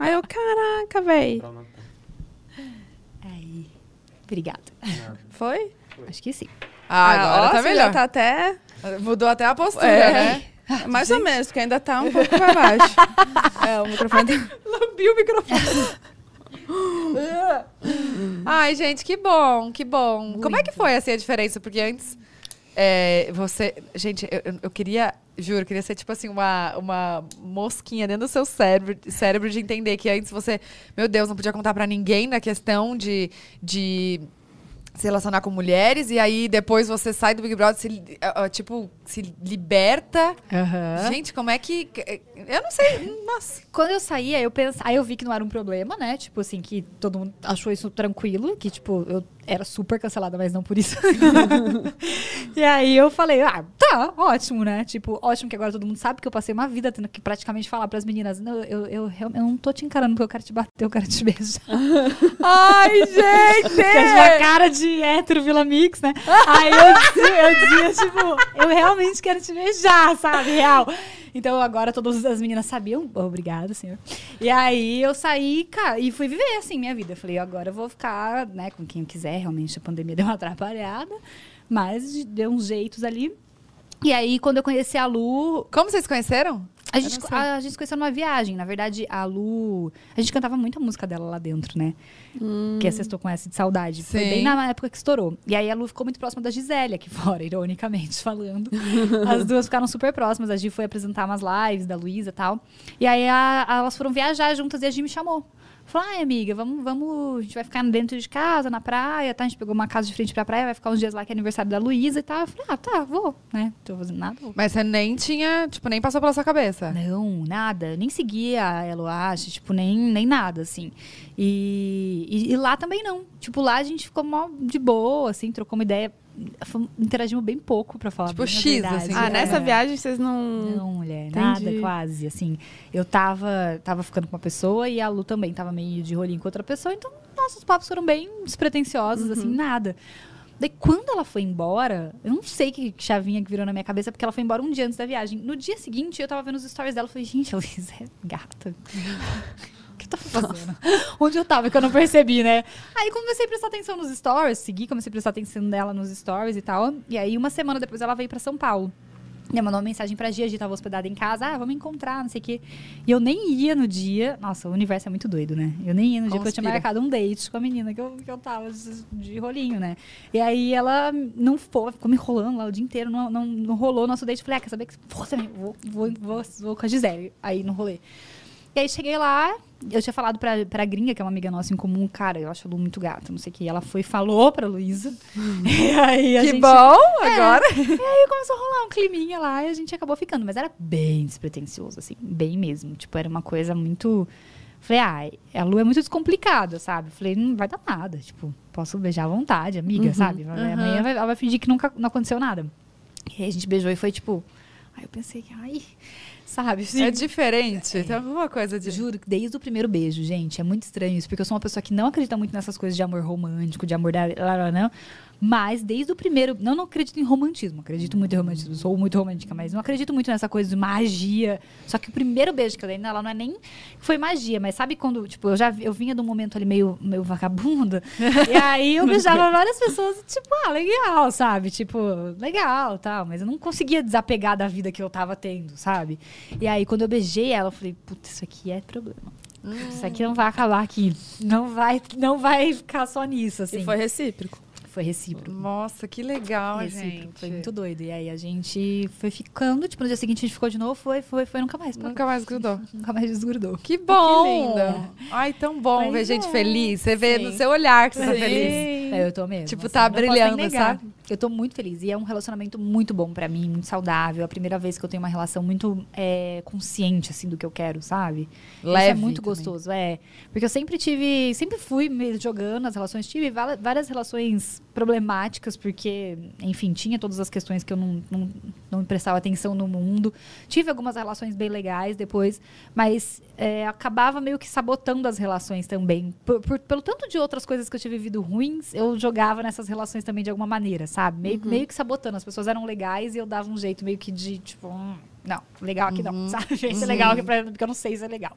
Aí eu, caraca, véi. Obrigada. Foi? Acho que sim. Ah, agora ó, tá melhor. Já tá até. Mudou até a postura, É. né? Mais ou menos, porque ainda tá um pouco pra baixo. é, o microfone. tá- Lambi o microfone. Ai, gente, que bom, que bom. Como é que foi assim a diferença? Porque antes é, você. Gente, eu, eu- queria. Juro, queria ser tipo assim, uma, uma mosquinha dentro do seu cérebro, cérebro de entender que antes você, meu Deus, não podia contar pra ninguém na questão de, de se relacionar com mulheres, e aí depois você sai do Big Brother, se, tipo, se liberta. Gente, como é que. Eu não sei. Nossa. Quando eu saí, aí eu pensei, aí eu vi que não era um problema, né? Tipo assim, que todo mundo achou isso tranquilo, que tipo, eu era super cancelada, mas não por isso. e aí eu falei, ah, tá, ótimo, né? Tipo, ótimo que agora todo mundo sabe que eu passei uma vida tendo que praticamente falar pras meninas, não, eu, eu, eu, eu não tô te encarando porque eu quero te bater, eu quero te beijar. Ai, gente! Que é uma cara de hétero Vila Mix, né? Aí eu eu dizia, tipo, eu realmente quero te beijar, sabe? Real. Então agora todas as meninas sabiam. Obrigada, senhor. E aí eu saí, cara, e fui viver assim minha vida. Eu falei, agora eu vou ficar, né, com quem eu quiser. Realmente a pandemia deu uma atrapalhada, mas deu uns jeitos ali. E aí, quando eu conheci a Lu, Como vocês conheceram? A gente, a, a gente se conheceu numa viagem. Na verdade, a Lu. A gente cantava muita música dela lá dentro, né? Que é Sextou com essa de saudade. Foi Sim. bem na época que estourou. E aí a Lu ficou muito próxima da Gisele aqui fora, ironicamente falando. As duas ficaram super próximas. A Gi foi apresentar umas lives da Luísa e tal. E aí a- a- elas foram viajar juntas e a Gi me chamou. Falou, ai, amiga, vamos, vamos. A gente vai ficar dentro de casa, na praia, tá? A gente pegou uma casa de frente pra praia, vai ficar uns dias lá que é aniversário da Luísa e tal. Eu falei, ah, tá, vou, né? Tô fazendo nada, vou. Mas você nem tinha, tipo, nem passou pela sua cabeça. Não, nada. Nem seguia a Eloache, tipo, nem, nem nada, assim. E, e, e lá também não. Tipo, lá a gente ficou mó de boa, assim, trocou uma ideia. Interagimos bem pouco, pra falar Tipo, bem a X, verdade. assim. Ah, É. nessa viagem vocês não. Não, mulher, Entendi. nada, quase, assim. Eu tava, tava ficando com uma pessoa e a Lu também tava meio de rolinho com outra pessoa, então nossos papos foram bem despretensiosos, assim, nada. Daí, quando ela foi embora, eu não sei que chavinha que virou na minha cabeça, porque ela foi embora um dia antes da viagem. No dia seguinte, eu tava vendo os stories dela, eu falei, gente, a Luísa é gata. O que eu tava fazendo? Onde eu tava que eu não percebi, né? Aí comecei a prestar atenção nos stories, segui, comecei a prestar atenção dela nos stories e tal. E aí, uma semana depois, ela veio pra São Paulo. E ela mandou uma mensagem pra Gia, a Gia tava hospedada em casa, ah, vamos encontrar, não sei o quê. E eu nem ia no dia. Nossa, o universo é muito doido, né? Eu nem ia no dia porque eu tinha marcado um date com a menina que eu, que eu tava de, rolinho, né? E aí ela não foi, ficou me enrolando lá o dia inteiro, não, não, não rolou o nosso date. Eu falei, ah, quer saber que vou também, vou, vou, vou, vou com a Gisele. Aí no rolê. E aí cheguei lá, eu tinha falado pra, pra gringa, que é uma amiga nossa em comum, cara, eu acho a Lu muito gata, não sei o que. Ela foi e falou pra Luísa. E aí a Que gente... bom, agora. E aí começou a rolar um climinha lá e a gente acabou ficando. Mas era bem despretensioso, assim, bem mesmo. Tipo, era uma coisa muito Falei, ah, a Lu é muito descomplicada, sabe? Falei, não vai dar nada. Tipo, posso beijar à vontade, amiga, Uhum, sabe? Amanhã vai- ela vai fingir que nunca não aconteceu nada. E aí a gente beijou e foi tipo. Aí eu pensei, ai, sabe? assim, É diferente. Tem alguma coisa de. Juro que desde o primeiro beijo, gente, é muito estranho isso, porque eu sou uma pessoa que não acredita muito nessas coisas de amor romântico, de amor da. Lá, lá, não. Mas desde o primeiro. Não, não acredito em romantismo, acredito muito em romantismo, sou muito romântica, mas não acredito muito nessa coisa de magia. Só que o primeiro beijo que eu dei nela não é nem. Foi magia, mas sabe quando, tipo, eu já eu vinha de um momento ali meio, meio vagabunda, e aí eu beijava várias pessoas, tipo, ah, legal, sabe? Tipo, legal tal, mas eu não conseguia desapegar da vida que eu tava tendo, sabe? E aí quando eu beijei ela, eu falei, puta, isso aqui é problema. Isso aqui não vai acabar aqui. Não vai, não vai ficar só nisso, assim. E foi recíproco. Foi recíproco. Nossa, que legal, recíproco. gente. Foi muito doido. E aí a gente foi ficando, tipo, no dia seguinte a gente ficou de novo, foi, foi, foi, nunca mais. Nunca mais grudou. Nunca mais desgrudou. Que bom! Que linda. Ai, tão bom Pois ver gente é. feliz. Você vê Sim. no seu olhar que você tá Sim. feliz. É, eu tô mesmo. Tipo, assim, tá brilhando, sabe? Eu tô muito feliz. E é um relacionamento muito bom pra mim, muito saudável. É a primeira vez que eu tenho uma relação muito é, consciente, assim, do que eu quero, sabe? Isso Leve é muito também. gostoso, é. Porque eu sempre tive, sempre fui me jogando nas relações, tive várias relações problemáticas, porque, enfim, tinha todas as questões que eu não, não, não prestava atenção no mundo. Tive algumas relações bem legais depois, mas é, acabava meio que sabotando as relações também. Por- por- pelo tanto de outras coisas que eu tinha vivido ruins, eu jogava nessas relações também de alguma maneira, sabe? Meio, meio que sabotando. As pessoas eram legais e eu dava um jeito meio que de, tipo, hum, não, legal aqui não, sabe? Esse é legal aqui pra, porque eu não sei se é legal.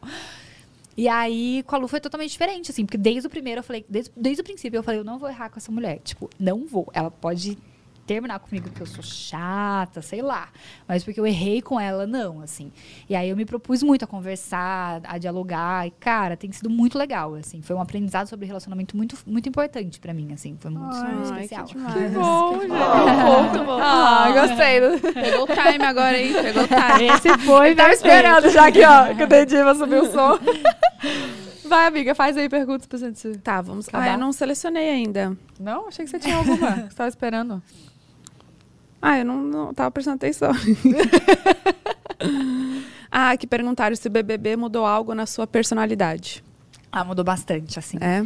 E aí, com a Lu foi totalmente diferente, assim, porque desde o primeiro eu falei, desde, desde o princípio eu falei, eu não vou errar com essa mulher. Tipo, não vou. Ela pode terminar comigo porque eu sou chata, sei lá. Mas porque eu errei com ela, não, assim. E aí eu me propus muito a conversar, a dialogar. E, cara, tem sido muito legal, assim. Foi um aprendizado sobre relacionamento muito, muito importante pra mim, assim. Foi muito Ai, especial. que. Bom, Que bom, muito bom. Ah, gostei. Pegou o time agora, hein? Pegou o time. Esse foi, Tava perfeito. esperando já aqui, ó, que o Dediva subiu o som. Vai, amiga, faz aí perguntas pra gente. Tá, vamos. Acabar? Ah, eu não selecionei ainda. Não? Achei que você tinha alguma. que Você tava esperando. Ah, eu não, não tava prestando atenção. ah, que perguntaram se o BBB mudou algo na sua personalidade. Ah, mudou bastante, assim. É?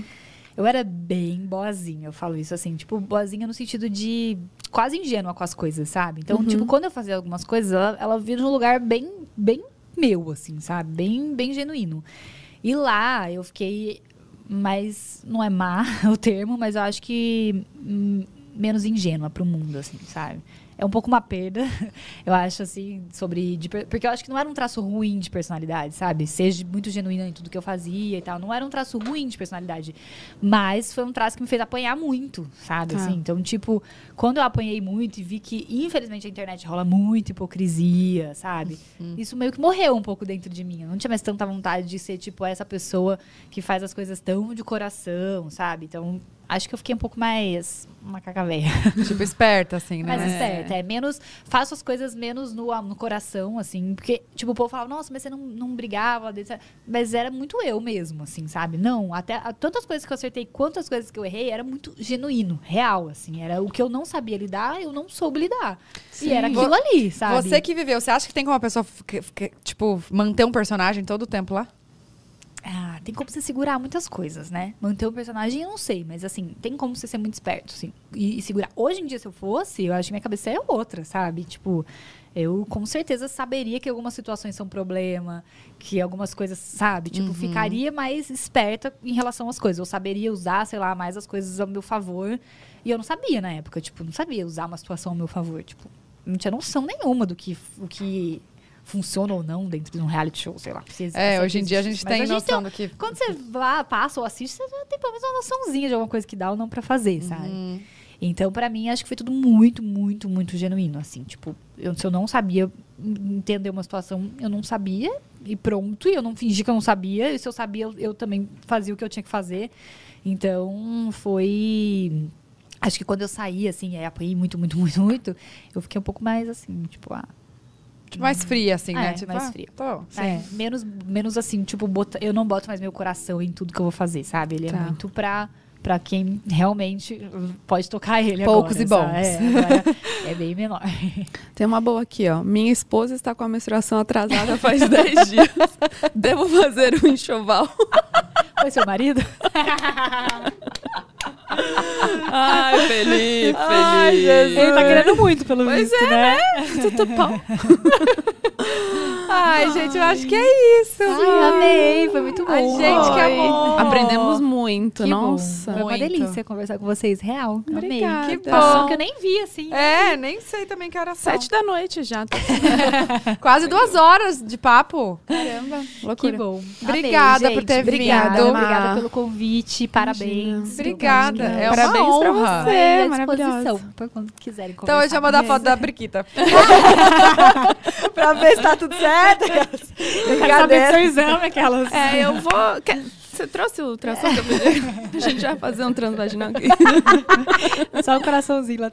Eu era bem boazinha, eu falo isso assim, tipo, boazinha no sentido de quase ingênua com as coisas, sabe? Então, tipo, quando eu fazia algumas coisas, ela, ela via num lugar bem, bem meu, assim, sabe? Bem, bem genuíno. E lá eu fiquei mais, não é má o termo, mas eu acho que hum, menos ingênua pro mundo, assim, sabe? É um pouco uma perda, eu acho, assim, sobre. de porque eu acho que não era um traço ruim de personalidade, sabe? Seja muito genuína em tudo que eu fazia e tal. Não era um traço ruim de personalidade. Mas foi um traço que me fez apanhar muito, sabe? Tá. Assim, então, tipo, quando eu apanhei muito e vi que, infelizmente, a internet rola muita hipocrisia, sabe? Isso meio que morreu um pouco dentro de mim. Eu não tinha mais tanta vontade de ser, tipo, essa pessoa que faz as coisas tão de coração, sabe? Então, acho que eu fiquei um pouco mais macaca velha. tipo, esperta, assim, né? Mais esperta, é menos. Faço as coisas menos no, no coração, assim. Porque, tipo, o povo falava, nossa, mas você não, não brigava. desse-" Mas era muito eu mesmo, assim, sabe? Não, até a- tantas coisas que eu acertei quanto as coisas que eu errei era muito genuíno, real, assim. Era o que eu não sabia lidar, eu não soube lidar. E era aquilo ali, sabe? Você que viveu, você acha que tem como uma pessoa, tipo, manter um personagem todo o tempo lá? Ah, tem como você segurar muitas coisas, né? Manter o personagem, eu não sei, mas assim, tem como você ser muito esperto, assim, e, e segurar. Hoje em dia, se eu fosse, eu acho que minha cabeça é outra, sabe? Tipo, eu com certeza saberia que algumas situações são problema, que algumas coisas, sabe? Tipo, ficaria mais esperta em relação às coisas. Eu saberia usar, sei lá, mais as coisas ao meu favor. E eu não sabia na época, tipo, não sabia usar uma situação ao meu favor. Tipo, não tinha noção nenhuma do que, o que funciona ou não dentro de um reality show, sei lá. É, hoje em dia a gente tem hoje noção do que... quando você vá, passa ou assiste, você já tem pelo menos uma noçãozinha de alguma coisa que dá ou não pra fazer, sabe? Uhum. Então, pra mim, acho que foi tudo muito, muito, muito genuíno, assim. Tipo, eu- se eu não sabia entender uma situação, eu não sabia. E pronto, e eu não fingi que eu não sabia. E se eu sabia, eu, eu também fazia o que eu tinha que fazer. Então, foi... Acho que quando eu saí, assim, aí apanhei muito, muito, muito, muito, eu fiquei um pouco mais, assim, tipo, ah, mais fria, assim, né? É, Tipo, mais ah, fria. tô. é, menos, menos assim, tipo, bota, eu não boto mais meu coração em tudo que eu vou fazer, sabe? Ele Tá. é muito pra, pra quem realmente pode tocar ele Poucos agora, e bons. É, agora é bem menor. Tem uma boa aqui, ó. Minha esposa está com a menstruação atrasada faz 10 dias. Devo fazer um enxoval. Foi seu marido? Ai, Felipe, Ai, Felipe. Jesus. Ele tá querendo muito, pelo Pois visto, é, né? Tudo pau. Ai, gente, eu acho que é isso. Ai, amei, foi muito bom. Ai, gente, que amor. Aprendemos muito, Que nossa. bom. Foi uma Muito. delícia conversar com vocês, real. Obrigada. Amei. Que Passou bom. que eu nem vi, assim. É, nem sei também que horas são. Sete da noite já. Quase duas horas de papo. Caramba, Que loucura. bom. Obrigada Amei, por ter obrigada, vindo. Obrigada pelo convite. Parabéns. Obrigada. É uma Parabéns pra honra. você. Aí, à maravilhosa. quando quiserem Então hoje eu vou mandar comigo. foto da Briquita. pra ver se tá tudo certo. Eu quero saber do seu exame, aquelas. É, eu vou. Você trouxe o ultrassom pedi? A gente vai fazer um transvaginal aqui. Só o coraçãozinho lá.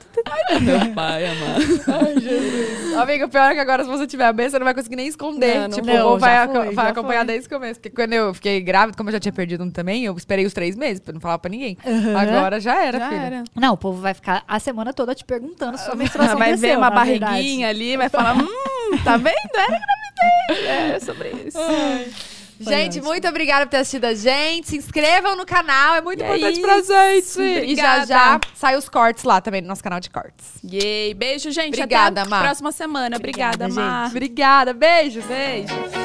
Meu pai, amado. Amigo, o pior é que agora, se você tiver a benção, você não vai conseguir nem esconder. Não, não tipo, ou vai, aco- foi, vai acompanhar foi. desde o começo. Porque quando eu fiquei grávida, como eu já tinha perdido um também, eu esperei os três meses pra não falar pra ninguém. Uhum. Agora já era, Já filha. era. Não, o povo vai ficar a semana toda te perguntando se sua menstruação vai ver uma barriguinha ali, vai falar: hum, tá vendo? Era gravidez. É sobre isso. Gente, ótimo. muito obrigada por ter assistido a gente. Se inscrevam no canal, é muito E é importante isso. pra gente. E já Obrigada. já sai os cortes lá também no nosso canal de cortes. Yay, beijo, gente. Obrigada, Até Má. próxima semana. Obrigada, Obrigada, Mar. Obrigada, beijos. Beijo.